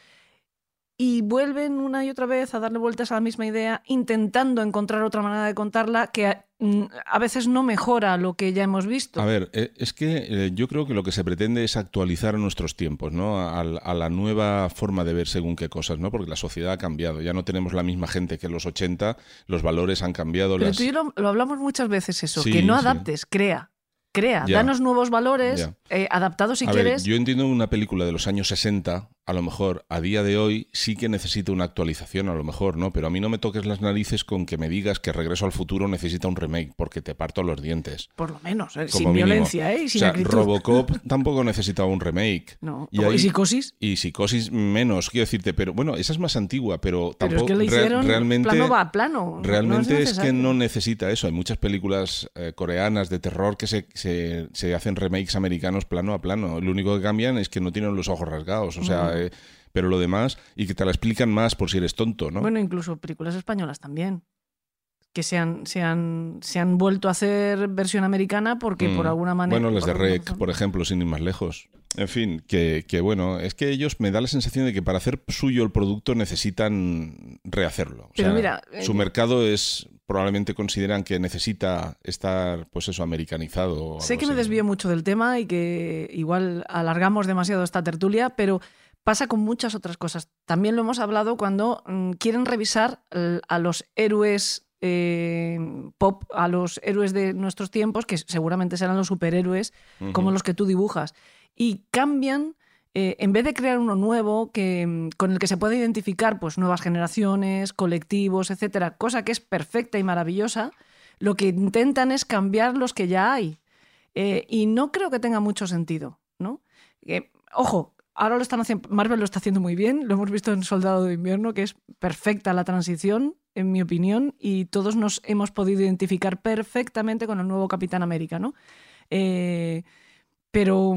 Y vuelven una y otra vez a darle vueltas a la misma idea, intentando encontrar otra manera de contarla que mm, a veces no mejora lo que ya hemos visto. A ver, eh, es que eh, yo creo que lo que se pretende es actualizar nuestros tiempos, ¿no? A, a la nueva forma de ver según qué cosas, ¿no? Porque la sociedad ha cambiado. Ya no tenemos la misma gente que en los 80, los valores han cambiado. Pero las- tú y yo lo, lo hablamos muchas veces eso, Sí, que no sí. adaptes, crea. Crea, Ya. danos nuevos valores, eh, adaptados si a ver, quieres. yo entiendo una película de los años 60, a lo mejor a día de hoy sí que necesita una actualización, a lo mejor, ¿no? Pero a mí no me toques las narices con que me digas que Regreso al Futuro necesita un remake, porque te parto los dientes. Por lo menos, eh, sin mínimo. violencia, ¿eh? sin o sea. Robocop tampoco necesitaba un remake. No. Y ¿Y, ahí- psicosis? Y Psicosis menos, quiero decirte, pero bueno, esa es más antigua, pero Pero es tampoco que le re- hicieron realmente plano va a plano. no- Realmente no es, que no necesita eso. Hay muchas películas eh, coreanas de terror que se, se, se hacen remakes americanos plano a plano. Lo único que cambian es que no tienen los ojos rasgados. O sea, eh, pero lo demás, y que te la explican más por si eres tonto, ¿no? Bueno, incluso películas españolas también. Que se han, se han, se han vuelto a hacer versión americana porque Mm. por alguna manera. Bueno, las de Rec, razón. por ejemplo, sin ir más lejos. En fin, que, que bueno, es que ellos me da la sensación de que para hacer suyo el producto necesitan rehacerlo. O Pero sea, mira, eh, su mercado es probablemente consideran que necesita estar, pues eso, americanizado. o Sé que me desvío mucho del tema y que igual alargamos demasiado esta tertulia, pero pasa con muchas otras cosas. También lo hemos hablado cuando mm, quieren revisar a los héroes eh, pop, a los héroes de nuestros tiempos, que seguramente serán los superhéroes, como los que tú dibujas, y cambian. eh, en vez de crear uno nuevo que, mm, con el que se pueda identificar pues, nuevas generaciones, colectivos, etcétera, cosa que es perfecta y maravillosa, lo que intentan es cambiar los que ya hay. Eh, y no creo que tenga mucho sentido, ¿no? Eh, ojo, ahora lo están haciendo, Marvel lo está haciendo muy bien, lo hemos visto en Soldado de Invierno, que es perfecta la transición, en mi opinión, y todos nos hemos podido identificar perfectamente con el nuevo Capitán América, ¿no? Eh, pero,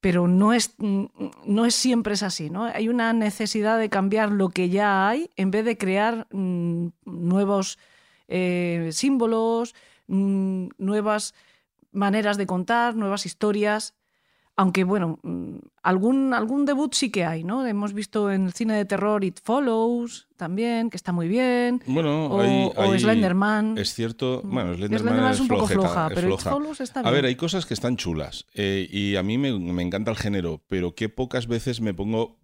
pero no, es, no es siempre es así, ¿no? Hay una necesidad de cambiar lo que ya hay en vez de crear mm, nuevos eh, símbolos, mm, nuevas maneras de contar, nuevas historias. Aunque, bueno, mm, algún, algún debut sí que hay, ¿no? Hemos visto en el cine de terror It Follows también, que está muy bien. Bueno, o, hay- o hay- Slenderman. Es cierto, bueno, Mm. Slenderman, Slenderman es un poco floja, es pero It. Follows está A bien. ver, hay cosas que están chulas eh, y a mí me, me encanta el género, pero que pocas veces me pongo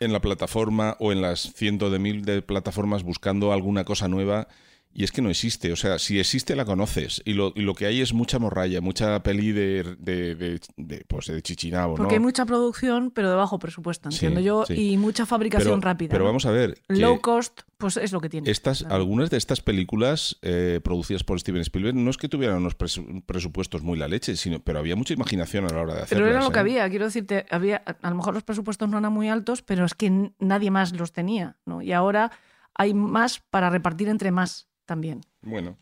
en la plataforma o en las cientos de mil de plataformas buscando alguna cosa nueva y es que no existe. O sea, si existe la conoces y lo, y lo que hay es mucha morralla, mucha peli de, de, de, de, pues, chichinabo, Porque hay ¿no? mucha producción, pero de bajo presupuesto, Sí, entiendo yo, sí. y mucha fabricación pero, rápida. Pero ¿no? vamos a ver. Low cost, pues es lo que tiene. Estas, Claro. algunas de estas películas eh, producidas por Steven Spielberg no es que tuvieran unos presu- presupuestos muy la leche, sino, pero había mucha imaginación a la hora de hacerlas. Pero era lo que ¿eh? había, quiero decirte, había, a lo mejor los presupuestos no eran muy altos, pero es que nadie más los tenía, ¿no? Y ahora hay más para repartir entre más también. Bueno.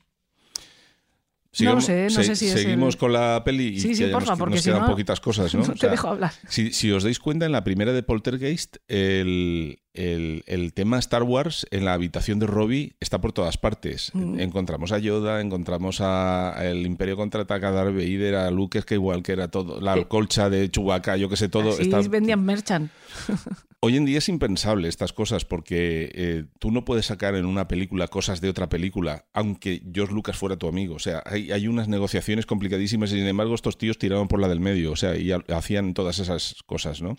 No lo sé, no sé si es Seguimos el- con la peli y Sí, sí, que porfa, nos, porque nos si quedan no- poquitas cosas, ¿no? No O te sea, dejo hablar. Si, si os dais cuenta, en la primera de Poltergeist, el, el- el tema Star Wars en la habitación de Robbie está por todas partes. Mm. Encontramos a Yoda, encontramos a a el Imperio contraataca, a Darth Vader, a Luke Skywalker, a todo, la colcha de Chewbacca, yo que sé, todo. Así está- vendían merchan. Hoy en día es impensable estas cosas porque eh, tú no puedes sacar en una película cosas de otra película, aunque George Lucas fuera tu amigo. O sea, hay, unas negociaciones complicadísimas y sin embargo estos tíos tiraban por la del medio, o sea, y ha- hacían todas esas cosas, ¿no?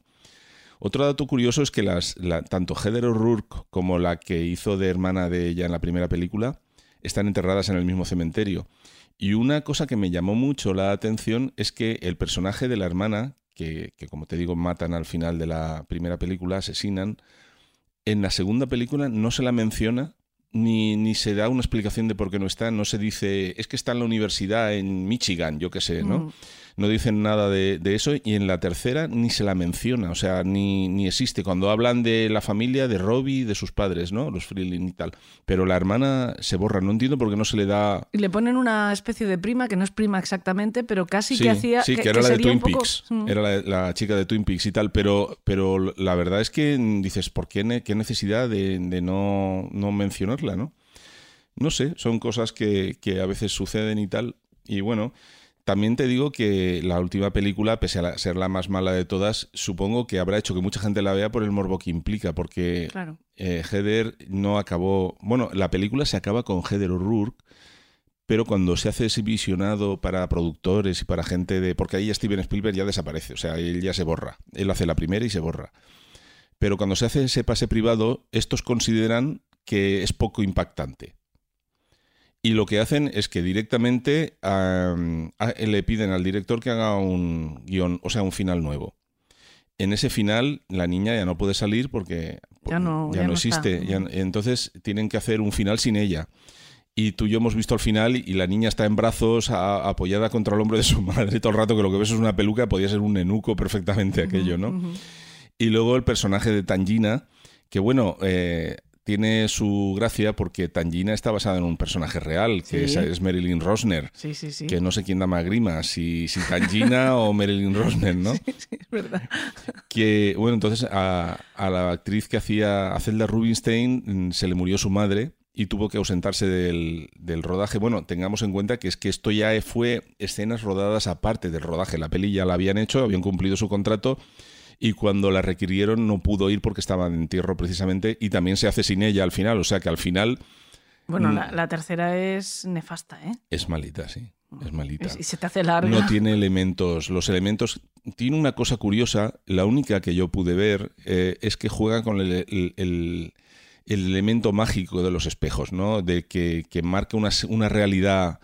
Otro dato curioso es que las, la- tanto Heather O'Rourke como la que hizo de hermana de ella en la primera película están enterradas en el mismo cementerio. Y una cosa que me llamó mucho la atención es que el personaje de la hermana, que, como te digo matan al final de la primera película, asesinan, en la segunda película no se la menciona ni, ni se da una explicación de por qué no está. No se dice, es que está en la universidad en Michigan, yo qué sé, ¿no? Mm. No dicen nada de, de eso y en la tercera ni se la menciona, o sea, ni, ni existe. Cuando hablan de la familia, de Robbie, de sus padres, ¿no? Los Freeling y tal. Pero la hermana se borra, no entiendo por qué no se le da... Y le ponen una especie de prima, que no es prima exactamente, pero casi Sí, que hacía. sí, que, era la de Twin poco- Peaks. Mm. Era la, la chica de Twin Peaks y tal, pero, pero la verdad es que dices, ¿por qué, ne- qué necesidad de, de no, no mencionarla, no? No sé, son cosas que, que a veces suceden y tal. Y bueno, también te digo que la última película, pese a ser la más mala de todas, supongo que habrá hecho que mucha gente la vea por el morbo que implica, porque Claro. eh, Heather no acabó. Bueno, la película se acaba con Heather O'Rourke, pero cuando se hace ese visionado para productores y para gente de. Porque ahí Steven Spielberg ya desaparece, o sea, él ya se borra. Él hace la primera y se borra. Pero cuando se hace ese pase privado, estos consideran que es poco impactante. Y lo que hacen es que directamente a- le piden al director que haga un guion, o sea, un final nuevo. En ese final, la niña ya no puede salir porque Ya no- ya no existe. ya entonces tienen que hacer un final sin ella. Y tú y yo hemos visto el final y la niña está en brazos, a- apoyada contra el hombro de su madre todo el rato, que lo que ves es una peluca, podía ser un nenuco perfectamente aquello, ¿no? Y luego el personaje de Tangina, que bueno, eh, tiene su gracia porque Tangina está basada en un personaje real, que Sí. es, es Marilyn Rosner. Sí, sí, sí. Que no sé quién da más grima, si, si Tangina o Marilyn Rosner, ¿no? Sí, es verdad. Que, bueno, entonces a, a la actriz que hacía a Zelda Rubinstein mm, se le murió su madre y tuvo que ausentarse del, del rodaje. Bueno, tengamos en cuenta que es que esto ya fue escenas rodadas aparte del rodaje. La peli ya la habían hecho, habían cumplido su contrato y cuando la requirieron no pudo ir porque estaba en entierro precisamente y también se hace sin ella al final. O sea que al final Bueno, Mm. la, la tercera es nefasta, ¿eh? es malita, sí. Es malita. Y se te hace larga. No tiene elementos. Los elementos. Tiene una cosa curiosa. La única que yo pude ver eh, es que juega con el, el- el- el elemento mágico de los espejos, ¿no? De que, que marca una, una realidad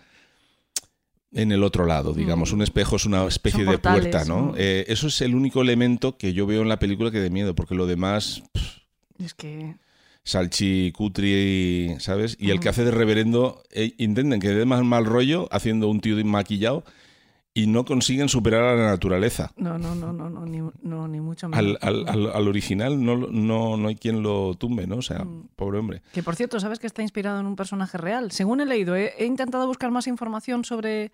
en el otro lado, digamos. Mm. Un espejo es una especie Son de portales, puerta, ¿no? mm. Eh, eso es el único elemento que yo veo en la película que de miedo, porque lo demás. pff, Es que. Salchi, Cutri, ¿sabes? Y el que hace de reverendo, eh, intenten que dé más mal rollo haciendo un tío maquillado y no consiguen superar a la naturaleza. No, no, no, no, no, ni, no, ni mucho menos. Al, al- al- al original no, no, no hay quien lo tumbe, ¿no? O sea, Mm. pobre hombre. Que por cierto, ¿sabes que está inspirado en un personaje real? Según he leído, he, he intentado buscar más información sobre,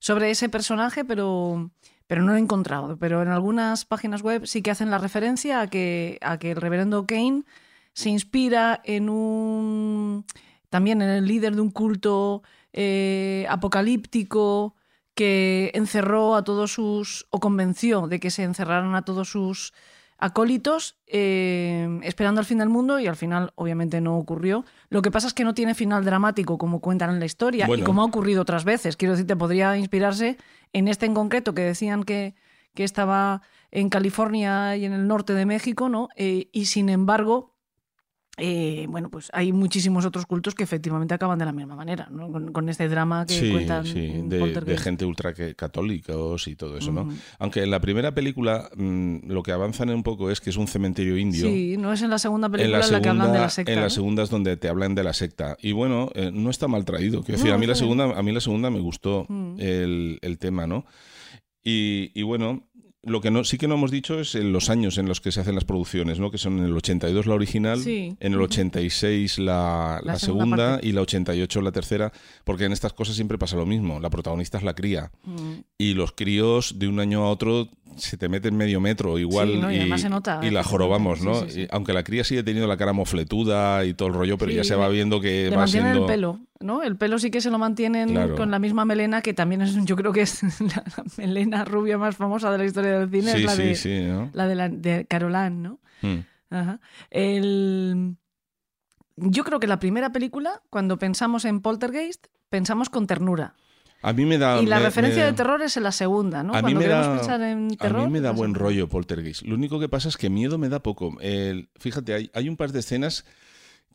sobre ese personaje, pero, pero no lo he encontrado. Pero en algunas páginas web sí que hacen la referencia a que, a que el reverendo Kane se inspira en un. también en el líder de un culto eh, apocalíptico que encerró a todos sus. o convenció de que se encerraran a todos sus acólitos eh, esperando el fin del mundo y al final obviamente no ocurrió. Lo que pasa es que no tiene final dramático como cuentan en la historia Bueno. y como ha ocurrido otras veces. Quiero decirte, podría inspirarse en este en concreto que decían que, que estaba en California y en el norte de México, ¿no? Eh, y sin embargo, eh, bueno, pues hay muchísimos otros cultos que efectivamente acaban de la misma manera, ¿no? Con, con este drama que Sí, cuentan sí, de, gente ultra católicos y todo eso, ¿no? Aunque en la primera película mm, lo que avanzan un poco es que es un cementerio indio. Sí, no es en la segunda En película la, en la, que hablan de la secta. en la ¿no? segunda es donde te hablan de la secta. Y bueno, eh, no está mal traído. Quiero decir, No, a mí la segunda, a mí la segunda me gustó Mm. el, el tema, ¿no? Y, y bueno, lo que no, sí que no hemos dicho es en los años en los que se hacen las producciones, ¿no? Que son en el 82 la original, Sí. en el 86 la, La la segunda segunda y la 88 la tercera, porque en estas cosas siempre pasa lo mismo. La protagonista es la cría Mm. y los críos de un año a otro se te meten medio metro igual Sí, ¿no? Y se nota, y la efectivamente. jorobamos, ¿no? Sí. Y aunque la cría sigue teniendo la cara mofletuda y todo el rollo, pero ya se va viendo que Le va siendo... el pelo, ¿no? El pelo sí que se lo mantienen Claro. con la misma melena, que también es, yo creo que es la, la melena rubia más famosa de la historia del cine, Sí, es la sí, de, sí, ¿no? la de, la, de Caroline, ¿no? Mm. Ajá. El... Yo creo que la primera película, cuando pensamos en Poltergeist, pensamos con ternura. A mí me da... y la me- referencia me- de terror es en la segunda, ¿no? A mí cuando me queremos da- pensar en terror. A mí me da pues buen en- rollo Poltergeist. Lo único que pasa es que miedo me da poco. El- fíjate, hay, hay un par de escenas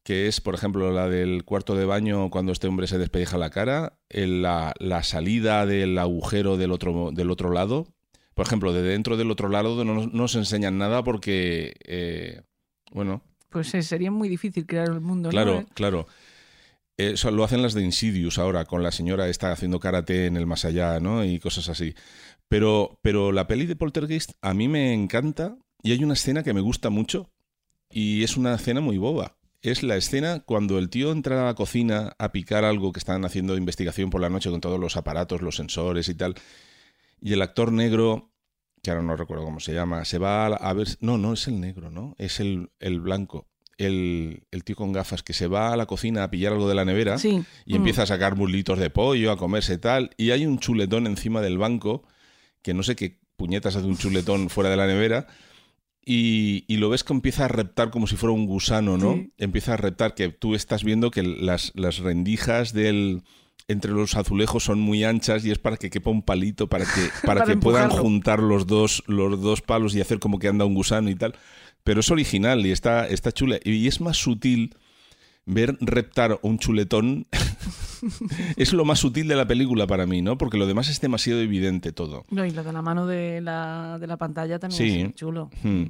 que es, por ejemplo, la del cuarto de baño cuando este hombre se despeja la cara, el- la, la salida del agujero del otro, del otro lado. Por ejemplo, de dentro del otro lado no nos, no nos enseñan nada porque, eh, bueno, pues eh, sería muy difícil crear el mundo. Claro, Eh, claro. Eso lo hacen las de Insidious ahora, con la señora está haciendo karate en el más allá, ¿no? Y cosas así. Pero, pero la peli de Poltergeist a mí me encanta y hay una escena que me gusta mucho y es una escena muy boba. Es la escena cuando el tío entra a la cocina a picar algo que están haciendo investigación por la noche con todos los aparatos, los sensores y tal. Y el actor negro, que ahora no recuerdo cómo se llama, se va a, a ver... No, no es el negro, ¿no? Es el, el blanco. El, el tío con gafas que se va a la cocina a pillar algo de la nevera Sí. y Mm. empieza a sacar muslitos de pollo, a comerse tal, y hay un chuletón encima del banco, que no sé qué puñetas hace un chuletón fuera de la nevera, y, y lo ves que empieza a reptar como si fuera un gusano, ¿no? Sí. Empieza a reptar, que tú estás viendo que las, las rendijas del entre los azulejos son muy anchas y es para que quepa un palito para que para, Para que puedan juntar los dos los dos palos y hacer como que anda un gusano y tal pero es original y está está chula y es más sutil ver reptar un chuletón es lo más sutil de la película para mí, ¿no? Porque lo demás es demasiado evidente todo. No, y lo de la mano de la, de la pantalla también Sí. es chulo. Hmm.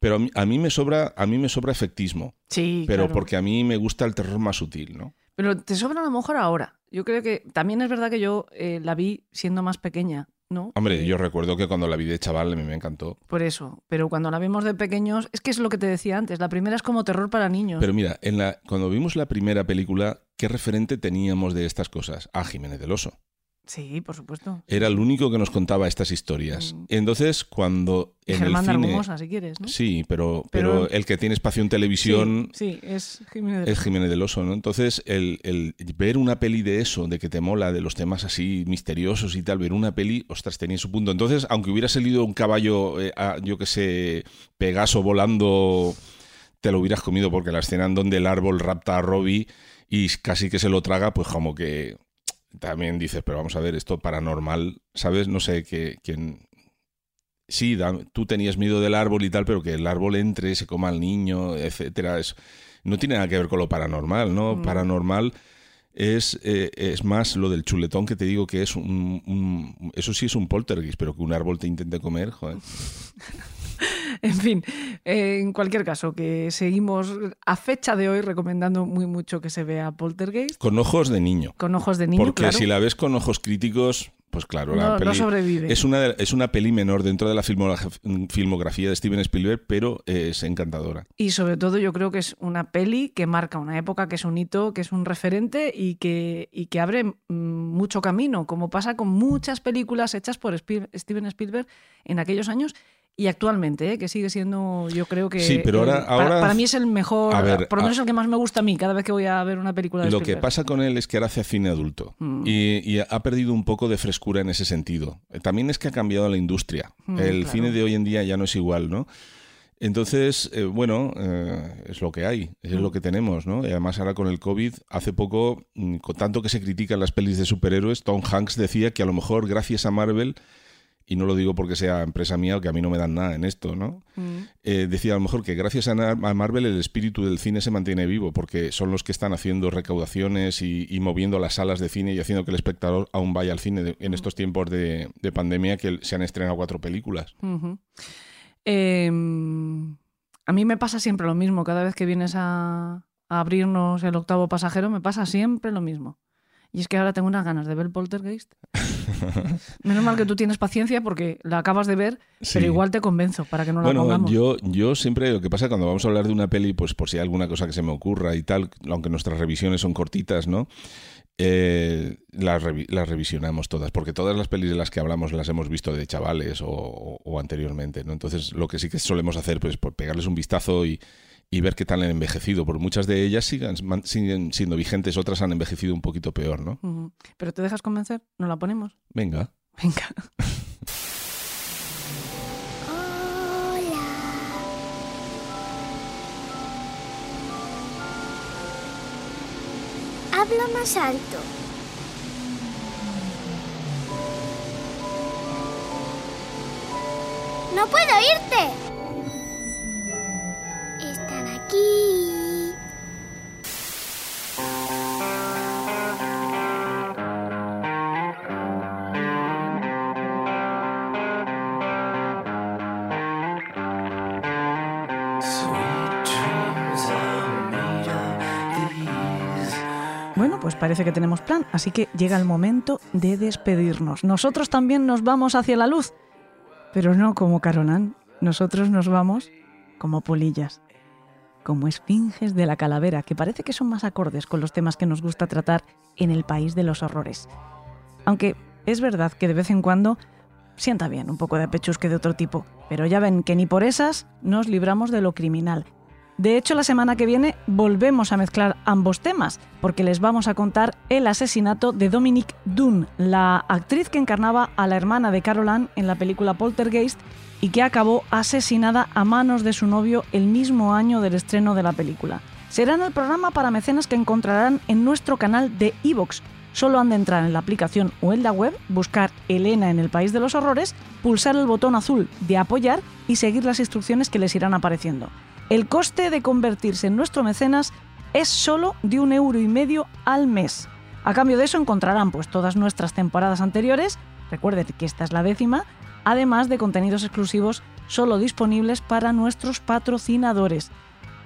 Pero a mí, a mí me sobra a mí me sobra efectismo, Sí, pero claro. porque a mí me gusta el terror más sutil, ¿no? Pero te sobra a lo mejor ahora. Yo creo que también es verdad que yo eh, la vi siendo más pequeña, ¿no? Hombre, yo recuerdo que cuando la vi de chaval a mí me encantó. Por eso. Pero cuando la vimos de pequeños, es que es lo que te decía antes. La primera es como terror para niños. Pero mira, en la, cuando vimos la primera película, ¿qué referente teníamos de estas cosas? A Jiménez del Oso. Sí, por supuesto. Era el único que nos contaba estas historias. Mm. Entonces, cuando en Germán el cine... Argumosa, si quieres, ¿no? Sí, pero, pero, Pero- el que tiene espacio en televisión Sí, sí, es Jiménez de es Jiménez del Oso, ¿no? Entonces, el, el ver una peli de eso, de que te mola, de los temas así misteriosos y tal, ver una peli, ostras, tenía su punto. Entonces, aunque hubiera salido un caballo, eh, a- yo que sé, Pegaso volando, te lo hubieras comido porque la escena en donde el árbol rapta a Robbie y casi que se lo traga, pues como que también dices, pero vamos a ver, esto paranormal, ¿sabes? No sé, que... quién Sí, da- tú tenías miedo del árbol y tal, pero que el árbol entre, se coma al niño, etcétera, es, no tiene nada que ver con lo paranormal, ¿no? Mm. Paranormal es, eh, es más lo del chuletón que te digo que es un, un- Eso sí es un poltergeist, pero que un árbol te intente comer, joder. En fin, eh, en cualquier caso, que seguimos a fecha de hoy recomendando muy mucho que se vea Poltergeist Con ojos de niño. con ojos de niño, porque claro. si la ves con ojos críticos, pues claro, la no, peli... no sobrevive. Es una, es una peli menor dentro de la filmograf- filmografía de Steven Spielberg, pero es encantadora. Y sobre todo yo creo que es una peli que marca una época, que es un hito, que es un referente y que, y que abre mm, mucho camino, como pasa con muchas películas hechas por Spiel- Steven Spielberg en aquellos años y actualmente, ¿eh? que sigue siendo, yo creo que... Sí, pero ahora- el- ahora- para mí es el mejor, A ver, por lo menos a- el que más me gusta a mí cada vez que voy a ver una película de Lo que pasa con él es que ahora hace cine adulto Mm. y, y ha perdido un poco de frescura en ese sentido. Eh, También es que ha cambiado la industria. Mm, el claro. cine de hoy en día ya no es igual, ¿no? Entonces, eh, bueno, eh, es lo que hay, es Mm. lo que tenemos, ¿no? Y además ahora con el COVID, hace poco, mm, con tanto que se critican las pelis de superhéroes, Tom Hanks decía que a lo mejor gracias a Marvel, y no lo digo porque sea empresa mía o que a mí no me dan nada en esto, ¿no? Mm. Eh, decía a lo mejor que gracias a, Marvel el espíritu del cine se mantiene vivo, porque son los que están haciendo recaudaciones y, y moviendo las salas de cine y haciendo que el espectador aún vaya al cine de- en estos tiempos de, de pandemia que se han estrenado cuatro películas. Eh, a mí me pasa siempre lo mismo. Cada vez que vienes a, a abrirnos el octavo pasajero, me pasa siempre lo mismo. Y es que ahora tengo unas ganas de ver Poltergeist. Menos mal que tú tienes paciencia porque la acabas de ver, Sí. pero igual te convenzo para que no la Bueno, pongamos. yo, yo siempre, lo que pasa cuando vamos a hablar de una peli, pues por si hay alguna cosa que se me ocurra y tal, aunque nuestras revisiones son cortitas, ¿no? Eh, las, revi- las revisionamos todas, porque todas las pelis de las que hablamos las hemos visto de chavales o, o- o anteriormente, ¿no? Entonces, lo que sí que solemos hacer, pues, por pegarles un vistazo y, y ver qué tal han envejecido, porque muchas de ellas sigan, siguen siendo vigentes, otras han envejecido un poquito peor, ¿no? ¿Pero te dejas convencer? ¿No la ponemos? Venga. Venga. Habla más alto. No puedo oírte. Bueno, pues parece que tenemos plan, así que llega el momento de despedirnos. Nosotros también nos vamos hacia la luz, pero no como Carolán, nosotros nos vamos como polillas como esfinges de la calavera, que parece que son más acordes con los temas que nos gusta tratar en el país de los horrores. Aunque es verdad que de vez en cuando sienta bien un poco de pechusque de otro tipo, pero ya ven que ni por esas nos libramos de lo criminal. De hecho, la semana que viene volvemos a mezclar ambos temas, porque les vamos a contar el asesinato de Dominique Dunn, la actriz que encarnaba a la hermana de Carol en la película Poltergeist y que acabó asesinada a manos de su novio el mismo año del estreno de la película. Será en el programa para mecenas que encontrarán en nuestro canal de Evox. Solo han de entrar en la aplicación o en la web, buscar Elena en el País de los Horrores, pulsar el botón azul de apoyar y seguir las instrucciones que les irán apareciendo. El coste de convertirse en nuestro mecenas es solo de un euro y medio al mes. A cambio de eso encontrarán pues todas nuestras temporadas anteriores, recuerden que esta es la décima, además de contenidos exclusivos solo disponibles para nuestros patrocinadores.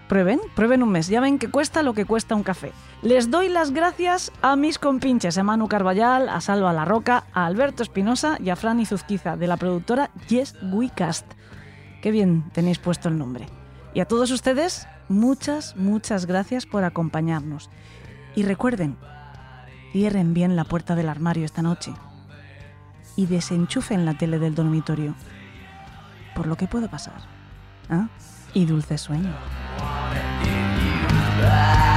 Prueben, prueben un mes, ya ven que cuesta lo que cuesta un café. Les doy las gracias a mis compinches, a Manu Carballal, a Salva La Roca, a Alberto Espinosa y a Fran Izuzquiza, de la productora Yes We Cast. Qué bien tenéis puesto el nombre. Y a todos ustedes, muchas, muchas gracias por acompañarnos. Y recuerden, cierren bien la puerta del armario esta noche y desenchufen la tele del dormitorio, por lo que pueda pasar. ¿Ah? Y dulces sueños. Ah.